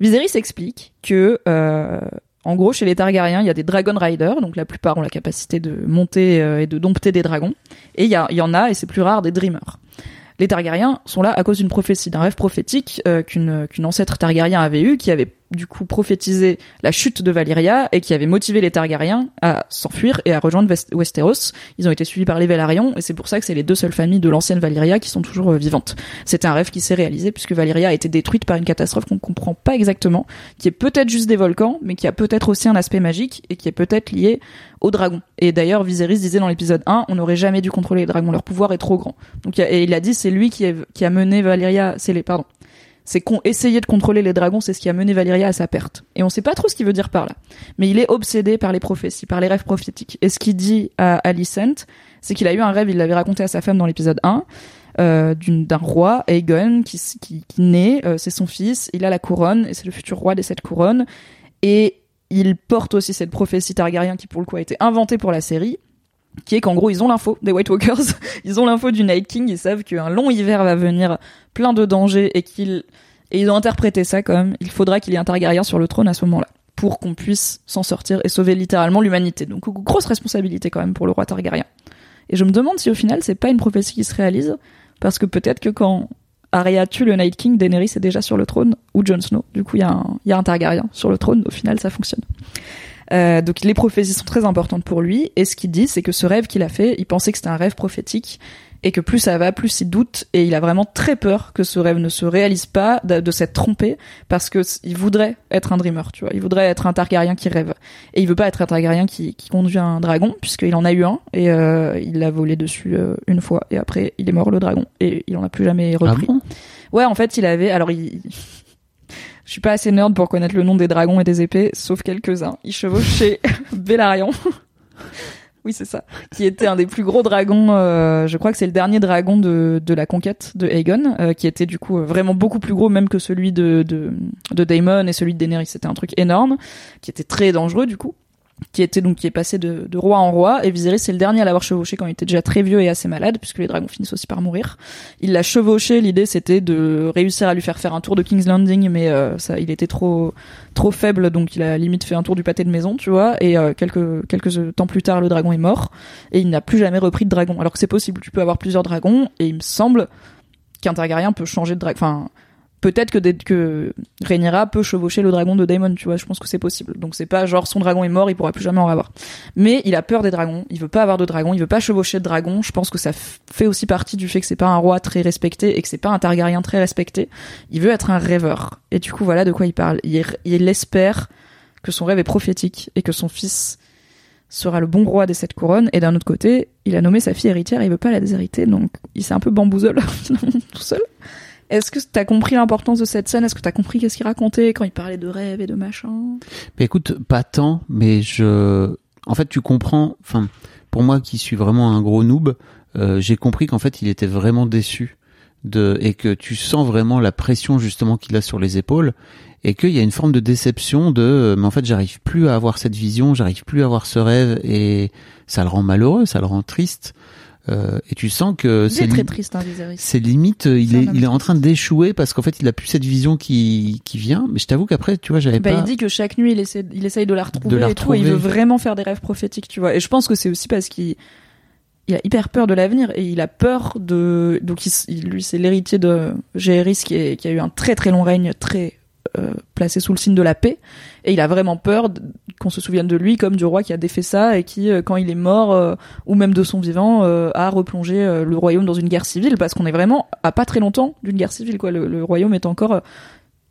Viserys explique que, euh, en gros, chez les Targaryens, il y a des Dragon Riders, donc la plupart ont la capacité de monter euh, et de dompter des dragons, et il y, y en a, et c'est plus rare, des Dreamers. Les Targaryens sont là à cause d'une prophétie, d'un rêve prophétique euh, qu'une qu'une ancêtre Targaryen avait eu, qui avait du coup prophétisé la chute de Valyria et qui avait motivé les Targaryens à s'enfuir et à rejoindre West- Westeros. Ils ont été suivis par les Velaryon et c'est pour ça que c'est les deux seules familles de l'ancienne Valyria qui sont toujours euh, vivantes. C'était un rêve qui s'est réalisé puisque Valyria a été détruite par une catastrophe qu'on ne comprend pas exactement, qui est peut-être juste des volcans, mais qui a peut-être aussi un aspect magique et qui est peut-être lié aux dragons. Et d'ailleurs, Viserys disait dans l'épisode 1, on n'aurait jamais dû contrôler les dragons, leur pouvoir est trop grand. Donc, et il a dit, c'est lui qui, qui a mené Valyria, c'est les, pardon. C'est qu'on essayer de contrôler les dragons, c'est ce qui a mené Valyria à sa perte. Et on sait pas trop ce qu'il veut dire par là. Mais il est obsédé par les prophéties, par les rêves prophétiques. Et ce qu'il dit à Alicent, c'est qu'il a eu un rêve, il l'avait raconté à sa femme dans l'épisode 1, euh, d'un roi, Aegon, qui naît, euh, c'est son fils, il a la couronne, et c'est le futur roi des sept couronnes. Et il porte aussi cette prophétie Targaryen qui pour le coup a été inventée pour la série, qui est qu'en gros ils ont l'info des White Walkers, ils ont l'info du Night King, ils savent qu'un long hiver va venir plein de dangers et qu'ils et ils ont interprété ça comme il faudra qu'il y ait un Targaryen sur le trône à ce moment-là pour qu'on puisse s'en sortir et sauver littéralement l'humanité. Donc grosse responsabilité quand même pour le roi Targaryen. Et je me demande si au final c'est pas une prophétie qui se réalise parce que peut-être que quand Arya tue le Night King, Daenerys est déjà sur le trône ou Jon Snow. Du coup, il y, y a un Targaryen sur le trône. Au final, ça fonctionne. Euh, donc les prophéties sont très importantes pour lui. Et ce qu'il dit, c'est que ce rêve qu'il a fait, il pensait que c'était un rêve prophétique et que plus ça va, plus il doute et il a vraiment très peur que ce rêve ne se réalise pas, de, de s'être trompé parce que il voudrait être un dreamer, tu vois. Il voudrait être un Targaryen qui rêve et il veut pas être un Targaryen qui, qui conduit un dragon puisqu'il en a eu un et euh, il l'a volé dessus euh, une fois et après il est mort le dragon et il en a plus jamais Ah repris. bon? Ouais, en fait, il avait. Alors, il. Je suis pas assez nerd pour connaître le nom des dragons et des épées, sauf quelques-uns. Il chevauchait Bellarion. oui, c'est ça. Qui était un des plus gros dragons. euh, je crois que c'est le dernier dragon de, de la conquête de Aegon, euh, qui était du coup euh, vraiment beaucoup plus gros même que celui de, de, de Daemon et celui de Daenerys. C'était un truc énorme, qui était très dangereux du coup qui était donc qui est passé de, de roi en roi et Viserys c'est le dernier à l'avoir chevauché quand il était déjà très vieux et assez malade puisque les dragons finissent aussi par mourir. Il l'a chevauché, l'idée c'était de réussir à lui faire faire un tour de King's Landing mais euh, ça il était trop trop faible donc il a limite fait un tour du pâté de maison, tu vois et euh, quelques quelques temps plus tard le dragon est mort et il n'a plus jamais repris de dragon. Alors que c'est possible, tu peux avoir plusieurs dragons et il me semble qu'un Targaryen peut changer de dragon enfin peut-être que, des- que Rhaenyra peut chevaucher le dragon de Daemon, tu vois, je pense que c'est possible. Donc c'est pas genre son dragon est mort, il pourra plus jamais en avoir. Mais il a peur des dragons, il veut pas avoir de dragon, il veut pas chevaucher de dragon. Je pense que ça fait aussi partie du fait que c'est pas un roi très respecté et que c'est pas un Targaryen très respecté. Il veut être un rêveur. Et du coup, voilà de quoi il parle. Il, il espère que son rêve est prophétique et que son fils sera le bon roi des sept couronnes. Et d'un autre côté, il a nommé sa fille héritière, il veut pas la déshériter, donc il s'est un peu bamboozle tout seul. Est-ce que t'as compris l'importance de cette scène? Est-ce que t'as compris qu'est-ce qu'il racontait quand il parlait de rêve et de machin? Mais écoute, pas tant, mais je, en fait, tu comprends. Enfin, pour moi, qui suis vraiment un gros noob, euh, j'ai compris qu'en fait, il était vraiment déçu de et que tu sens vraiment la pression justement qu'il a sur les épaules et qu'il y a une forme de déception de, euh, mais en fait, j'arrive plus à avoir cette vision, j'arrive plus à avoir ce rêve et ça le rend malheureux, ça le rend triste. Euh, et tu sens que C'est très triste, hein, c'est limite, euh, il est, il est en train d'échouer parce qu'en fait, il a plus cette vision qui, qui vient. Mais je t'avoue qu'après, tu vois, j'avais Bah, pas. il dit que chaque nuit, il essaie, il essaye de la retrouver De la et tout, et il veut retrouver. vraiment faire des rêves prophétiques, tu vois. Et je pense que c'est aussi parce qu'il il a hyper peur de l'avenir et il a peur de donc il lui c'est l'héritier de Jaehaerys qui, est- qui a eu un très très long règne très placé sous le signe de la paix. Et il a vraiment peur qu'on se souvienne de lui comme du roi qui a défait ça et qui euh, quand il est mort euh, ou même de son vivant euh, a replongé euh, le royaume dans une guerre civile. Parce qu'on est vraiment à pas très longtemps d'une guerre civile quoi. Le, le royaume est encore euh,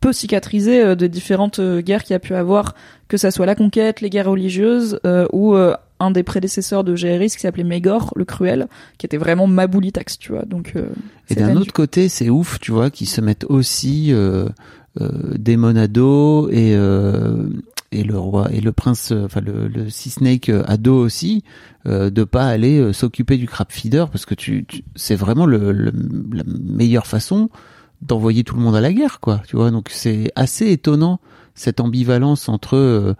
peu cicatrisé euh, des différentes euh, guerres qu'il y a pu avoir. Que ça soit la conquête les guerres religieuses euh, ou euh, un des prédécesseurs de Jaehaerys qui s'appelait Maegor le cruel qui était vraiment Maboulitax tu vois. Donc euh, Et d'un autre côté, c'est ouf, tu vois, qu'ils se mettent aussi euh, dos et euh, et le roi et le prince, euh, enfin le, le Sea Snake dos aussi, euh, de pas aller s'occuper du crab feeder parce que tu, tu- c'est vraiment le, le- la meilleure façon d'envoyer tout le monde à la guerre, quoi. Tu vois, donc c'est assez étonnant cette ambivalence entre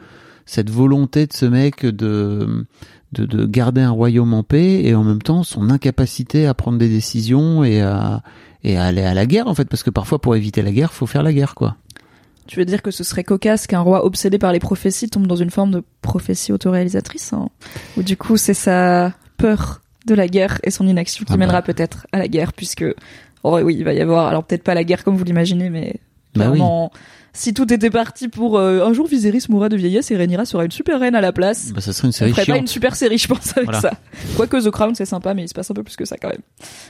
cette volonté de ce mec de de, de garder un royaume en paix et en même temps son incapacité à prendre des décisions et à et à aller à la guerre en fait parce que parfois pour éviter la guerre faut faire la guerre quoi tu veux dire que ce serait cocasse qu'un roi obsédé par les prophéties tombe dans une forme de prophétie autoréalisatrice hein ou du coup c'est sa peur de la guerre et son inaction qui Ah bah. mènera peut-être à la guerre puisque oh oui il va y avoir alors peut-être pas la guerre comme vous l'imaginez mais Bah oui. Si tout était parti pour euh, un jour Viserys mourra de vieillesse et Rhaenyra sera une super reine à la place bah ça serait une on série pas une super série, je pense, avec Voilà. ça. Quoique The Crown, c'est sympa, mais il se passe un peu plus que ça quand même.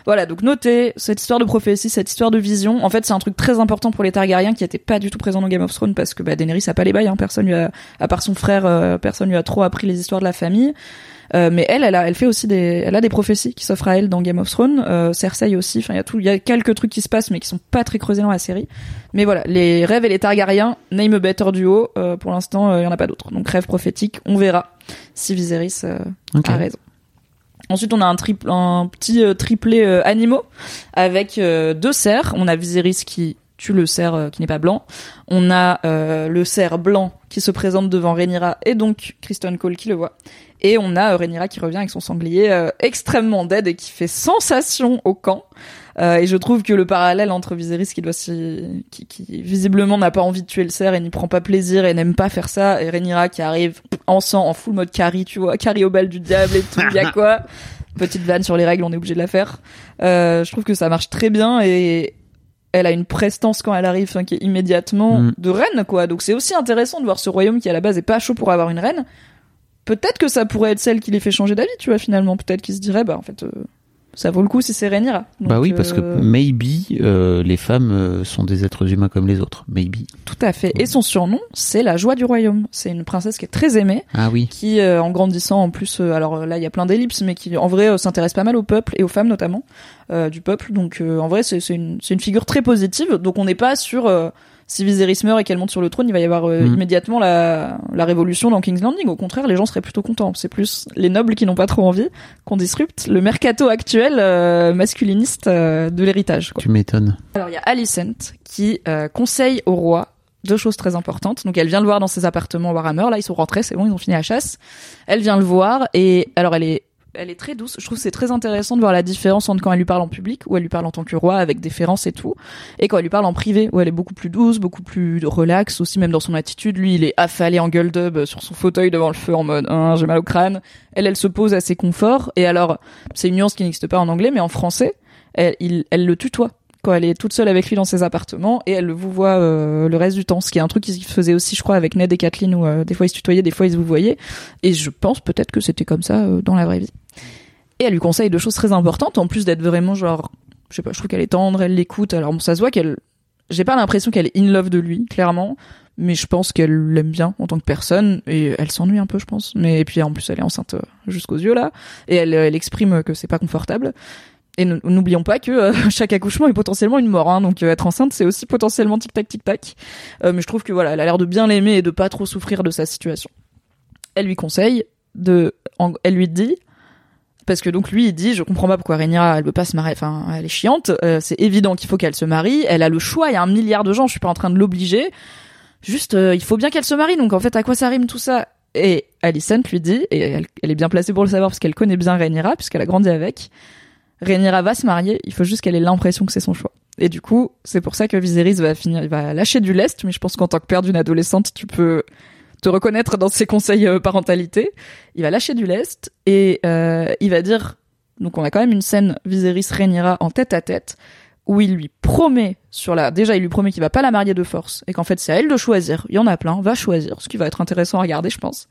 Voilà, donc notez cette histoire de prophétie, cette histoire de vision. En fait, c'est un truc très important pour les Targaryens qui étaient pas du tout présents dans Game of Thrones parce que bah, Daenerys a pas les bails, hein. personne lui a, à part son frère, euh, personne lui a trop appris les histoires de la famille. Euh, mais elle, elle a, elle fait aussi des, elle a des prophéties qui s'offrent à elle dans Game of Thrones. Euh, Cersei aussi. Enfin, il y a tout, il y a quelques trucs qui se passent, mais qui sont pas très creusés dans la série. Mais voilà, les rêves et les Targaryens, name a better duo. Euh, pour l'instant, il y en a pas d'autres. Donc rêve prophétique, on verra si Viserys a raison. Ensuite, on a un, triple, un petit euh, triplé euh, animaux avec euh, deux cerfs. On a Viserys qui tue le cerf qui n'est pas blanc. On a le cerf blanc qui se présente devant Rhaenyra et donc Kristen Cole qui le voit. Et on a euh, Rhaenyra qui revient avec son sanglier euh, extrêmement dead et qui fait sensation au camp. Euh, et je trouve que le parallèle entre Viserys qui doit s'y- qui, qui visiblement n'a pas envie de tuer le cerf et n'y prend pas plaisir et n'aime pas faire ça, et Rhaenyra qui arrive en sang, en full mode carry, tu vois, carry au bal du diable et tout, y a quoi Petite vanne sur les règles, on est obligé de la faire. Euh, je trouve que ça marche très bien et elle a une prestance quand elle arrive, qui est immédiatement Mm. de reine, quoi. Donc c'est aussi intéressant de voir ce royaume qui à la base est pas chaud pour avoir une reine. Peut-être que ça pourrait être celle qui les fait changer d'avis, tu vois, finalement. Peut-être qu'ils se diraient, bah en fait, euh, ça vaut le coup si c'est Rhaenyra. bah oui, parce que euh, maybe euh, les femmes sont des êtres humains comme les autres. Maybe. Tout à fait. Et son surnom, c'est la joie du royaume. C'est une princesse qui est très aimée, Ah oui. qui, en grandissant, en plus, alors là, il y a plein d'ellipses, mais qui, en vrai, s'intéresse pas mal au peuple et aux femmes notamment du peuple. Donc, en vrai, c'est une, une figure très positive. Donc, on n'est pas sur si Viserys meurt et qu'elle monte sur le trône, il va y avoir euh, Mm. immédiatement la, la révolution dans King's Landing. Au contraire, les gens seraient plutôt contents. C'est plus les nobles qui n'ont pas trop envie qu'on disrupte le mercato actuel euh, masculiniste euh, de l'héritage. Tu m'étonnes. Alors il y a Alicent qui euh, conseille au roi deux choses très importantes. Donc elle vient le voir dans ses appartements Warhammer. Là ils sont rentrés, c'est bon, ils ont fini la chasse. Elle vient le voir et alors elle est elle est très douce. Je trouve c'est très intéressant de voir la différence entre quand elle lui parle en public, où elle lui parle en tant que roi avec déférence et tout, et quand elle lui parle en privé, où elle est beaucoup plus douce, beaucoup plus relaxe aussi, même dans son attitude. Lui, il est affalé en gueule d'ub sur son fauteuil devant le feu en mode hein, j'ai mal au crâne. Elle, elle se pose à ses conforts. Et alors, c'est une nuance qui n'existe pas en anglais, mais en français, elle, le tutoie quand elle est toute seule avec lui dans ses appartements et elle le vous voit euh, le reste du temps ce qui est un truc qu'ils faisaient aussi je crois avec Ned et Kathleen où euh, des fois ils se tutoyaient des fois ils vous voyaient et je pense peut-être que c'était comme ça euh, dans la vraie vie et elle lui conseille deux choses très importantes en plus d'être vraiment genre je sais pas je trouve qu'elle est tendre elle l'écoute. Alors bon ça se voit qu'elle j'ai pas l'impression qu'elle est in love de lui clairement. Mais je pense qu'elle l'aime bien en tant que personne et elle s'ennuie un peu je pense. Mais et puis en plus elle est enceinte euh, jusqu'aux yeux là. Et elle, elle exprime que c'est pas confortable. Et n'oublions pas que euh, chaque accouchement est potentiellement une mort, hein, donc euh, être enceinte c'est aussi potentiellement tic tac tic tac. Euh, mais je trouve que voilà, elle a l'air de bien l'aimer et de pas trop souffrir de sa situation. Elle lui conseille de, elle lui dit, parce que donc lui il dit, je comprends pas pourquoi Rhaenyra elle veut pas se marier, enfin elle est chiante, euh, c'est évident qu'il faut qu'elle se marie, elle a le choix, il y a un milliard de gens, je suis pas en train de l'obliger, juste euh, il faut bien qu'elle se marie, donc en fait à quoi ça rime tout ça? Et Alicent lui dit, et elle, elle est bien placée pour le savoir parce qu'elle connaît bien Rhaenyra puisqu'elle a grandi avec. Rhaenyra va se marier, il faut juste qu'elle ait l'impression que c'est son choix. Et du coup, c'est pour ça que Viserys va finir, il va lâcher du lest, mais je pense qu'en tant que père d'une adolescente, tu peux te reconnaître dans ses conseils euh, parentalité. Il va lâcher du lest et euh, il va dire, donc on a quand même une scène Viserys Rhaenyra en tête à tête où il lui promet sur la, déjà il lui promet qu'il va pas la marier de force et qu'en fait c'est à elle de choisir. Il y en a plein, va choisir, ce qui va être intéressant à regarder, je pense.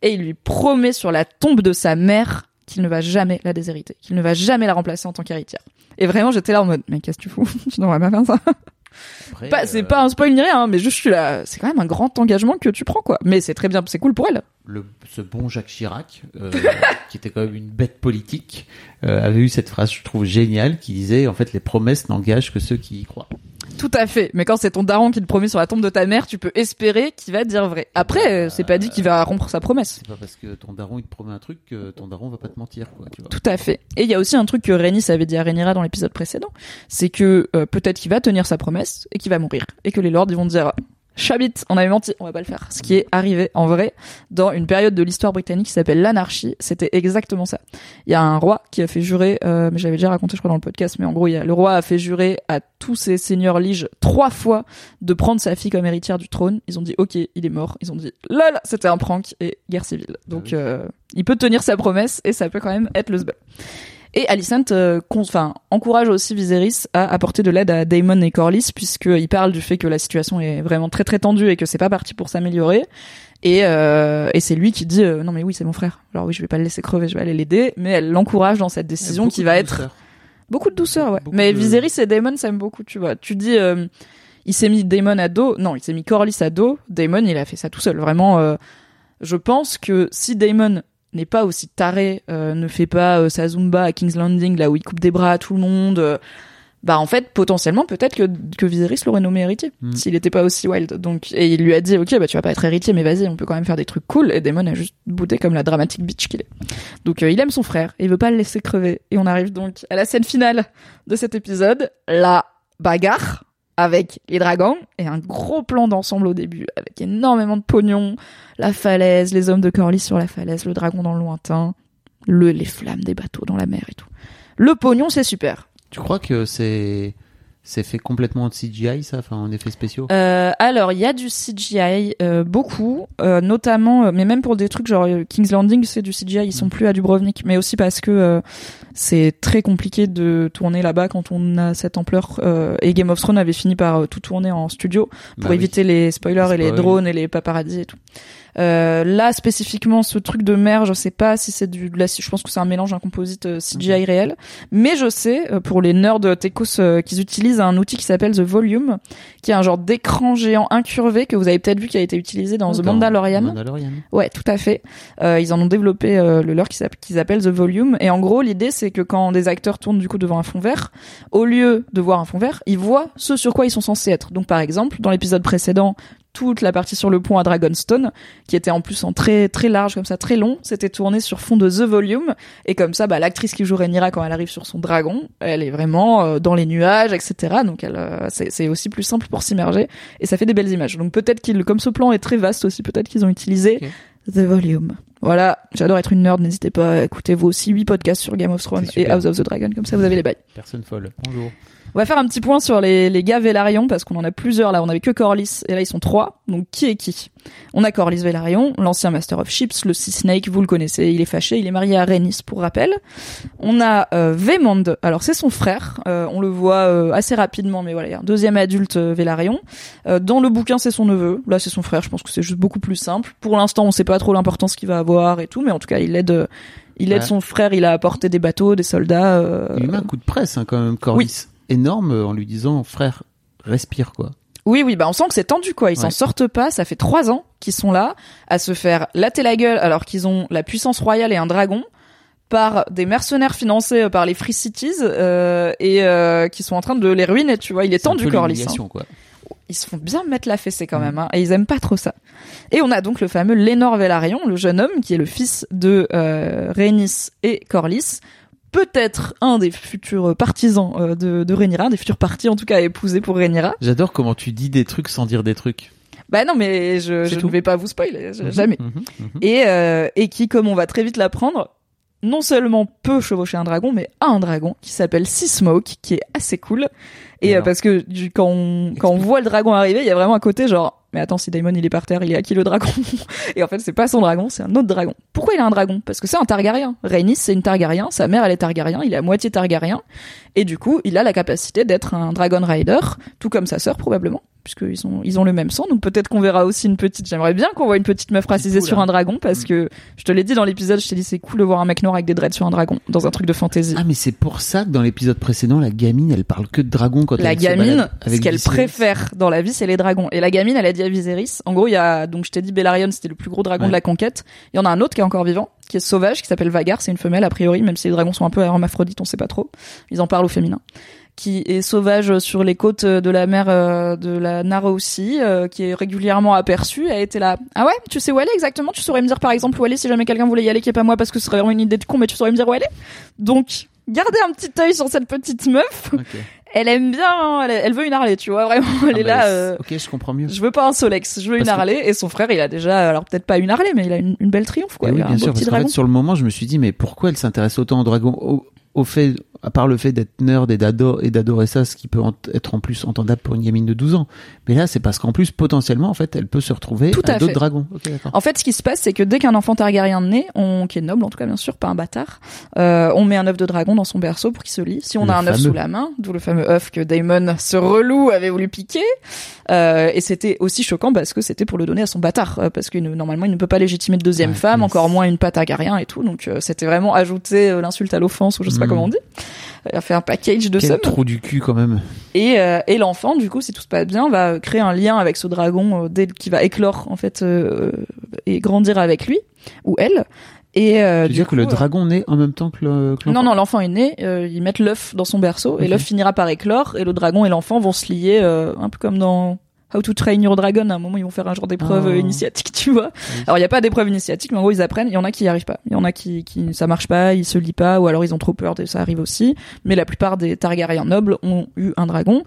Et il lui promet sur la tombe de sa mère qu'il ne va jamais la déshériter, qu'il ne va jamais la remplacer en tant qu'héritière. Et vraiment, j'étais là en mode, mais qu'est-ce que tu fous? Tu devrais pas faire ça. Pas- c'est euh, pas un spoil ni rien, hein, mais juste je suis là. C'est quand même un grand engagement que tu prends, quoi. Mais c'est très bien, c'est cool pour elle. le, ce bon Jacques Chirac, euh, qui était quand même une bête politique, euh, avait eu cette phrase, je trouve géniale, qui disait en fait les promesses n'engagent que ceux qui y croient. Tout à fait. Mais quand c'est ton daron qui te promet sur la tombe de ta mère, tu peux espérer qu'il va dire vrai. Après, euh, c'est pas dit qu'il va rompre sa promesse. C'est pas parce que ton daron il te promet un truc que ton daron va pas te mentir, quoi. Tu vois. Tout à fait. Et il y a aussi un truc que Rhaenys avait dit à Rhaenyra dans l'épisode précédent, c'est que euh, peut-être qu'il va tenir sa promesse et qu'il va mourir et que les lords ils vont dire Chabit, on avait menti, on va pas le faire. Ce qui est arrivé en vrai dans une période de l'histoire britannique qui s'appelle l'anarchie, c'était exactement ça. Il y a un roi qui a fait jurer, euh, mais j'avais déjà raconté je crois dans le podcast, mais en gros il y a, le roi a fait jurer à tous ses seigneurs liges trois fois de prendre sa fille comme héritière du trône. Ils ont dit ok, il est mort. Ils ont dit lol, c'était un prank et guerre civile. Donc Ah euh, il peut tenir sa promesse et ça peut quand même être le sbul. Et Alicent euh, enfin, encourage aussi Viserys à apporter de l'aide à Daemon et Corlys puisqu'il parle du fait que la situation est vraiment très très tendue et que c'est pas parti pour s'améliorer. Et, euh, et c'est lui qui dit euh, non mais oui c'est mon frère. Alors oui je vais pas le laisser crever, je vais aller l'aider. Mais elle l'encourage dans cette décision qui va être beaucoup de douceur ouais. Beaucoup mais de- Viserys et Daemon s'aiment beaucoup tu vois. Tu dis euh, il s'est mis Daemon à dos, non il s'est mis Corlys à dos. Daemon il a fait ça tout seul vraiment. euh, je pense que si Daemon n'est pas aussi taré, euh, ne fait pas euh, sa Zumba à King's Landing, là où il coupe des bras à tout le monde, euh, bah en fait, potentiellement, peut-être que, que Viserys l'aurait nommé héritier, Mm. s'il était pas aussi wild. Donc, et il lui a dit, ok, bah tu vas pas être héritier, mais vas-y, on peut quand même faire des trucs cool. Et Daemon a juste bouté comme la dramatique bitch qu'il est. Donc, euh, il aime son frère, et il veut pas le laisser crever. Et on arrive donc à la scène finale de cet épisode, la bagarre avec les dragons et un gros plan d'ensemble au début avec énormément de pognon, la falaise, les hommes de Corlys sur la falaise, le dragon dans le lointain, le les flammes des bateaux dans la mer et tout. Le pognon c'est super. Tu crois que c'est C'est fait complètement en CGI, ça, enfin en effets spéciaux? Euh, alors, il y a du CGI, euh, beaucoup, euh, notamment, euh, mais même pour des trucs genre euh, King's Landing, c'est du CGI, ils sont plus à Dubrovnik, mais aussi parce que euh, c'est très compliqué de tourner là-bas quand on a cette ampleur. euh, et Game of Thrones avait fini par tout tourner en studio pour Bah oui. éviter les spoilers Les et les drones et les paparazzis et tout. Euh, là spécifiquement ce truc de mer, je sais pas si c'est du, là, je pense que c'est un mélange un composite euh, CGI réel, mais je sais euh, pour les nerds techos qu'ils utilisent un outil qui s'appelle The Volume, qui est un genre d'écran géant incurvé que vous avez peut-être vu qui a été utilisé dans The Dans Mandalorian. Mandalorian. Ouais, tout à fait. Euh, ils en ont développé le leur qui s'appelle- qu'ils appellent The Volume. Et en gros, l'idée, c'est que quand des acteurs tournent du coup devant un fond vert, au lieu de voir un fond vert, ils voient ce sur quoi ils sont censés être. Donc, par exemple, dans l'épisode précédent, toute la partie sur le pont à Dragonstone, qui était en plus en très très large comme ça, très long, c'était tourné sur fond de The Volume. Et comme ça, bah, l'actrice qui joue Rhaenyra quand elle arrive sur son dragon, elle est vraiment euh, dans les nuages, etc. Donc, elle, euh, c'est aussi plus simple pour s'immerger et ça fait des belles images. Donc peut-être qu'ils, comme ce plan est très vaste aussi, peut-être qu'ils ont utilisé. The Volume. Voilà, j'adore être une nerd, n'hésitez pas à écouter vous aussi 8 podcasts sur Game of Thrones et. House of the Dragon, comme ça vous avez les bails. Personne folle. Bonjour. On va faire un petit point sur les, les gars Velaryon, parce qu'on en a plusieurs là, on avait que Corlys, et là ils sont trois, donc qui est qui? On a Corlys Velaryon, l'ancien Master of Ships, le Sea Snake, vous le connaissez, il est fâché, il est marié à Rhaenys pour rappel. On a euh, alors c'est son frère, euh, on le voit euh, assez rapidement, mais voilà, il y a un deuxième adulte euh, Velaryon. Euh, dans le bouquin c'est son neveu, là c'est son frère, je pense que c'est juste beaucoup plus simple. Pour l'instant on sait pas trop l'importance qu'il va avoir et tout, mais en tout cas il aide... il aide Ouais. son frère, il a apporté des bateaux, des soldats. euh, Il met un coup de presse hein, quand même, Corlys. Énorme euh, en lui disant frère, respire quoi. Oui, oui, bah on sent que c'est tendu quoi. Ils s'en Ouais. sortent pas. Ça fait trois ans qu'ils sont là à se faire latter la gueule alors qu'ils ont la puissance royale et un dragon par des mercenaires financés euh, par les Free Cities euh, et euh, qui sont en train de les ruiner. Tu vois, il est tendu Corlys. hein. quoi. Ils se font bien mettre la fessée Mm. quand même, hein, et ils aiment pas trop ça. Et on a donc le fameux Lénor Velaryon, le jeune homme qui est le fils de euh, Rhaenys et Corlys. Peut-être un des futurs partisans euh, de, de Rhaenyra, des futurs partis en tout cas à épouser pour Rhaenyra. J'adore comment tu dis des trucs sans dire des trucs. Bah non, mais je, je ne vais pas vous spoiler, je- jamais. Mhm, mhm. Et, euh, et qui, comme on va très vite l'apprendre, non seulement peut chevaucher un dragon, mais a un dragon qui s'appelle Sea Smoke, qui est assez cool. Et euh, parce que du- quand on, quand on voit le dragon arriver, il y a vraiment un côté genre, mais attends, si Daemon il est par terre, il est à qui le dragon Et en fait, c'est pas son dragon, c'est un autre dragon. Pourquoi il a un dragon? Parce que c'est un Targaryen. Rhaenys, c'est une Targaryen, sa mère elle est Targaryen, il est à moitié Targaryen, et du coup, il a la capacité d'être un Dragon Rider, tout comme sa sœur probablement, puisqu'ils ont ils ont le même sang. Donc peut-être qu'on verra aussi une petite. J'aimerais bien qu'on voit une petite meuf racisée sur hein. un dragon, parce que je te l'ai dit dans l'épisode, je t'ai dit c'est cool de voir un mec noir avec des dreads sur un dragon dans un truc de fantasy. Ah mais c'est pour ça que dans l'épisode précédent, la gamine, elle parle que de dragon quand la elle se gamine, ce avec qu'elle Viserys. préfère dans la vie, c'est les dragons. Et la gamine, elle a dit Viserys, en gros, il y a, donc je t'ai dit, Bellarion, c'était le plus gros dragon Ouais. de la conquête. Il y en a un autre qui est encore vivant, qui est sauvage, qui s'appelle Vagar, c'est une femelle, a priori, même si les dragons sont un peu hermaphrodites, on sait pas trop. Ils en parlent au féminin. Qui est sauvage sur les côtes de la mer euh, de la Naroussie, euh, qui est régulièrement aperçu, a été là. Ah ouais, tu sais où elle est exactement? Tu saurais me dire, par exemple, où elle est si jamais quelqu'un voulait y aller qui est pas moi parce que ce serait vraiment une idée de con, mais tu saurais me dire où elle est? Donc, gardez un petit œil sur cette petite meuf. Elle aime bien, elle, elle veut une Harley, tu vois, vraiment, elle Ah est bah, là. euh, Ok, je comprends mieux. je veux pas un Solex, je veux une que- Harley. Et son frère, il a déjà, alors peut-être pas une Harley, mais il a une, une belle triomphe, quoi. Eh il oui, a bien un sûr, beau parce petit qu'en dragon. fait, sur le moment, je me suis dit, mais pourquoi elle s'intéresse autant au dragon au, au fait, à part le fait d'être nerd et d'ado- et d'adorer ça, ce qui peut en- être en plus entendable pour une gamine de 12 ans. Mais là, c'est parce qu'en plus, potentiellement, en fait, elle peut se retrouver Tout à à d'autres dragons. En fait, ce qui se passe, c'est que dès qu'un enfant Targaryen naît, on, qui est noble en tout cas bien sûr, pas un bâtard, euh, on met un œuf de dragon dans son berceau pour qu'il se lie. Si on Le a un œuf sous la main, d'où le fameux œuf que Daemon, ce relou, avait voulu piquer. Euh, et c'était aussi choquant parce que c'était pour le donner à son bâtard, euh, parce que normalement il ne peut pas légitimer de deuxième Ouais, femme, encore moins une pas Targaryen et tout. Donc c'était vraiment ajouter l'insulte à l'offense ou je sais pas comment on dit. Il a fait un package de Quel somme. trou du cul quand même. Et, euh, et l'enfant, du coup, si tout se passe bien, va créer un lien avec ce dragon euh, dès qui va éclore en fait euh, et grandir avec lui ou elle. Et euh, Tu veux du dire que le euh, dragon naît en même temps que le que non, non, l'enfant est né, euh, ils mettent l'œuf dans son berceau, et l'œuf finira par éclore, et le dragon et l'enfant vont se lier, euh, un peu comme dans How to Train Your Dragon, à un moment ils vont faire un genre d'épreuve Ah. euh, initiatique, tu vois. Alors il y a pas d'épreuve initiatique, mais en gros ils apprennent, il y en a qui y arrivent pas, il y en a qui, qui ça marche pas, ils se lient pas, ou alors ils ont trop peur, ça arrive aussi, mais la plupart des Targaryens nobles ont eu un dragon,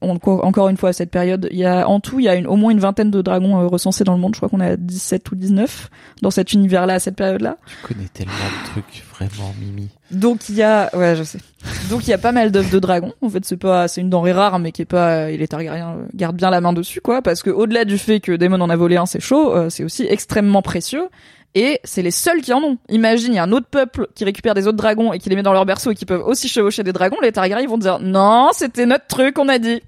encore une fois à cette période, il y a en tout il y a une, au moins une vingtaine de dragons euh, recensés dans le monde. Je crois qu'on est à 17 ou 19 dans cet univers-là à cette période-là. Tu connais tellement de trucs, vraiment, Mimi. Donc il y a, ouais, je sais. Donc il y a pas mal d'œufs de dragons. En fait, c'est pas, c'est une denrée rare, mais qui est pas, et les Targaryens euh, gardent bien la main dessus, quoi, parce que au-delà du fait que Daemon en a volé un, c'est chaud, euh, c'est aussi extrêmement précieux. Et c'est les seuls qui en ont. Imagine, il y a un autre peuple qui récupère des autres dragons et qui les met dans leur berceau et qui peuvent aussi chevaucher des dragons. Les Targaryens vont dire non, c'était notre truc, on a dit.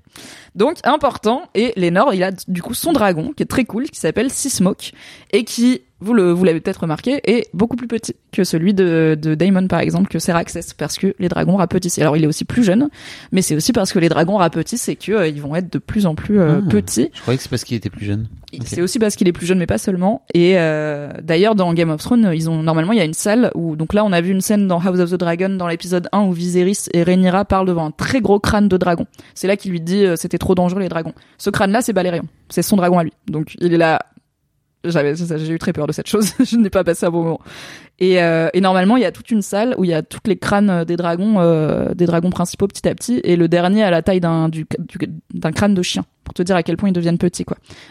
Donc important. Et Lénor, il a du coup son dragon qui est très cool, qui s'appelle Seasmoke et qui, vous le, vous l'avez peut-être remarqué, est beaucoup plus petit que celui de, de Daemon par exemple, que Seraxes, parce que les dragons rapetissent. Alors il est aussi plus jeune, mais c'est aussi parce que les dragons rapetissent et que euh, ils vont être de plus en plus euh, Ah. petits. Je croyais que c'est parce qu'il était plus jeune. C'est aussi parce qu'il est plus jeune, mais pas seulement. Et euh, d'ailleurs, dans Game of Thrones, ils ont normalement il y a une salle où donc là on a vu une scène dans House of the Dragon dans l'épisode 1 où Viserys et Rhaenyra parlent devant un très gros crâne de dragon. C'est là qu'il lui dit euh, c'était trop dangereux les dragons. Ce crâne là c'est Balérion, c'est son dragon à lui. Donc il est là. J'avais j'ai eu très peur de cette chose. Je n'ai pas passé un bon moment. Et, euh, et normalement il y a toute une salle où il y a toutes les crânes euh, des dragons, euh, des dragons principaux petit à petit, et le dernier a la taille d'un du, du- d'un crâne de chien pour te dire à quel point ils deviennent petits.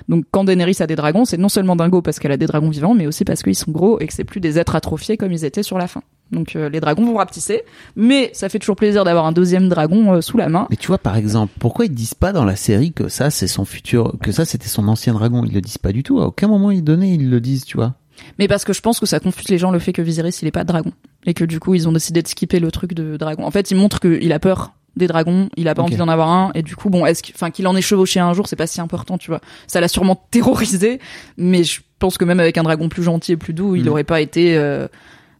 Donc quand Daenerys a des dragons, c'est non seulement dingo parce qu'elle a des dragons vivants, mais aussi parce qu'ils sont gros et que c'est plus des êtres atrophiés comme ils étaient sur la fin. Donc euh, les dragons vont rapetisser, mais ça fait toujours plaisir d'avoir un deuxième dragon euh, sous la main. Mais tu vois, par exemple, pourquoi ils disent pas dans la série que ça, c'est son futur, que ça, c'était son ancien dragon? Ils le disent pas du tout. À aucun moment ils donnaient, ils le disent, tu vois. Mais parce que je pense que ça confuse les gens le fait que Viserys il est pas de dragon et que du coup ils ont décidé de skipper le truc de dragon. En fait, ils montrent qu'il a peur des dragons, il a pas envie d'en avoir un et du coup bon, est-ce enfin qu'il en ait chevauché un jour, c'est pas si important, tu vois. Ça l'a sûrement terrorisé, mais je pense que même avec un dragon plus gentil et plus doux, il Mhm. aurait pas été euh,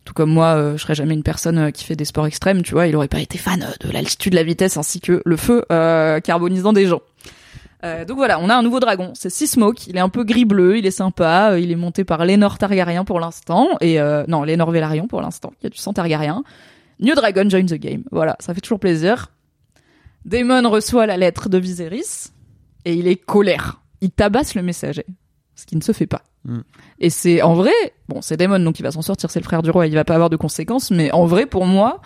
tout comme moi, euh, je serais jamais une personne euh, qui fait des sports extrêmes, tu vois, il aurait pas été fan euh, de l'altitude, la vitesse ainsi que le feu carbonisant des gens. Donc voilà, on a un nouveau dragon, c'est Seasmoke, il est un peu gris-bleu, il est sympa, il est monté par Lénor Targaryen pour l'instant, et non, Lénor Velaryon pour l'instant, il y a du sang Targaryen. New Dragon join the game, voilà, ça fait toujours plaisir. Daemon reçoit la lettre de Viserys, et il est colère. Il tabasse le messager, ce qui ne se fait pas. Mm. Et c'est en vrai, bon, c'est Daemon donc il va s'en sortir, c'est le frère du roi, il va pas avoir de conséquences, mais en vrai pour moi,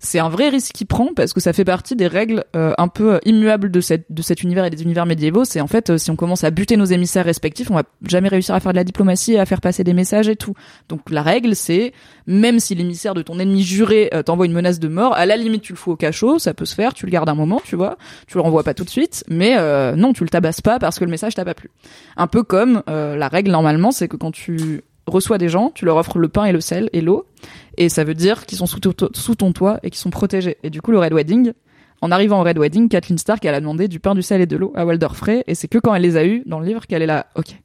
c'est un vrai risque qu'il prend parce que ça fait partie des règles euh, un peu euh, immuables de, cet univers et des univers médiévaux. C'est en fait, euh, si on commence à buter nos émissaires respectifs, on va jamais réussir à faire de la diplomatie et à faire passer des messages et tout. Donc la règle, c'est même si l'émissaire de ton ennemi juré t'envoie une menace de mort, à la limite tu le fous au cachot, ça peut se faire, tu le gardes un moment, tu vois, tu le renvoies pas tout de suite, mais non, tu le tabasses pas parce que le message t'a pas plu. Un peu comme la règle normalement, c'est que quand tu reçois des gens, tu leur offres le pain et le sel et l'eau, et ça veut dire qu'ils sont sous, sous ton toit et qu'ils sont protégés. Et du coup, le Red Wedding, en arrivant au Red Wedding, Kathleen Stark, elle a demandé du pain, du sel et de l'eau à Walder Frey, et c'est que quand elle les a eus dans le livre qu'elle est là, ok,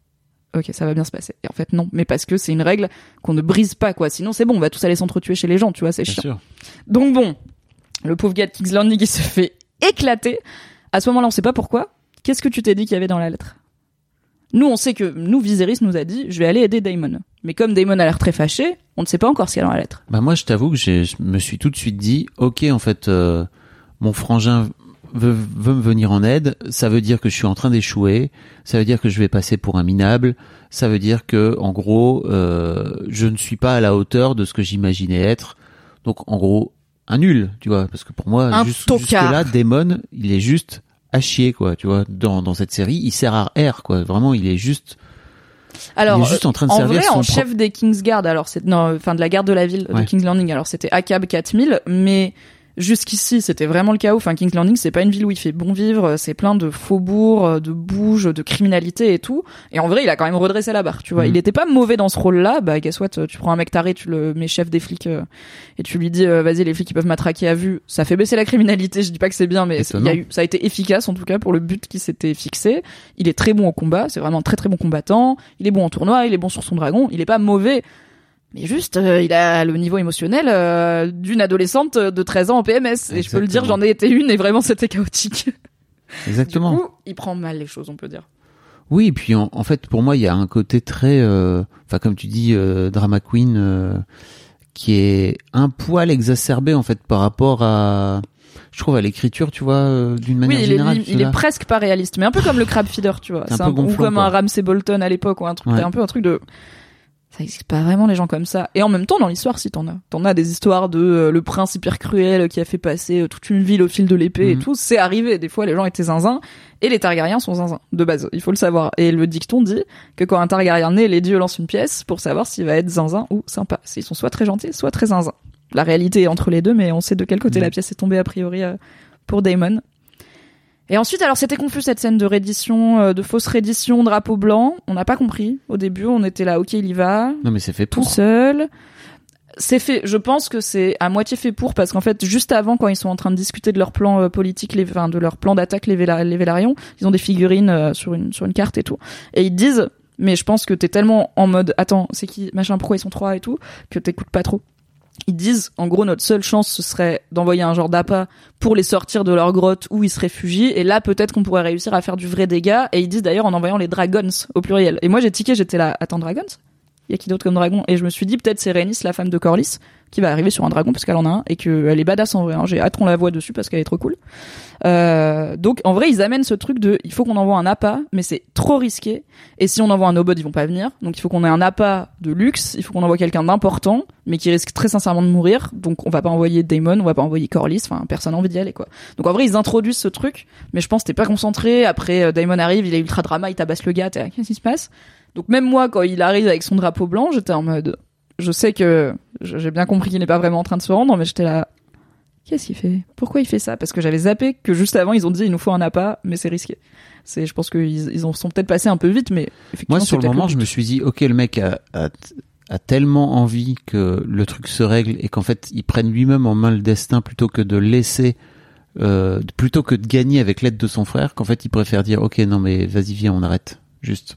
ok, ça va bien se passer. Et en fait, non, mais parce que c'est une règle qu'on ne brise pas, quoi. Sinon, c'est bon, on va tous aller s'entretuer chez les gens, tu vois, c'est chiant. sûr. Donc bon, le pauvre gars de King's Landing, il se fait éclater. À ce moment-là, on sait pas pourquoi. Qu'est-ce que tu t'es dit qu'il y avait dans la lettre? Nous, on sait que, nous, Viserys nous a dit, je vais aller aider Daemon. Mais comme Daemon a l'air très fâché, on ne sait pas encore ce qu'il y a dans la lettre. Bah moi, je t'avoue que j'ai- je me suis tout de suite dit, ok, en fait, euh, mon frangin veut, veut me venir en aide. Ça veut dire que je suis en train d'échouer. Ça veut dire que je vais passer pour un minable. Ça veut dire que, en gros, euh, je ne suis pas à la hauteur de ce que j'imaginais être. Donc, en gros, un nul, tu vois. Parce que pour moi, Un juste, tocard. jusque là, Damon, il est juste à chier, quoi. Tu vois, dans, dans cette série, il sert à R, quoi. Vraiment, il est juste, Alors, il est juste en train de en servir vrai, son en chef des Kingsguard, alors c'est non, enfin de la garde de la ville de. King's Landing, alors c'était Akab 4000, mais jusqu'ici c'était vraiment le chaos. Enfin, King's Landing, c'est pas une ville où il fait bon vivre, c'est plein de faubourgs, de bouges, de criminalité et tout. Et en vrai, il a quand même redressé la barre, tu vois. Mhm. Il était pas mauvais dans ce rôle-là. Bah, guess what, tu prends un mec taré, tu le mets chef des flics euh, et tu lui dis, euh, vas-y, les flics ils peuvent m'attraquer à vue. Ça fait baisser la criminalité. Je dis pas que c'est bien, mais y a eu, ça a été efficace en tout cas pour le but qui s'était fixé. Il est très bon au combat, c'est vraiment un très très bon combattant. Il est bon en tournoi, il est bon sur son dragon, il est pas mauvais. Mais juste, euh, il a le niveau émotionnel euh, d'une adolescente de 13 ans en PMS. Et je peux le dire, j'en ai été une et vraiment c'était chaotique. exactement. Du coup, il prend mal les choses, on peut dire. Oui, et puis en, en fait, pour moi, il y a un côté très, euh, enfin comme tu dis, drama queen, qui est un poil exacerbé en fait par rapport à, je trouve, à l'écriture, tu vois, euh, d'une manière oui, il est, générale. il est presque pas réaliste, mais un peu comme le crab feeder, tu vois. C'est un peu ou comme quoi. un Ramsey Bolton à l'époque, ou un truc, Ouais. un peu un truc de. Ça existe pas vraiment les gens comme ça. Et en même temps, dans l'histoire, si t'en as, t'en as des histoires de euh, le prince hyper cruel qui a fait passer euh, toute une ville au fil de l'épée et Mhm. tout. C'est arrivé. Des fois, les gens étaient zinzins et les Targaryens sont zinzins de base. Il faut le savoir. Et le dicton dit que quand un Targaryen naît, les dieux lancent une pièce pour savoir s'il va être zinzin ou sympa. Ils sont soit très gentils, soit très zinzins. La réalité est entre les deux, mais on sait de quel côté Mhm. la pièce est tombée a priori euh, pour Daemon. Et ensuite, alors c'était confus cette scène de reddition, euh, de fausse reddition, drapeau blanc. On n'a pas compris. Au début, on était là, ok, il y va, Non, mais c'est fait tout pour. seul. C'est fait. Je pense que c'est à moitié fait pour parce qu'en fait, juste avant, quand ils sont en train de discuter de leur plan euh, politique, les, enfin, de leur plan d'attaque, les, Véla- les Vélarions, ils ont des figurines euh, sur une sur une carte et tout, et ils disent. Mais je pense que t'es tellement en mode attends, c'est qui machin, pourquoi ils sont trois et tout, que t'écoutes pas trop. Ils disent, en gros, notre seule chance, ce serait d'envoyer un genre d'appât pour les sortir de leur grotte où ils se réfugient. Et là, peut-être qu'on pourrait réussir à faire du vrai dégât. Et ils disent d'ailleurs en envoyant les dragons au pluriel. Et moi, j'ai tiqué, j'étais là, attends, dragons? Il y a qui d'autre comme dragon Et je me suis dit, peut-être c'est Rhaenys, la femme de Corlys, qui va arriver sur un dragon parce qu'elle en a un et qu'elle est badass en vrai. hein. J'ai hâte qu'on la voit dessus parce qu'elle est trop cool. Euh, donc, en vrai, ils amènent ce truc de, il faut qu'on envoie un appât, mais c'est trop risqué. Et si on envoie un nobody, ils vont pas venir. Donc, il faut qu'on ait un appât de luxe. Il faut qu'on envoie quelqu'un d'important, mais qui risque très sincèrement de mourir. Donc, on va pas envoyer Daemon, on va pas envoyer Corlys. Enfin, personne n'a envie d'y aller, quoi. Donc, en vrai, ils introduisent ce truc, mais je pense t'es pas concentré. Après, euh, Daemon arrive, il est ultra drama, il tabasse le gars. Qu'est-ce qui se passe? Donc, même moi, quand il arrive avec son drapeau blanc, j'étais en mode, je sais que j'ai bien compris qu'il n'est pas vraiment en train de se rendre, mais j'étais là, Qu'est-ce qu'il fait? Pourquoi il fait ça? Parce que j'avais zappé que juste avant ils ont dit il nous faut un appât, mais c'est risqué. C'est, je pense qu'ils ils en sont peut-être passés un peu vite, mais effectivement. Moi, sur le moment, je me suis dit, ok, le mec a, a, a tellement envie que le truc se règle et qu'en fait, il prenne lui-même en main le destin plutôt que de laisser, euh, plutôt que de gagner avec l'aide de son frère, qu'en fait, il préfère dire, ok, non, mais vas-y, viens, on arrête. Juste.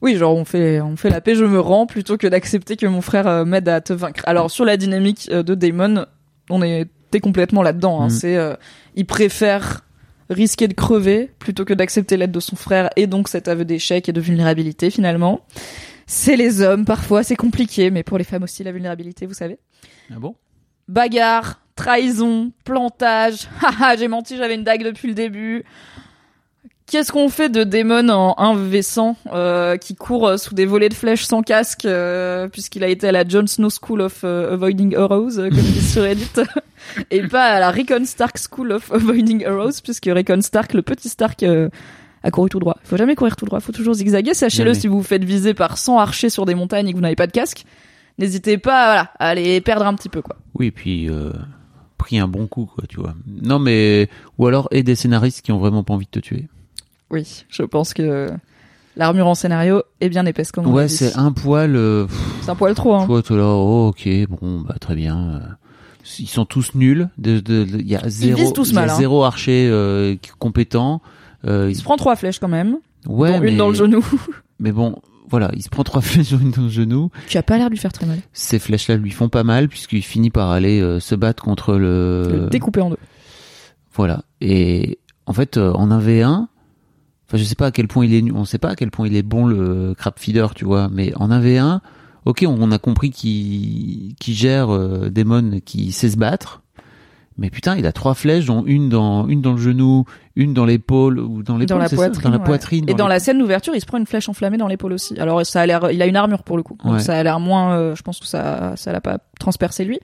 Oui, genre on fait on fait la paix, je me rends plutôt que d'accepter que mon frère euh, m'aide à te vaincre. Alors sur la dynamique euh, de Damon, on était complètement là-dedans. Hein. Mhm. C'est euh, il préfère risquer de crever plutôt que d'accepter l'aide de son frère et donc cet aveu d'échec et de vulnérabilité finalement. C'est les hommes parfois, c'est compliqué, mais pour les femmes aussi la vulnérabilité, vous savez. Ah bon? Bagarre, trahison, plantage. Haha, j'ai menti, j'avais une dague depuis le début. Qu'est-ce qu'on fait de Damon en 1v100 euh, qui court euh, sous des volets de flèches sans casque euh, puisqu'il a été à la Jon Snow School of euh, Avoiding Arrows comme disent sur Reddit et pas à la Rickon Stark School of Avoiding Arrows puisque Rickon Stark, le petit Stark, a couru tout droit. Faut jamais courir tout droit, faut toujours zigzaguer. Sachez-le si vous vous faites viser par 100 archers sur des montagnes et que vous n'avez pas de casque. N'hésitez pas voilà, à les perdre un petit peu quoi. Oui, et puis, pris un bon coup, quoi, tu vois. Non, mais, ou alors, et des scénaristes qui ont vraiment pas envie de te tuer. Oui, je pense que l'armure en scénario est bien épaisse comme on Ouais, c'est un poil, euh, C'est un poil trop. Hein. t'es là, oh, ok, bon, bah, très bien. euh, Ils sont tous nuls. De, de, de- il y a zéro, tous y a mal, hein. zéro archer euh, compétent. Euh, Il se prend trois flèches quand même, ouais, dont mais, une dans le genou. mais bon, voilà, il se prend trois flèches sur une dans le genou. tu as pas l'air de lui faire très mal. Ces flèches-là lui font pas mal puisqu'il finit par aller euh, se battre contre le. Le découper en deux. Voilà. Et en fait, euh, en 1v1, enfin, je sais pas à quel point il est, nu- on sait pas à quel point il est bon le crab feeder, tu vois, mais en 1v1, ok, on, on a compris qu'il qu'il gère euh, Demon, qui sait se battre. Mais putain, il a trois flèches, dont une dans une dans le genou, une dans l'épaule ou dans l'épaule, Dans la ça poitrine. dans la poitrine. Et dans la scène d'ouverture, il se prend une flèche enflammée dans l'épaule aussi. Alors ça a l'air, il a une armure pour le coup. Donc Ouais. ça a l'air moins. euh, je pense que ça, ça l'a pas transpercé lui.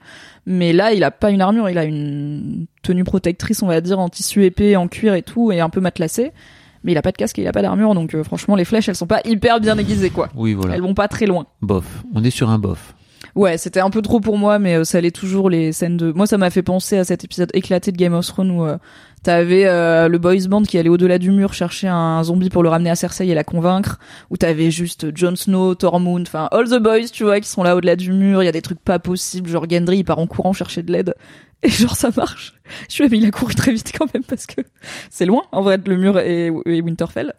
Mais là, il a pas une armure, il a une tenue protectrice, on va dire, en tissu épais, en cuir et tout, et un peu matelassé. Mais il a pas de casque et il a pas d'armure, donc euh, franchement, les flèches, elles sont pas hyper bien aiguisées, quoi. Oui, voilà. Elles vont pas très loin. Bof. On est sur un bof. Ouais, c'était un peu trop pour moi, mais euh, ça allait toujours les scènes de. Moi, ça m'a fait penser à cet épisode éclaté de Game of Thrones où euh, t'avais euh, le boys band qui allait au-delà du mur chercher un zombie pour le ramener à Cersei et la convaincre, où t'avais juste Jon Snow, Tormund, enfin all the boys, tu vois, qui sont là au-delà du mur. Il y a des trucs pas possibles, genre Gendry il part en courant chercher de l'aide. Et genre ça marche. Je suis mais il a couru très vite quand même parce que c'est loin en vrai le mur et, et Winterfell.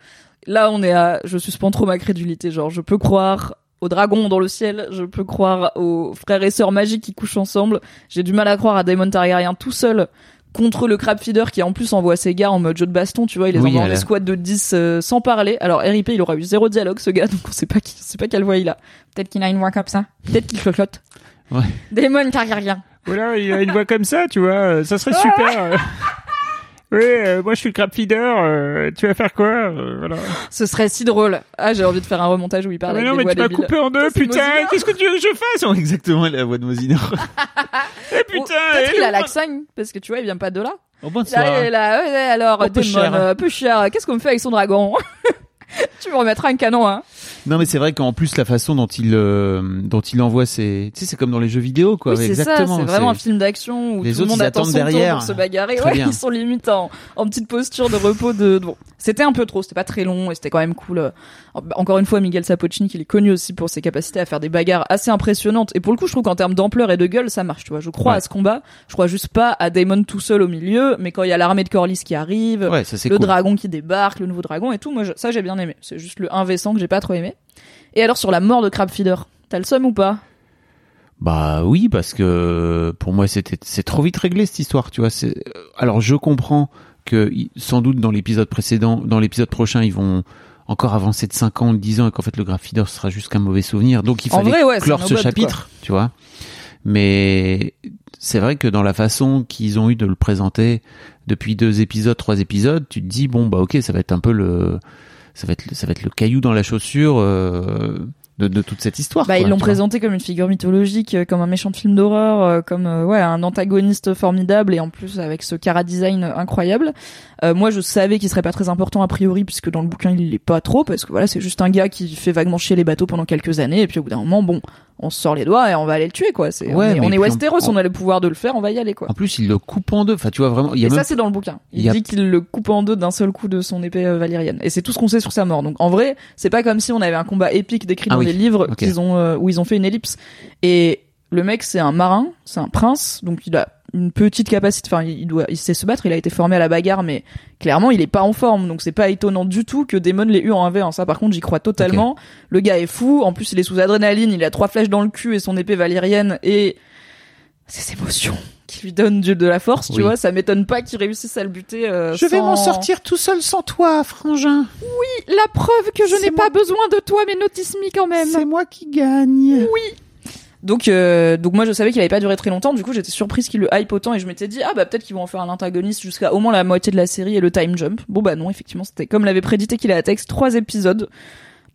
Là on est à, je suspends trop ma crédulité. Genre je peux croire aux dragons dans le ciel, je peux croire aux frères et sœurs magiques qui couchent ensemble. J'ai du mal à croire à Daemon Targaryen tout seul contre le crab feeder qui en plus envoie ses gars en mode jeu de baston, tu vois, il les Oui, envoie a- escouade de 10 euh, sans parler. Alors RIP, il aura eu zéro dialogue ce gars, donc on sait pas qui, on sait pas quelle voix il a. Peut-être qu'il a une voix comme ça, peut-être qu'il chlochote. Ouais. Daemon Targaryen. Voilà, il a une voix comme ça, tu vois, euh, ça serait super. Oui, euh, moi je suis le crab feeder. euh, tu vas faire quoi euh, voilà. Ce serait si drôle. Ah, j'ai envie de faire un remontage où il parle Ah, mais avec non, des mais voix tu m'as coupé en deux, Ça, putain. Qu'est-ce que tu veux que je fasse Oh, Exactement la voix de Mosinor. eh putain. Peut-être eh, qu'il a l'accent, parce que tu vois, il vient pas de là. Oh, bonsoir. Là, il est là, ouais, alors, Oh, peu démon, cher. euh, peu cher. Qu'est-ce qu'on fait avec son dragon Tu me remettras un canon, hein. Non, mais c'est vrai qu'en plus la façon dont il euh, dont il envoie ses, tu sais, c'est comme dans les jeux vidéo, quoi. Oui, c'est ça, c'est vraiment un film d'action où Les tout le autres, monde ils attend son tour derrière. pour se bagarrer. Ouais, ils sont limite en, en petite posture de repos de, bon. C'était un peu trop, c'était pas très long et c'était quand même cool. Euh, Encore une fois, Miguel Sapochnik, il est connu aussi pour ses capacités à faire des bagarres assez impressionnantes. Et pour le coup, je trouve qu'en termes d'ampleur et de gueule, ça marche, tu vois. Je crois Ouais. à ce combat. Je crois juste pas à Daemon tout seul au milieu, mais quand il y a l'armée de Corlys qui arrive, Ouais, ça c'est le cool. dragon qui débarque, le nouveau dragon et tout, moi, je- ça j'ai bien aimé. C'est juste le 1v100 que j'ai pas trop aimé. Et alors sur la mort de Crabfeeder, t'as le seum ou pas? Bah oui, parce que pour moi c'était c'est trop vite réglé cette histoire, tu vois. C'est alors je comprends que sans doute dans l'épisode précédent, dans l'épisode prochain, ils vont encore avancer de 5 ans, de 10 ans et qu'en fait le Graph Feeder sera juste qu'un mauvais souvenir. Donc il fallait vrai, ouais, c'est clore un ce chapitre, tu vois. Mais c'est vrai que dans la façon qu'ils ont eu de le présenter depuis deux épisodes, trois épisodes, tu te dis bon bah ok, ça va être un peu le ça va être le- ça va être le caillou dans la chaussure euh, de, de toute cette histoire. Bah, quoi, ils l'ont présenté comme une figure mythologique, euh, comme un méchant de film d'horreur, euh, comme euh, ouais un antagoniste formidable et en plus avec ce cara design incroyable. Euh, moi, je savais qu'il serait pas très important a priori puisque dans le bouquin il l'est pas trop parce que voilà c'est juste un gars qui fait vaguement chier les bateaux pendant quelques années et puis au bout d'un moment bon on se sort les doigts et on va aller le tuer quoi. C'est Ouais, on est, on Westeros, on a le pouvoir de le faire, on va y aller quoi. En plus, il le coupe en deux. Enfin, tu vois vraiment. Il y a Et même ça, c'est dans le bouquin. Il, a- dit qu'il le coupe en deux d'un seul coup de son épée euh, valyrienne. Et c'est tout ce qu'on sait sur sa mort. Donc, en vrai, c'est pas comme si on avait un combat épique décrit Ah dans oui. les livres Ok. qu'ils ont, euh, où ils ont fait une ellipse. Et le mec, c'est un marin, c'est un prince, donc il a une petite capacité. Enfin, il doit, il sait se battre. Il a été formé à la bagarre, mais clairement, il est pas en forme. Donc, c'est pas étonnant du tout que Daemon l'ait eu en 1v1. Ça, par contre, j'y crois totalement. Le gars est fou. En plus, il est sous adrénaline. Il a trois flèches dans le cul et son épée valyrienne et ses émotions qui lui donnent de la force, tu Oui. vois. Ça m'étonne pas qu'il réussisse à le buter. euh, sans- tout seul sans toi, frangin. La preuve que je C'est n'ai moi- pas besoin de toi, mais notice me quand même. moi qui gagne. Donc, euh, donc moi je savais qu'il avait pas duré très longtemps. Du coup, j'étais surprise qu'il le hype autant et je m'étais dit ah bah peut-être qu'ils vont en faire un antagoniste jusqu'à au moins la moitié de la série et le time jump. Bon bah non, effectivement c'était comme l'avait prédité qu'il a texte trois épisodes.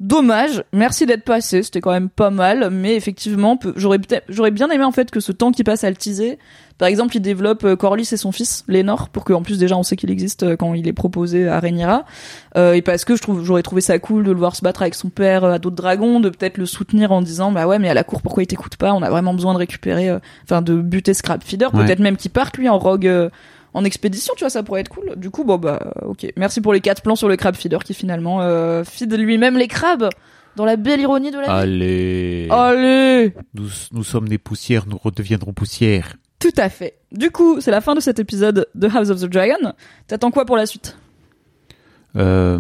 Dommage. Merci d'être passé. C'était quand même pas mal, mais effectivement j'aurais j'aurais bien aimé en fait que ce temps qui passe à le teaser. Par exemple, il développe euh, Corlys et son fils Lénor pour qu'en plus déjà on sait qu'il existe euh, quand il est proposé à Rhaenyra. Euh, et parce que je trouve j'aurais trouvé ça cool de le voir se battre avec son père à d'autres dragons, de peut-être le soutenir en disant bah ouais mais à la cour pourquoi il t'écoute pas? On a vraiment besoin de récupérer, enfin de buter Scrap Feeder, Ouais. peut-être même qu'il parte lui en rogue. En expédition, tu vois, ça pourrait être cool. Du coup, bon bah, ok. Merci pour les quatre plans sur le crab feeder qui finalement euh, feed lui-même les crabes dans la belle ironie de la vie. Allez. Allez Nous, nous sommes des poussières, nous redeviendrons poussières. Tout à fait. Du coup, c'est la fin de cet épisode de House of the Dragon. T'attends quoi pour la suite? Euh,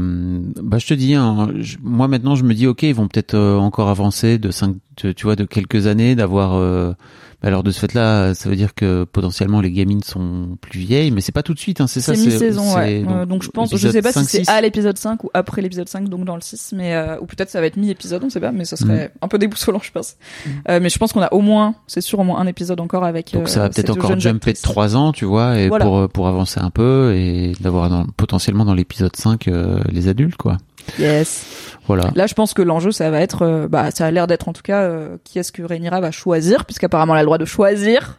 bah je te dis, hein, je- moi maintenant je me dis ok, ils vont peut-être euh, encore avancer de cinq, de- tu vois, de quelques années, d'avoir. Euh, alors de ce fait-là, ça veut dire que potentiellement les gamines sont plus vieilles, mais c'est pas tout de suite, hein, c'est ça. C'est mi-saison, ouais. donc, Euh, donc je pense, je sais pas 5, si c'est 6. à l'épisode 5 ou après l'épisode 5, donc dans le 6, mais euh, ou peut-être ça va être mi-épisode, on sait pas, mais ça serait un peu déboussolant, je pense. Euh, mais je pense qu'on a au moins, c'est sûr, au moins un épisode encore avec. Donc ça va peut-être encore jumper de actrices. 3 ans, tu vois, et Voilà. pour pour avancer un peu et d'avoir dans- potentiellement dans l'épisode 5 euh, les adultes, quoi. Yes. Voilà. Là, je pense que l'enjeu, ça va être, bah, ça a l'air d'être en tout cas, qui est-ce que Rhaenyra va choisir, puisqu'apparemment elle a le droit de choisir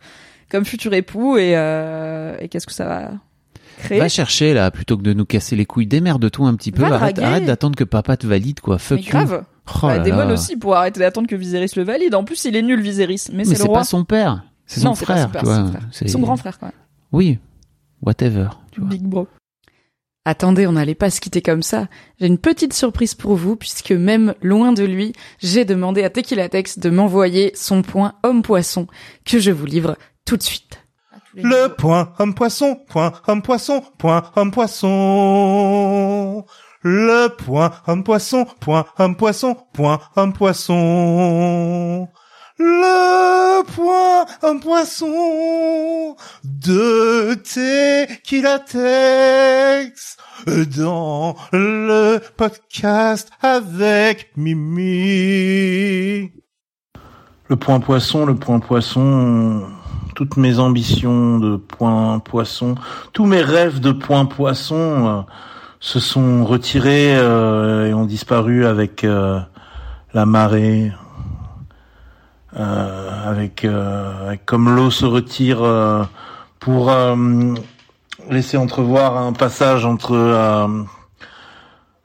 comme futur époux, et, euh, et qu'est-ce que ça va créer Va chercher là, plutôt que de nous casser les couilles. Démerde-toi un petit peu. Va Arrête, d'attendre que papa te valide, quoi. Fuck Mais grave. Oh bah, aussi pour arrêter d'attendre que Viserys le valide. En plus, il est nul Viserys, mais, Mais c'est c'est le roi. pas son père. C'est son pas frère, son père, frère. Grand frère, quoi. Oui. Whatever. Tu vois. Big bro. Attendez, on n'allait pas se quitter comme ça. J'ai une petite surprise pour vous, puisque même loin de lui, j'ai demandé à Tequila Tex de m'envoyer son point homme-poisson, que je vous livre tout de suite. Le point homme poisson, point homme poisson, point homme poisson. Le point homme poisson, point homme poisson, point homme poisson. Le point poisson de Tequilatex dans le podcast avec Mimi. Le point poisson, le point poisson, toutes mes ambitions de point poisson, tous mes rêves de point poisson euh, se sont retirés euh, et ont disparu avec euh, la marée, avec, euh, avec comme l'eau se retire euh, pour euh, laisser entrevoir un passage entre euh,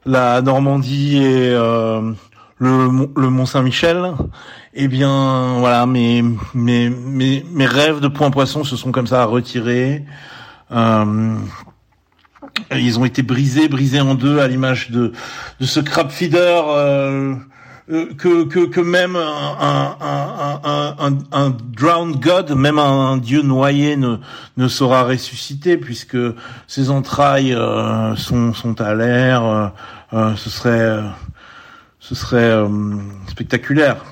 la Normandie et euh, le, le Mont Saint-Michel. Eh bien, voilà, mes, mes, mes, rêves de point poisson se sont comme ça retirés. Euh, ils ont été brisés, brisés en deux à l'image de, de ce crab feeder euh, euh, que, que, que même un, un, un, un, drowned god, même un, dieu noyé ne, ne saura ressusciter puisque ses entrailles euh, sont, sont à l'air. euh, euh, ce serait, euh, ce serait euh, spectaculaire.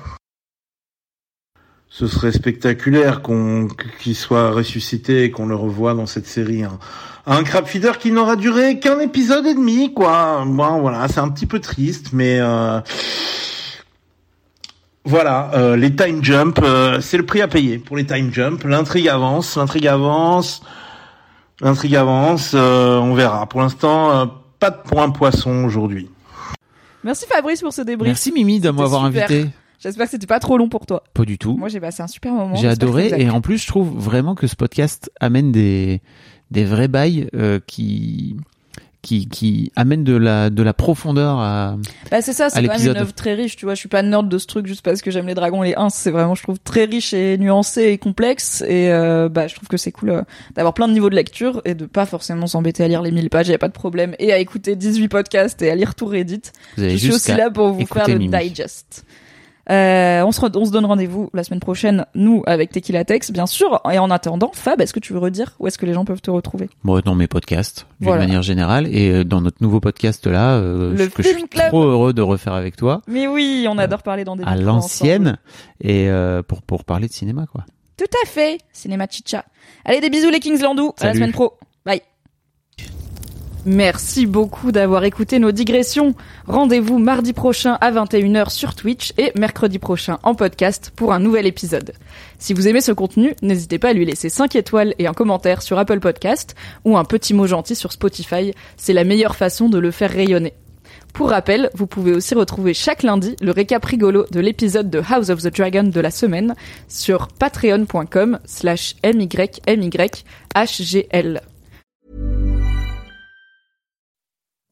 Ce serait spectaculaire qu'on qu'il soit ressuscité et qu'on le revoie dans cette série. hein. Un crab feeder qui n'aura duré qu'un épisode et demi, quoi. Bon, voilà, c'est un petit peu triste, mais euh, voilà, euh, les time jump, euh, c'est le prix à payer pour les time jump. L'intrigue avance, l'intrigue avance, l'intrigue avance. euh, on verra. Pour l'instant, euh, pas de point poisson aujourd'hui. Merci Fabrice pour ce débrief. Merci Mimi de m'avoir invité. J'espère que c'était pas trop long pour toi. Pas du tout. Moi, j'ai passé un super moment. J'ai adoré et en plus je trouve vraiment que ce podcast amène des des vrais bails euh, qui qui qui amènent de la de la profondeur à Bah, c'est ça, c'est quand même une œuvre très riche, tu vois. Je suis pas nerd de ce truc juste parce que j'aime les dragons et les ins. C'est vraiment, je trouve, très riche et nuancé et complexe. Et euh, bah, je trouve que c'est cool euh, d'avoir plein de niveaux de lecture et de pas forcément s'embêter à lire les 1000 pages, y a pas de problème. Et à écouter 18 podcasts et à lire tout Reddit. vous avez Je suis aussi là pour vous faire le digest. Euh, on, se on se donne rendez-vous la semaine prochaine, nous, avec Tequila Tex, bien sûr. Et en attendant, Fab, est-ce que tu veux redire où est-ce que les gens peuvent te retrouver? Bon, dans mes podcasts d'une Voilà. manière générale et euh, dans notre nouveau podcast là euh, Le que je suis Club. trop heureux de refaire avec toi Mais oui, on adore parler dans des à l'ancienne et euh, pour pour parler de cinéma quoi. Tout à fait, cinéma chicha. Allez, des bisous les Kingslandous, à la semaine pro. Bye. Merci beaucoup d'avoir écouté nos digressions. Rendez-vous mardi prochain à 21h sur Twitch et mercredi prochain en podcast pour un nouvel épisode. Si vous aimez ce contenu, n'hésitez pas à lui laisser 5 étoiles et un commentaire sur Apple Podcast ou un petit mot gentil sur Spotify. C'est la meilleure façon de le faire rayonner. Pour rappel, vous pouvez aussi retrouver chaque lundi le récap rigolo de l'épisode de House of the Dragon de la semaine sur patreon.com slash mymyhgl.